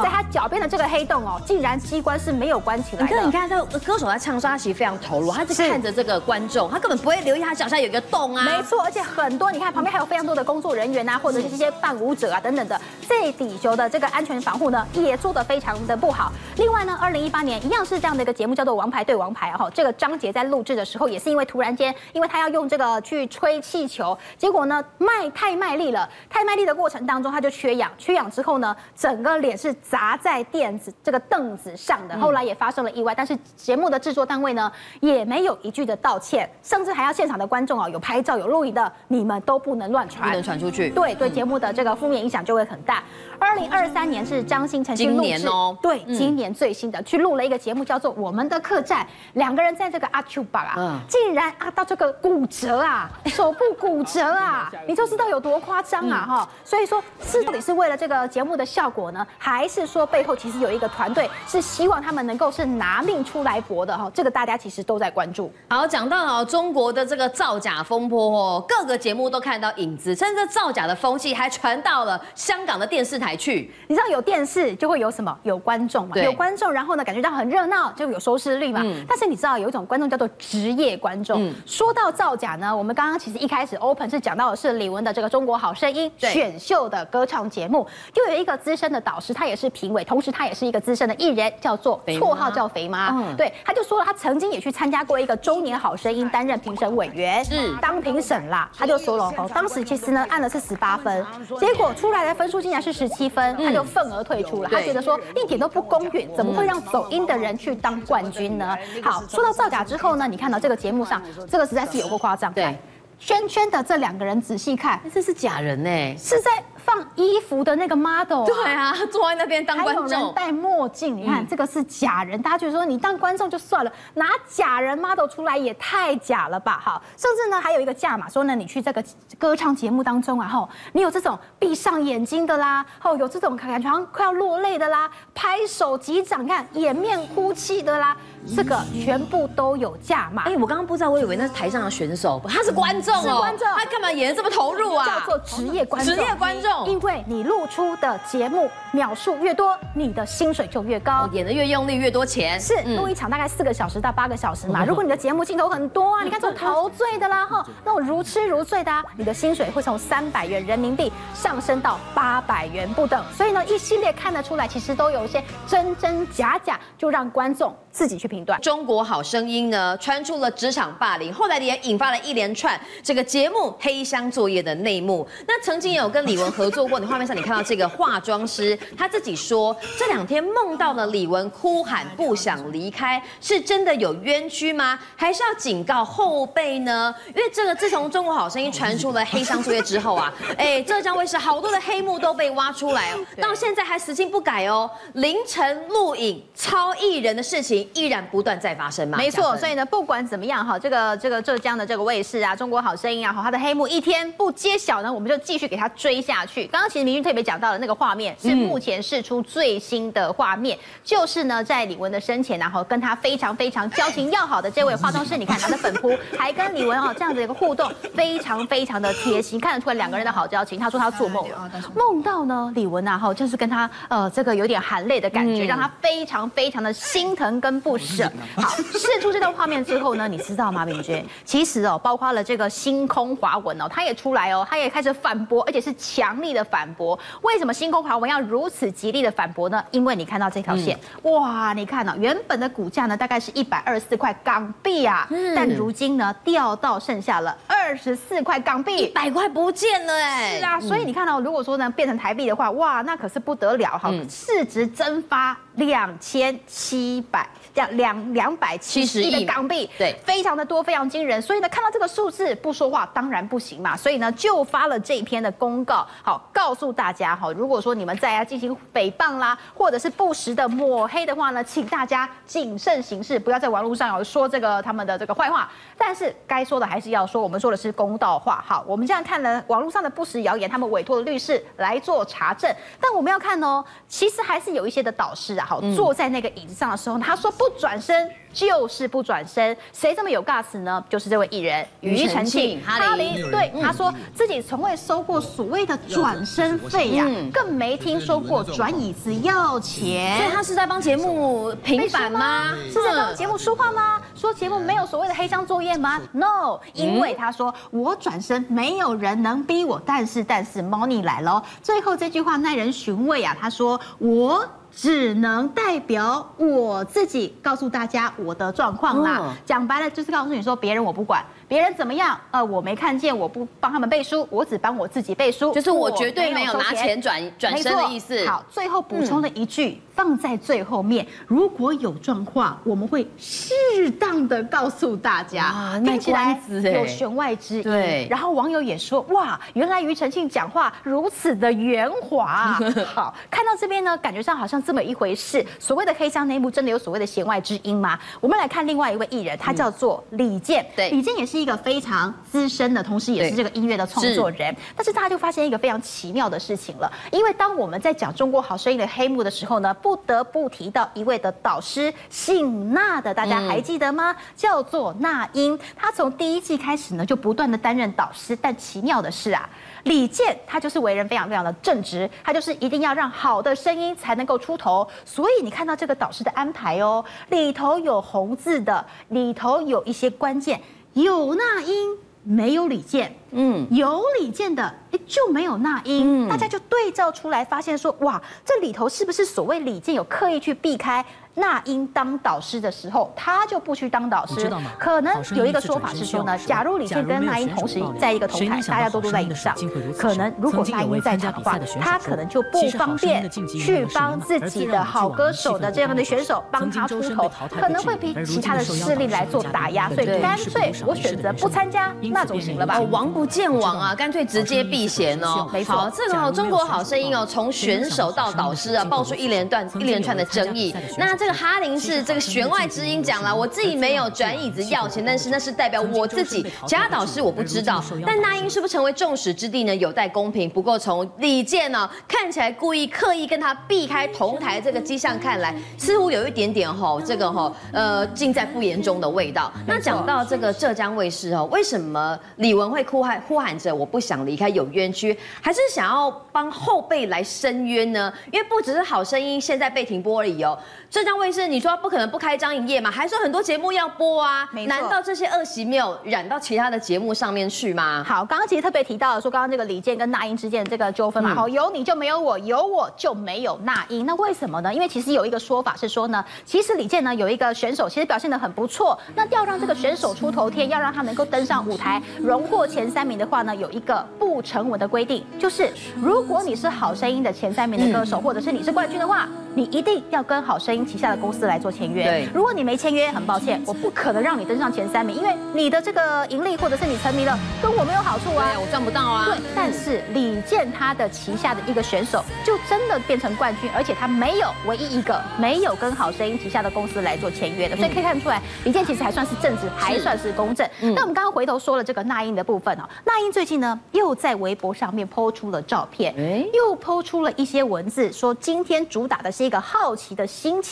S5: 在他脚边的这个黑洞哦，竟然机关是没有关起来的。
S4: 你看，你看，这个歌手在唱的时候，他其实非常投入，他是看着这个观众，他根本不会留意他脚下有一个洞啊。
S5: 没错，而且很多，你看旁边还有非常多的工作人员啊，或者是这些伴舞者啊等等的，这底球的这个安全防护呢，也做得非常的不好。另外呢，二零一八年一样是这样的一个节目，叫做《王牌对王牌》哈。这个张杰在录制的时候，也是因为突然间，因为他要用这个去吹气球，结果呢卖太卖力了，太卖力的过程当中他就缺氧，缺氧之后呢，整个脸是砸在垫子这个凳子上的，后来也发生了意外，但是节目的制作单位呢也没有一句的道歉，甚至还要现场的观众啊有拍照有录影的，你们都不能乱传，
S4: 不能传出去，
S5: 对对，节目的这个负面影响就会很大。二零二三年是张新成去录制哦，对，今年最新的去录了一个节目叫做《我们的客栈》，两个人在这个阿 Q 吧。啊，竟然啊到这个骨折啊，<laughs> 手部骨折啊，<laughs> 你就知道有多夸张啊哈，所以说是到底是为了这个节目的效果呢，还还是说背后其实有一个团队是希望他们能够是拿命出来搏的哈？这个大家其实都在关注。
S4: 好，讲到了中国的这个造假风波哦，各个节目都看到影子，甚至造假的风气还传到了香港的电视台去。
S5: 你知道有电视就会有什么？有观众嘛？有观众，然后呢，感觉到很热闹，就有收视率嘛。嗯、但是你知道有一种观众叫做职业观众。嗯、说到造假呢，我们刚刚其实一开始 open 是讲到的是李玟的这个《中国好声音》选秀的歌唱节目，又有一个资深的导师，他也是评委，同时他也是一个资深的艺人，叫做绰号叫肥妈。嗯、对，他就说了，他曾经也去参加过一个中年好声音，担任评审委员，是当评审啦。他就说了，哦，当时其实呢按的是十八分，结果出来的分数竟然是十七分，他就愤而退出了。他觉得说一点都不公允，怎么会让走音的人去当冠军呢？好，说到造假之后呢，你看到这个节目上，这个实在是有过夸张。对，圈圈的这两个人仔细看，
S4: 这是假人呢，
S5: 是在。放衣服的那个 model，
S4: 对啊，<laughs> 坐在那边当观众，
S5: 还有人戴墨镜，你看这个是假人，大家觉得说你当观众就算了，拿假人 model 出来也太假了吧？好，甚至呢还有一个价码，说呢你去这个歌唱节目当中啊，吼，你有这种闭上眼睛的啦，吼，有这种感觉好像快要落泪的啦，拍手击掌，看掩面哭泣的啦。这个全部都有价码。
S4: 哎，我刚刚不知道，我以为那是台上的选手，他是观众哦。是观众，他干嘛演得这么投入啊？
S5: 叫做职业观众。
S4: 职业观众，
S5: 因为你露出的节目秒数越多，你的薪水就越高，
S4: 演得越用力越多钱。
S5: 是录一场大概四个小时到八个小时嘛。如果你的节目镜头很多啊，<laughs> 你看这种陶醉的啦哈，那种如痴如醉的啊，你的薪水会从三百元人民币上升到八百元不等。所以呢，一系列看得出来，其实都有一些真真假假，就让观众自己去评断。
S4: 中国好声音呢，传出了职场霸凌，后来也引发了一连串这个节目黑箱作业的内幕。那曾经有跟李玟合作过，你画面上你看到这个化妆师，他自己说这两天梦到了李玟哭喊不想离开，是真的有冤屈吗？还是要警告后辈呢？因为这个自从中国好声音传出了黑箱作业之后啊，<laughs> 哎，浙江卫视好多的黑幕都被挖出来哦，到现在还死性不改哦，凌晨录影超艺人的事情依然不断。在发生嘛？
S5: 没错，所以呢，不管怎么样哈，这个这个浙江的这个卫视啊，中国好声音啊，哈，它的黑幕一天不揭晓呢，我们就继续给它追下去。刚刚其实明君特别讲到的那个画面，是目前释出最新的画面，嗯、就是呢，在李玟的生前，然后跟他非常非常交情要好的这位化妆师，你看他的粉扑，还跟李玟哦这样子一个互动，非常非常的贴心，看得出来两个人的好交情。他说他做梦了，梦到呢李玟啊，哈，就是跟他呃这个有点含泪的感觉，让他非常非常的心疼跟不舍。好，释出这段画面之后呢，你知道吗，秉娟？<laughs> 其实哦，包括了这个星空华文哦，他也出来哦，他也开始反驳，而且是强力的反驳。为什么星空华文要如此极力的反驳呢？因为你看到这条线，嗯、哇，你看哦，原本的股价呢，大概是一百二十四块港币啊，嗯、但如今呢，掉到剩下了二十四块港币，一
S4: 百块不见了哎。
S5: 是啊，所以你看到，如果说呢，变成台币的话，哇，那可是不得了哈，嗯、市值蒸发两千七百。两两两百七十亿的港币，对，非常的多，非常惊人。所以呢，看到这个数字不说话当然不行嘛。所以呢，就发了这一篇的公告，好，告诉大家哈，如果说你们在要进行诽谤啦，或者是不实的抹黑的话呢，请大家谨慎行事，不要在网络上有说这个他们的这个坏话。但是该说的还是要说，我们说的是公道话。好，我们这样看了网络上的不实谣言，他们委托了律师来做查证。但我们要看哦，其实还是有一些的导师啊，好，坐在那个椅子上的时候，他说。不转身就是不转身，谁这么有 gas 呢？就是这位艺人庾澄庆哈林，对，他说自己从未收过所谓的转身费呀，更没听说过转椅子要钱。
S4: 所以他是在帮节目平反吗？
S5: 是在帮节目说话吗？说节目没有所谓的黑箱作业吗？No，因为他说我转身没有人能逼我，但是但是 money 来了，最后这句话耐人寻味啊，他说我。只能代表我自己告诉大家我的状况啦。讲白了就是告诉你说，别人我不管。别人怎么样？呃，我没看见，我不帮他们背书，我只帮我自己背书。
S4: 就是我绝对没有拿钱转转身的意思。
S5: 好，最后补充了一句，嗯、放在最后面，如果有状况，我们会适当的告诉大家。啊，听起来有弦外之音。对。然后网友也说，哇，原来庾澄庆讲话如此的圆滑。<laughs> 好，看到这边呢，感觉上好像这么一回事？所谓的黑箱内幕，真的有所谓的弦外之音吗？我们来看另外一位艺人，他叫做李健。对，李健也是一个非常资深的，同时也是这个音乐的创作人。但是大家就发现一个非常奇妙的事情了，因为当我们在讲《中国好声音》的黑幕的时候呢，不得不提到一位的导师，姓那的，大家还记得吗？叫做那英。他从第一季开始呢，就不断的担任导师。但奇妙的是啊，李健他就是为人非常非常的正直，他就是一定要让好的声音才能够出头。所以你看到这个导师的安排哦，里头有红字的，里头有一些关键，有那英。没有李健，嗯，有李健的，哎，就没有那英，嗯，大家就对照出来，发现说，哇，这里头是不是所谓李健有刻意去避开？那英当导师的时候，他就不去当导师。可能有一个说法是说呢，假如李健跟那英同时在一个同台，大家都都在影上，可能如果那英在场的话，他可能就不方便去帮自己的好歌手的这样的选手帮他出头，可能会比其他的势力来做打压，所以干脆我选择不参加，那总行了吧？
S4: 王不见王啊，干脆直接避嫌哦。没错，这个哦中国好声音哦，从选手到导师啊，爆出一连段一连串的争议。那这个哈林是这个弦外之音讲了，我自己没有转椅子要钱，但是那是代表我自己，其他导师我不知道。但那英是不是成为众矢之的呢？有待公平。不过从李健呢看起来故意刻意跟他避开同台这个迹象看来，似乎有一点点吼这个吼呃尽在不言中的味道。那讲到这个浙江卫视哦，为什么李玟会哭喊呼喊着我不想离开有冤屈，还是想要帮后辈来申冤呢？因为不只是好声音现在被停播而已哦，浙江卫视。你说不可能不开张营业嘛？还说很多节目要播啊？难道这些恶习没有染到其他的节目上面去吗？
S5: 好，刚刚其实特别提到了说，刚刚这个李健跟那英之间的这个纠纷嘛，好，有你就没有我，有我就没有那英，那为什么呢？因为其实有一个说法是说呢，其实李健呢有一个选手，其实表现的很不错，那要让这个选手出头天，要让他能够登上舞台，荣获前三名的话呢，有一个不成文的规定，就是如果你是好声音的前三名的歌手，或者是你是冠军的话，你一定要跟好声音旗下的公司来做签约。对，如果你没签约，很抱歉，我不可能让你登上前三名，因为你的这个盈利或者是你成名了，跟我没有好处啊，
S4: 我赚不到啊。
S5: 对，但是李健他的旗下的一个选手就真的变成冠军，而且他没有唯一一个没有跟好声音旗下的公司来做签约的，所以可以看出来，李健其实还算是正直，还算是公正。那我们刚刚回头说了这个那英的部分哦，那英最近呢又在微博上面 po 出了照片，又 po 出了一些文字，说今天主打的是一个好奇的心情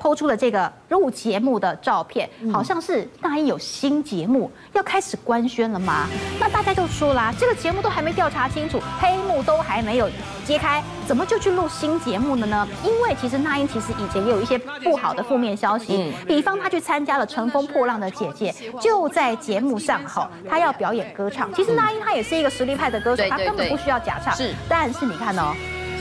S5: ，po 出了这个。入节目的照片，好像是那英有新节目要开始官宣了吗？那大家就说啦，这个节目都还没调查清楚，黑幕都还没有揭开，怎么就去录新节目了呢？因为其实那英其实以前也有一些不好的负面消息，比方她去参加了《乘风破浪的姐姐》，就在节目上哈，她要表演歌唱。其实那英她也是一个实力派的歌手，她根本不需要假唱。是，但是你看哦，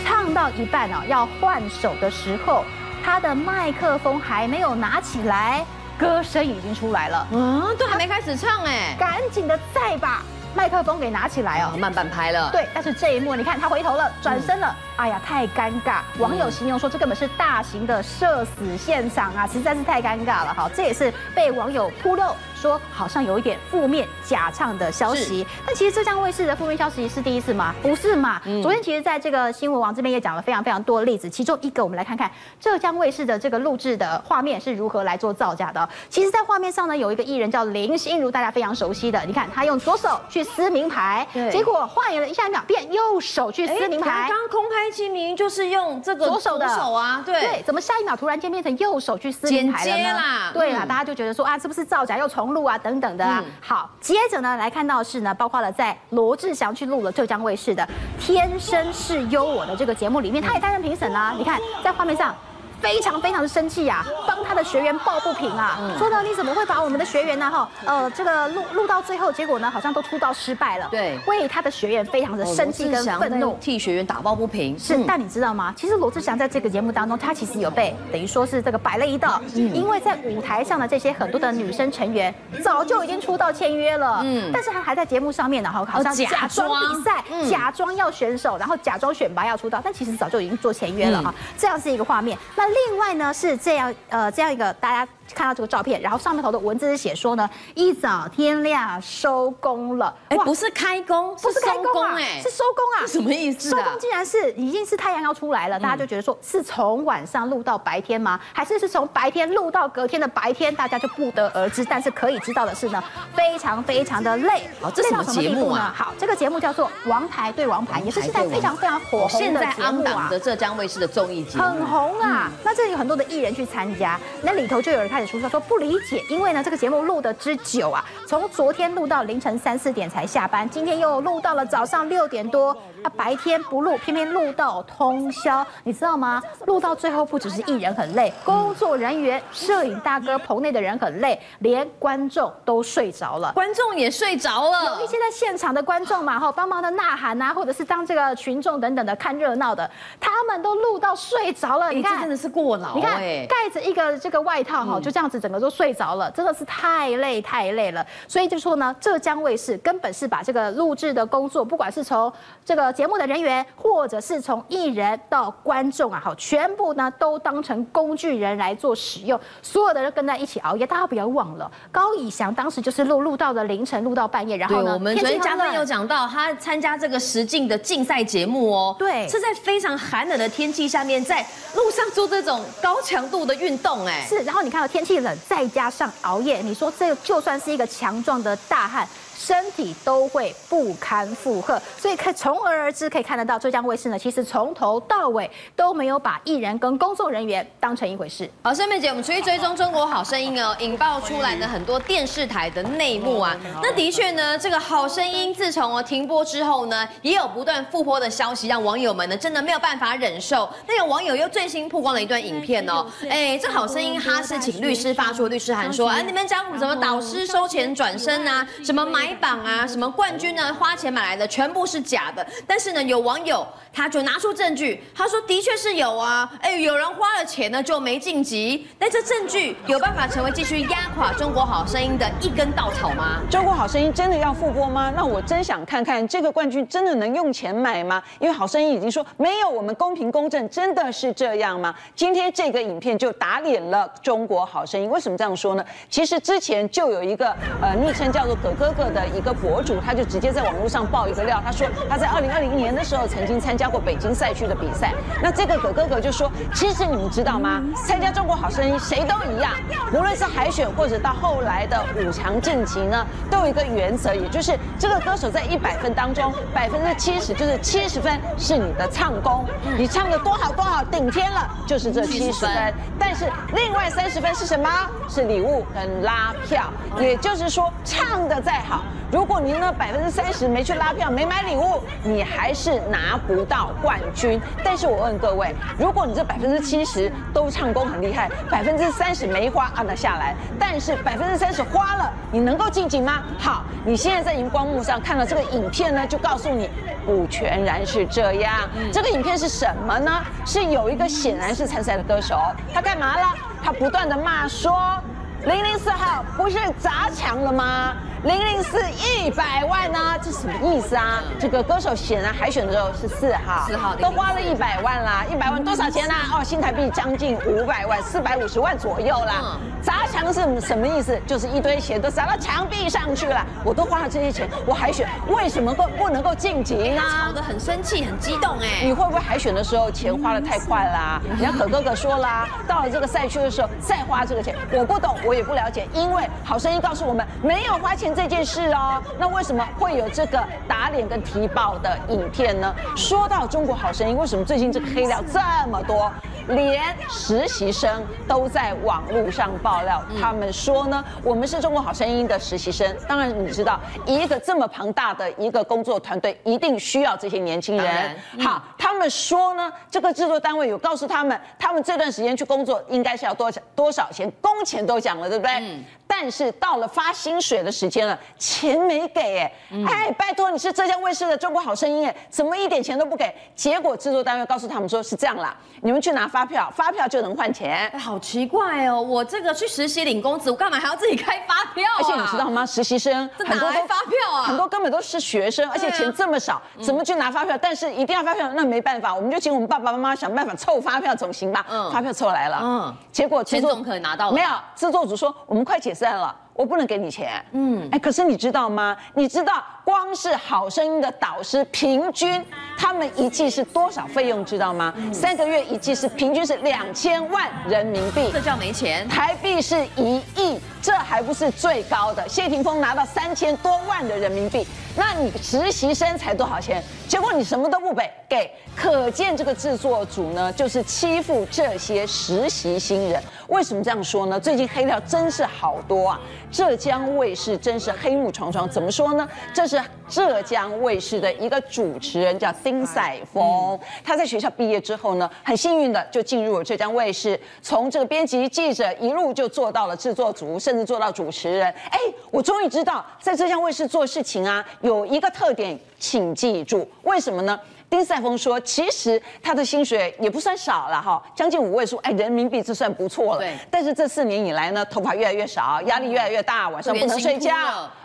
S5: 唱到一半哦，要换手的时候。他的麦克风还没有拿起来，歌声已经出来了。
S4: 嗯，都还没开始唱哎，
S5: 赶紧的再把麦克风给拿起来哦，
S4: 慢半拍了。
S5: 对，但是这一幕你看他回头了，转身了，哎呀，太尴尬。网友形容说这根本是大型的社死现场啊，实在是太尴尬了。好，这也是被网友扑漏。说好像有一点负面假唱的消息，但其实浙江卫视的负面消息是第一次吗？不是嘛？昨天其实在这个新闻网这边也讲了非常非常多的例子，其中一个我们来看看浙江卫视的这个录制的画面是如何来做造假的。其实，在画面上呢，有一个艺人叫林心如，大家非常熟悉的，你看他用左手去撕名牌，结果换了一下一秒变右手去撕名牌。
S4: 刚空拍机明明就是用这个左手的手啊，对
S5: 对，怎么下一秒突然间变成右手去撕名牌了呢？对啦，大家就觉得说啊，是不是造假又重？录啊，等等的啊，好，接着呢来看到的是呢，包括了在罗志祥去录了浙江卫视的《天生是优我》的这个节目里面，他也担任评审啦。你看在画面上。非常非常的生气呀，帮他的学员抱不平啊，说呢，你怎么会把我们的学员呢哈呃这个录录到最后，结果呢好像都出道失败了，对，为他的学员非常的生气跟愤怒，
S4: 替学员打抱不平。
S5: 是，但你知道吗？其实罗志祥在这个节目当中，他其实有被等于说是这个摆了一道，因为在舞台上的这些很多的女生成员早就已经出道签约了，嗯，但是他还在节目上面呢哈，好像假装比赛，假装要选手，然后假装选拔要出道，但其实早就已经做签约了哈，这样是一个画面。那另外呢是这样，呃，这样一个大家看到这个照片，然后上面头的文字是写说呢，一早天亮收工了。
S4: 哎，不是开工，
S5: 不是开工啊，是收工啊。
S4: 什么意思？
S5: 收工竟然是已经是太阳要出来了，大家就觉得说是从晚上录到白天吗？还是是从白天录到隔天的白天？大家就不得而知。但是可以知道的是呢，非常非常的累。
S4: 好，这是什么节目啊？
S5: 好，这个节目叫做《王牌对王牌》，也是现在非常非常火红的节目啊。
S4: 的浙江卫视的综艺节目
S5: 很红啊。那这里有很多的艺人去参加，那里头就有人开始出说说不理解，因为呢这个节目录的之久啊，从昨天录到凌晨三四点才下班，今天又录到了早上六点多。他白天不录，偏偏录到通宵，你知道吗？录到最后，不只是艺人很累，工作人员、摄影大哥、棚内的人很累，连观众都睡着了。
S4: 观众也睡着了，
S5: 有一些在现场的观众嘛，哈，帮忙的呐喊啊，或者是当这个群众等等的看热闹的，他们都录到睡着了。你看，
S4: 真的是过劳。
S5: 你看，盖着一个这个外套哈，就这样子整个都睡着了，真的是太累太累了。所以就说呢，浙江卫视根本是把这个录制的工作，不管是从这个。节目的人员，或者是从艺人到观众啊，好，全部呢都当成工具人来做使用，所有的人跟在一起熬夜。大家不要忘了，高以翔当时就是录录到了凌晨，录到半夜。然后呢，
S4: 我们昨天嘉宾有讲到，他参加这个实境的竞赛节目哦，
S5: 对，
S4: 是在非常寒冷的天气下面，在路上做这种高强度的运动，哎，
S5: 是。然后你看到天气冷，再加上熬夜，你说这就算是一个强壮的大汉。身体都会不堪负荷，所以可从而而知可以看得到，浙江卫视呢，其实从头到尾都没有把艺人跟工作人员当成一回事。
S4: 好，下面姐，我们持续追踪中国好声音哦，引爆出来的很多电视台的内幕啊。那的确呢，这个好声音自从哦停播之后呢，也有不断复播的消息，让网友们呢真的没有办法忍受。那有网友又最新曝光了一段影片哦，哎，这好声音哈是请律师发出律师函说，哎，你们讲什么导师收钱转身啊，什么买。榜啊，<laughs> 什么冠军呢？花钱买来的全部是假的。但是呢，有网友他就拿出证据，他说的确是有啊。哎，有人花了钱呢就没晋级。但这证据有办法成为继续压垮中国好声音的一根稻草吗？
S2: 中国好声音真的要复播吗？那我真想看看这个冠军真的能用钱买吗？因为好声音已经说没有，我们公平公正，真的是这样吗？今天这个影片就打脸了中国好声音。为什么这样说呢？其实之前就有一个呃昵称叫做葛哥哥的。一个博主，他就直接在网络上爆一个料，他说他在二零二零年的时候曾经参加过北京赛区的比赛。那这个葛哥哥就说，其实你们知道吗？参加中国好声音谁都一样，无论是海选或者到后来的五强晋级呢，都有一个原则，也就是这个歌手在一百分当中，百分之七十就是七十分是你的唱功，你唱的多好多好，顶天了就是这七十分。但是另外三十分是什么？是礼物跟拉票，也就是说唱的再好。如果你那百分之三十没去拉票，没买礼物，你还是拿不到冠军。但是我问各位，如果你这百分之七十都唱功很厉害，百分之三十没花按得下来，但是百分之三十花了，你能够晋级吗？好，你现在在荧光幕上看到这个影片呢，就告诉你不全然是这样。这个影片是什么呢？是有一个显然是参赛的歌手，他干嘛了？他不断的骂说，零零四号不是砸墙了吗？零零四一百万呢？这什么意思啊？这个歌手显然海选的时候是四号，四号都花了一百万啦，一百万多少钱啦？哦，新台币将近五百万，四百五十万左右啦。砸墙是什么意思？就是一堆钱都砸到墙壁上去了。我都花了这些钱，我海选为什么不不能够晋级呢？
S4: 吵得很生气，很激动哎。
S2: 你会不会海选的时候钱花的太快啦？人家可哥哥说啦，到了这个赛区的时候再花这个钱，我不懂，我也不了解，因为好声音告诉我们没有花钱。这件事哦，那为什么会有这个打脸跟提报的影片呢？说到中国好声音，为什么最近这个黑料这么多？连实习生都在网络上爆料，他们说呢，我们是中国好声音的实习生。当然，你知道一个这么庞大的一个工作团队，一定需要这些年轻人。好，他们说呢，这个制作单位有告诉他们，他们这段时间去工作应该是要多少多少钱，工钱都讲了，对不对？但是到了发薪水的时间了，钱没给哎，哎，拜托你是浙江卫视的《中国好声音》哎，怎么一点钱都不给？结果制作单位告诉他们说是这样啦，你们去拿发票，发票就能换钱。
S4: 哎，好奇怪哦，我这个去实习领工资，我干嘛还要自己开发票啊？
S2: 而且你知道吗？实习生很多都
S4: 发票啊，
S2: 很多根本都是学生，而且钱这么少，怎么去拿发票？但是一定要发票，那没办法，我们就请我们爸爸妈妈想办法凑发票总行吧？嗯，发票凑来了，嗯，结果
S4: 钱总可能拿到了，
S2: 没有，制作组说我们快解散了。我不能给你钱，嗯，哎，可是你知道吗？你知道光是好声音的导师平均他们一季是多少费用？知道吗？嗯、三个月一季是平均是两千万人民币，
S4: 这叫没钱。
S2: 台币是一亿，这还不是最高的。谢霆锋拿到三千多万的人民币，那你实习生才多少钱？结果你什么都不给，给，可见这个制作组呢，就是欺负这些实习新人。为什么这样说呢？最近黑料真是好多啊！浙江卫视真是黑幕重重。怎么说呢？这是浙江卫视的一个主持人叫丁赛峰，他在学校毕业之后呢，很幸运的就进入了浙江卫视，从这个编辑记者一路就做到了制作组，甚至做到主持人。哎，我终于知道在浙江卫视做事情啊，有一个特点，请记住，为什么呢？丁赛峰说：“其实他的薪水也不算少了哈，将近五位数，哎，人民币这算不错了。对。但是这四年以来呢，头发越来越少，压力越来越大，晚上不能睡觉。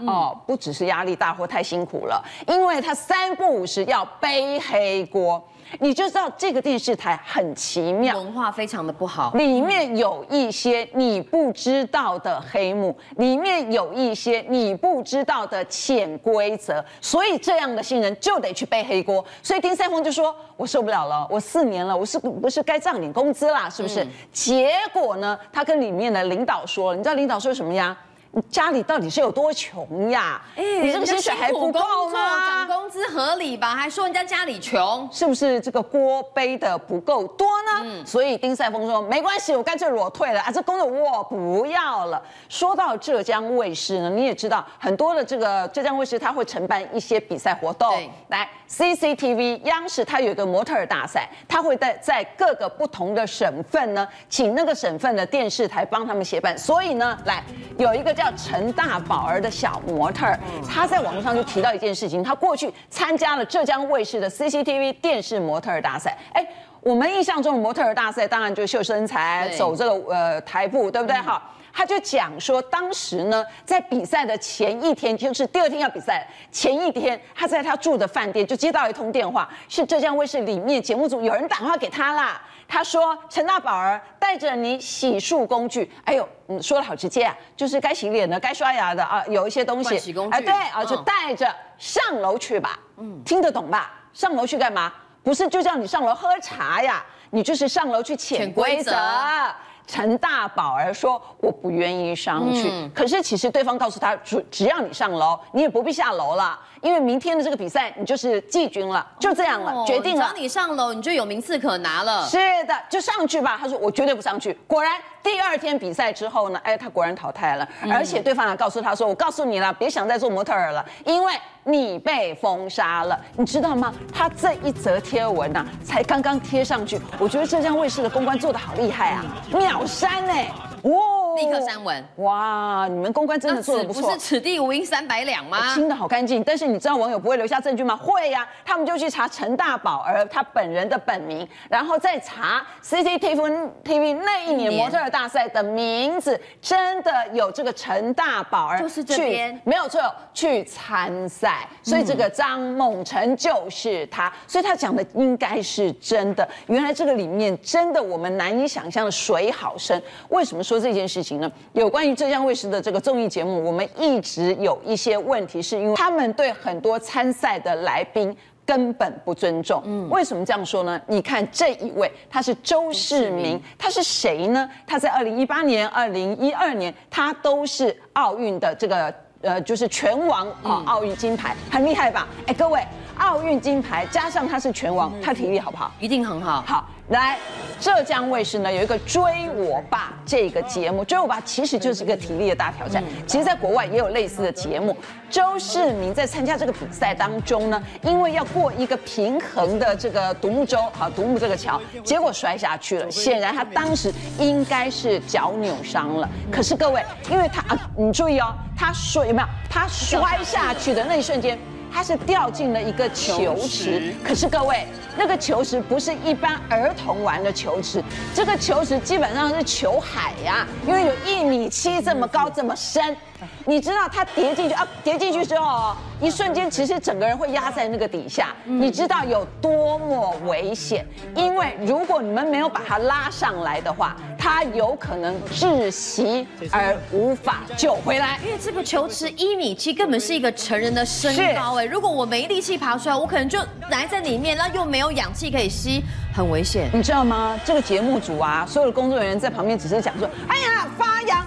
S2: 哦，不只是压力大或太辛苦了，因为他三不五时要背黑锅。”你就知道这个电视台很奇妙，
S4: 文化非常的不好，
S2: 里面有一些你不知道的黑幕，里面有一些你不知道的潜规则，所以这样的新人就得去背黑锅。所以丁赛峰就说：“我受不了了，我四年了，我是不是该涨点工资啦？是不是？”嗯、结果呢，他跟里面的领导说，你知道领导说什么呀？你家里到底是有多穷呀？哎，你这个薪水还不够吗？
S4: 涨工资合理吧？还说人家家里穷，
S2: 是不是这个锅背的不够多呢？嗯，所以丁赛峰说没关系，我干脆裸退了啊，这工作我不要了。说到浙江卫视呢，你也知道很多的这个浙江卫视，他会承办一些比赛活动。来 CCTV 央视它有一个模特儿大赛，它会在在各个不同的省份呢，请那个省份的电视台帮他们协办。所以呢，来有一个。叫陈大宝儿的小模特儿，他在网络上就提到一件事情，他过去参加了浙江卫视的 CCTV 电视模特儿大赛。哎，我们印象中的模特儿大赛当然就秀身材、走这个呃台步，对不对？哈，他就讲说，当时呢，在比赛的前一天，就是第二天要比赛前一天，他在他住的饭店就接到一通电话，是浙江卫视里面节目组有人打电话给他啦。他说：“陈大宝儿带着你洗漱工具，哎呦，嗯，说的好直接啊，就是该洗脸的、该刷牙的啊，有一些东西，
S4: 洗工具，哎，
S2: 对啊，就带着上楼去吧。嗯，听得懂吧？上楼去干嘛？不是就叫你上楼喝茶呀？你就是上楼去潜规则。”陈大宝儿说：“我不愿意上去。嗯”可是其实对方告诉他：“只只要你上楼，你也不必下楼了。”因为明天的这个比赛，你就是季军了，就这样了，哦、决定了。
S4: 只要你上楼，你就有名次可拿了。
S2: 是的，就上去吧。他说：“我绝对不上去。”果然，第二天比赛之后呢，哎，他果然淘汰了。嗯、而且对方还告诉他说：“我告诉你了，别想再做模特儿了，因为你被封杀了。”你知道吗？他这一则贴文呐、啊，才刚刚贴上去，我觉得浙江卫视的公关做的好厉害啊，秒删哎，哇！
S4: 立刻删文
S2: 哇！你们公关真的做的不错，
S4: 不是此地无银三百两吗？
S2: 清的好干净，但是你知道网友不会留下证据吗？会呀、啊，他们就去查陈大宝儿他本人的本名，然后再查 CCTV TV 那一年模特儿大赛的名字，真的有这个陈大宝儿，
S4: 就是这边
S2: 没有错，去参赛，所以这个张梦辰就是他，所以他讲的应该是真的。原来这个里面真的我们难以想象的水好深。为什么说这件事？情呢？有关于浙江卫视的这个综艺节目，我们一直有一些问题，是因为他们对很多参赛的来宾根本不尊重。嗯，为什么这样说呢？你看这一位，他是周世明，他是谁呢？他在二零一八年、二零一二年，他都是奥运的这个呃，就是拳王啊，奥运金牌，很厉害吧？哎，各位，奥运金牌加上他是拳王，他体力好不好？
S4: 一定很好。
S2: 好。来。浙江卫视呢有一个《追我爸》这个节目，《追我爸》其实就是一个体力的大挑战。其实，在国外也有类似的节目。周世明在参加这个比赛当中呢，因为要过一个平衡的这个独木舟，好，独木这个桥，结果摔下去了。显然他当时应该是脚扭伤了。可是各位，因为他啊，你注意哦，他摔有没有？他摔下去的那一瞬间。他是掉进了一个球池，可是各位，那个球池不是一般儿童玩的球池，这个球池基本上是球海呀，因为有一米七这么高这么深。你知道他跌进去啊？跌进去之后，一瞬间其实整个人会压在那个底下。你知道有多么危险？因为如果你们没有把他拉上来的话，他有可能窒息而无法救回来。
S4: 因为这个球池一米七，根本是一个成人的身高哎。如果我没力气爬出来，我可能就埋在里面，那又没有氧气可以吸，很危险。
S2: 你知道吗？这个节目组啊，所有的工作人员在旁边只是讲说：“哎呀，发扬。”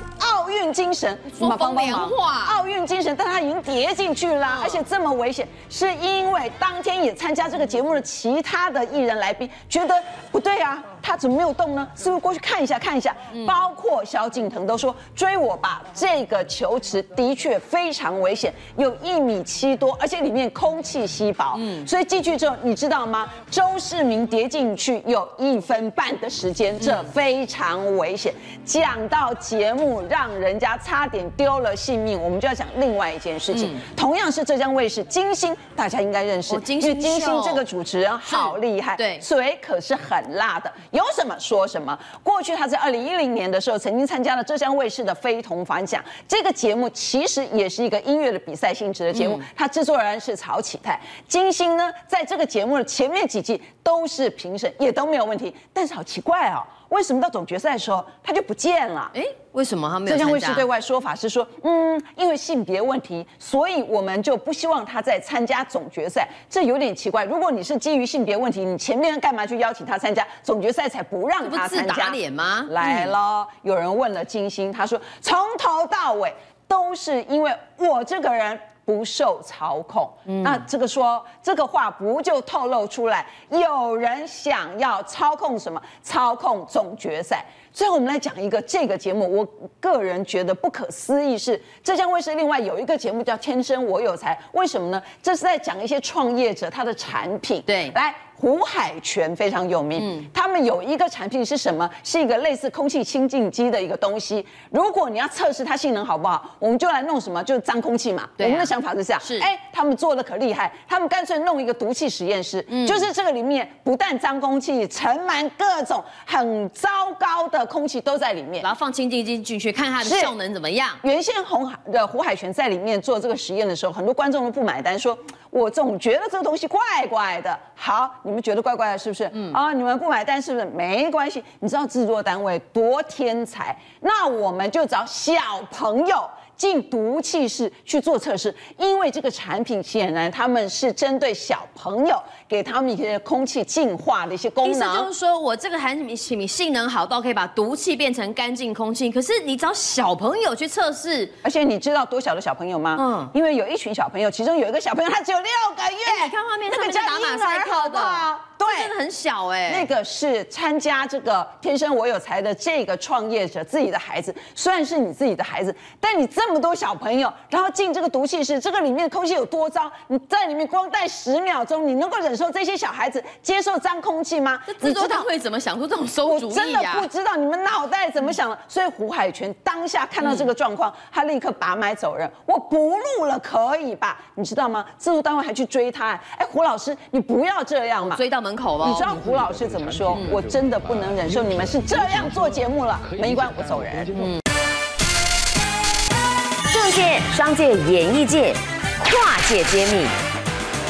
S2: 奥运精神，
S4: 说风凉话。
S2: 奥运精神，但他已经跌进去了，而且这么危险，是因为当天也参加这个节目的其他的艺人来宾觉得不对啊。他怎么没有动呢？是不是过去看一下看一下？包括萧敬腾都说追我吧，这个球池的确非常危险，有一米七多，而且里面空气稀薄。嗯，所以进去之后，你知道吗？周世明跌进去有一分半的时间，这非常危险。讲到节目让人家差点丢了性命，我们就要讲另外一件事情。同样是浙江卫视金星，大家应该认识，因为金星这个主持人好厉害，对，嘴可是很辣的。有什么说什么。过去他在二零一零年的时候，曾经参加了浙江卫视的《非同凡响》这个节目，其实也是一个音乐的比赛性质的节目。他制作人是曹启泰。金星呢，在这个节目的前面几季都是评审，也都没有问题。但是好奇怪哦。为什么到总决赛的时候他就不见了？哎，
S4: 为什么他没有？
S2: 浙江卫视对外说法是说，嗯，因为性别问题，所以我们就不希望他再参加总决赛。这有点奇怪。如果你是基于性别问题，你前面干嘛去邀请他参加总决赛，才不让他参加？
S4: 自打脸吗？
S2: 来了，有人问了金星，他说从头到尾都是因为我这个人。不受操控，嗯、那这个说这个话不就透露出来，有人想要操控什么？操控总决赛。最后我们来讲一个这个节目，我个人觉得不可思议是浙江卫视另外有一个节目叫《天生我有才》，为什么呢？这是在讲一些创业者他的产品。对，来。胡海泉非常有名，嗯，他们有一个产品是什么？是一个类似空气清净机的一个东西。如果你要测试它性能好不好，我们就来弄什么？就是脏空气嘛。对啊，我们的想法是这样。是，哎，他们做的可厉害，他们干脆弄一个毒气实验室，嗯，就是这个里面不但脏空气，盛满各种很糟糕的空气都在里面，
S4: 然后放清净机进去看它的效能怎么样。
S2: 原先红海的胡海泉在里面做这个实验的时候，很多观众都不买单，说我总觉得这个东西怪怪的。好，你。你们觉得怪怪的，是不是？嗯啊，你们不买单是不是？没关系，你知道制作单位多天才，那我们就找小朋友。进毒气室去做测试，因为这个产品显然他们是针对小朋友，给他们一些空气净化的一些功能。意思
S4: 就是说我这个产品性能好到可以把毒气变成干净空气，可是你找小朋友去测试，
S2: 而且你知道多小的小朋友吗？嗯，因为有一群小朋友，其中有一个小朋友他只有六个月。
S4: 欸、你看画面，那个叫打马赛克的，对，真的很小哎、欸。
S2: 那个是参加这个天生我有才的这个创业者自己的孩子，虽然是你自己的孩子，但你这。这么多小朋友，然后进这个毒气室，这个里面的空气有多脏？你在里面光待十秒钟，你能够忍受这些小孩子接受脏空气吗？
S4: 这制作单位怎么想出这种馊主意啊？
S2: 我真的不知道你们脑袋怎么想的。所以胡海泉当下看到这个状况，他立刻拔麦走人，我不录了，可以吧？你知道吗？制作单位还去追他，哎，胡老师，你不要这样嘛！
S4: 追到门口了。
S2: 你知道胡老师怎么说？我真的不能忍受你们是这样做节目了，门一关，我走人。嗯。
S6: 政界、商界、演艺界，跨界揭秘，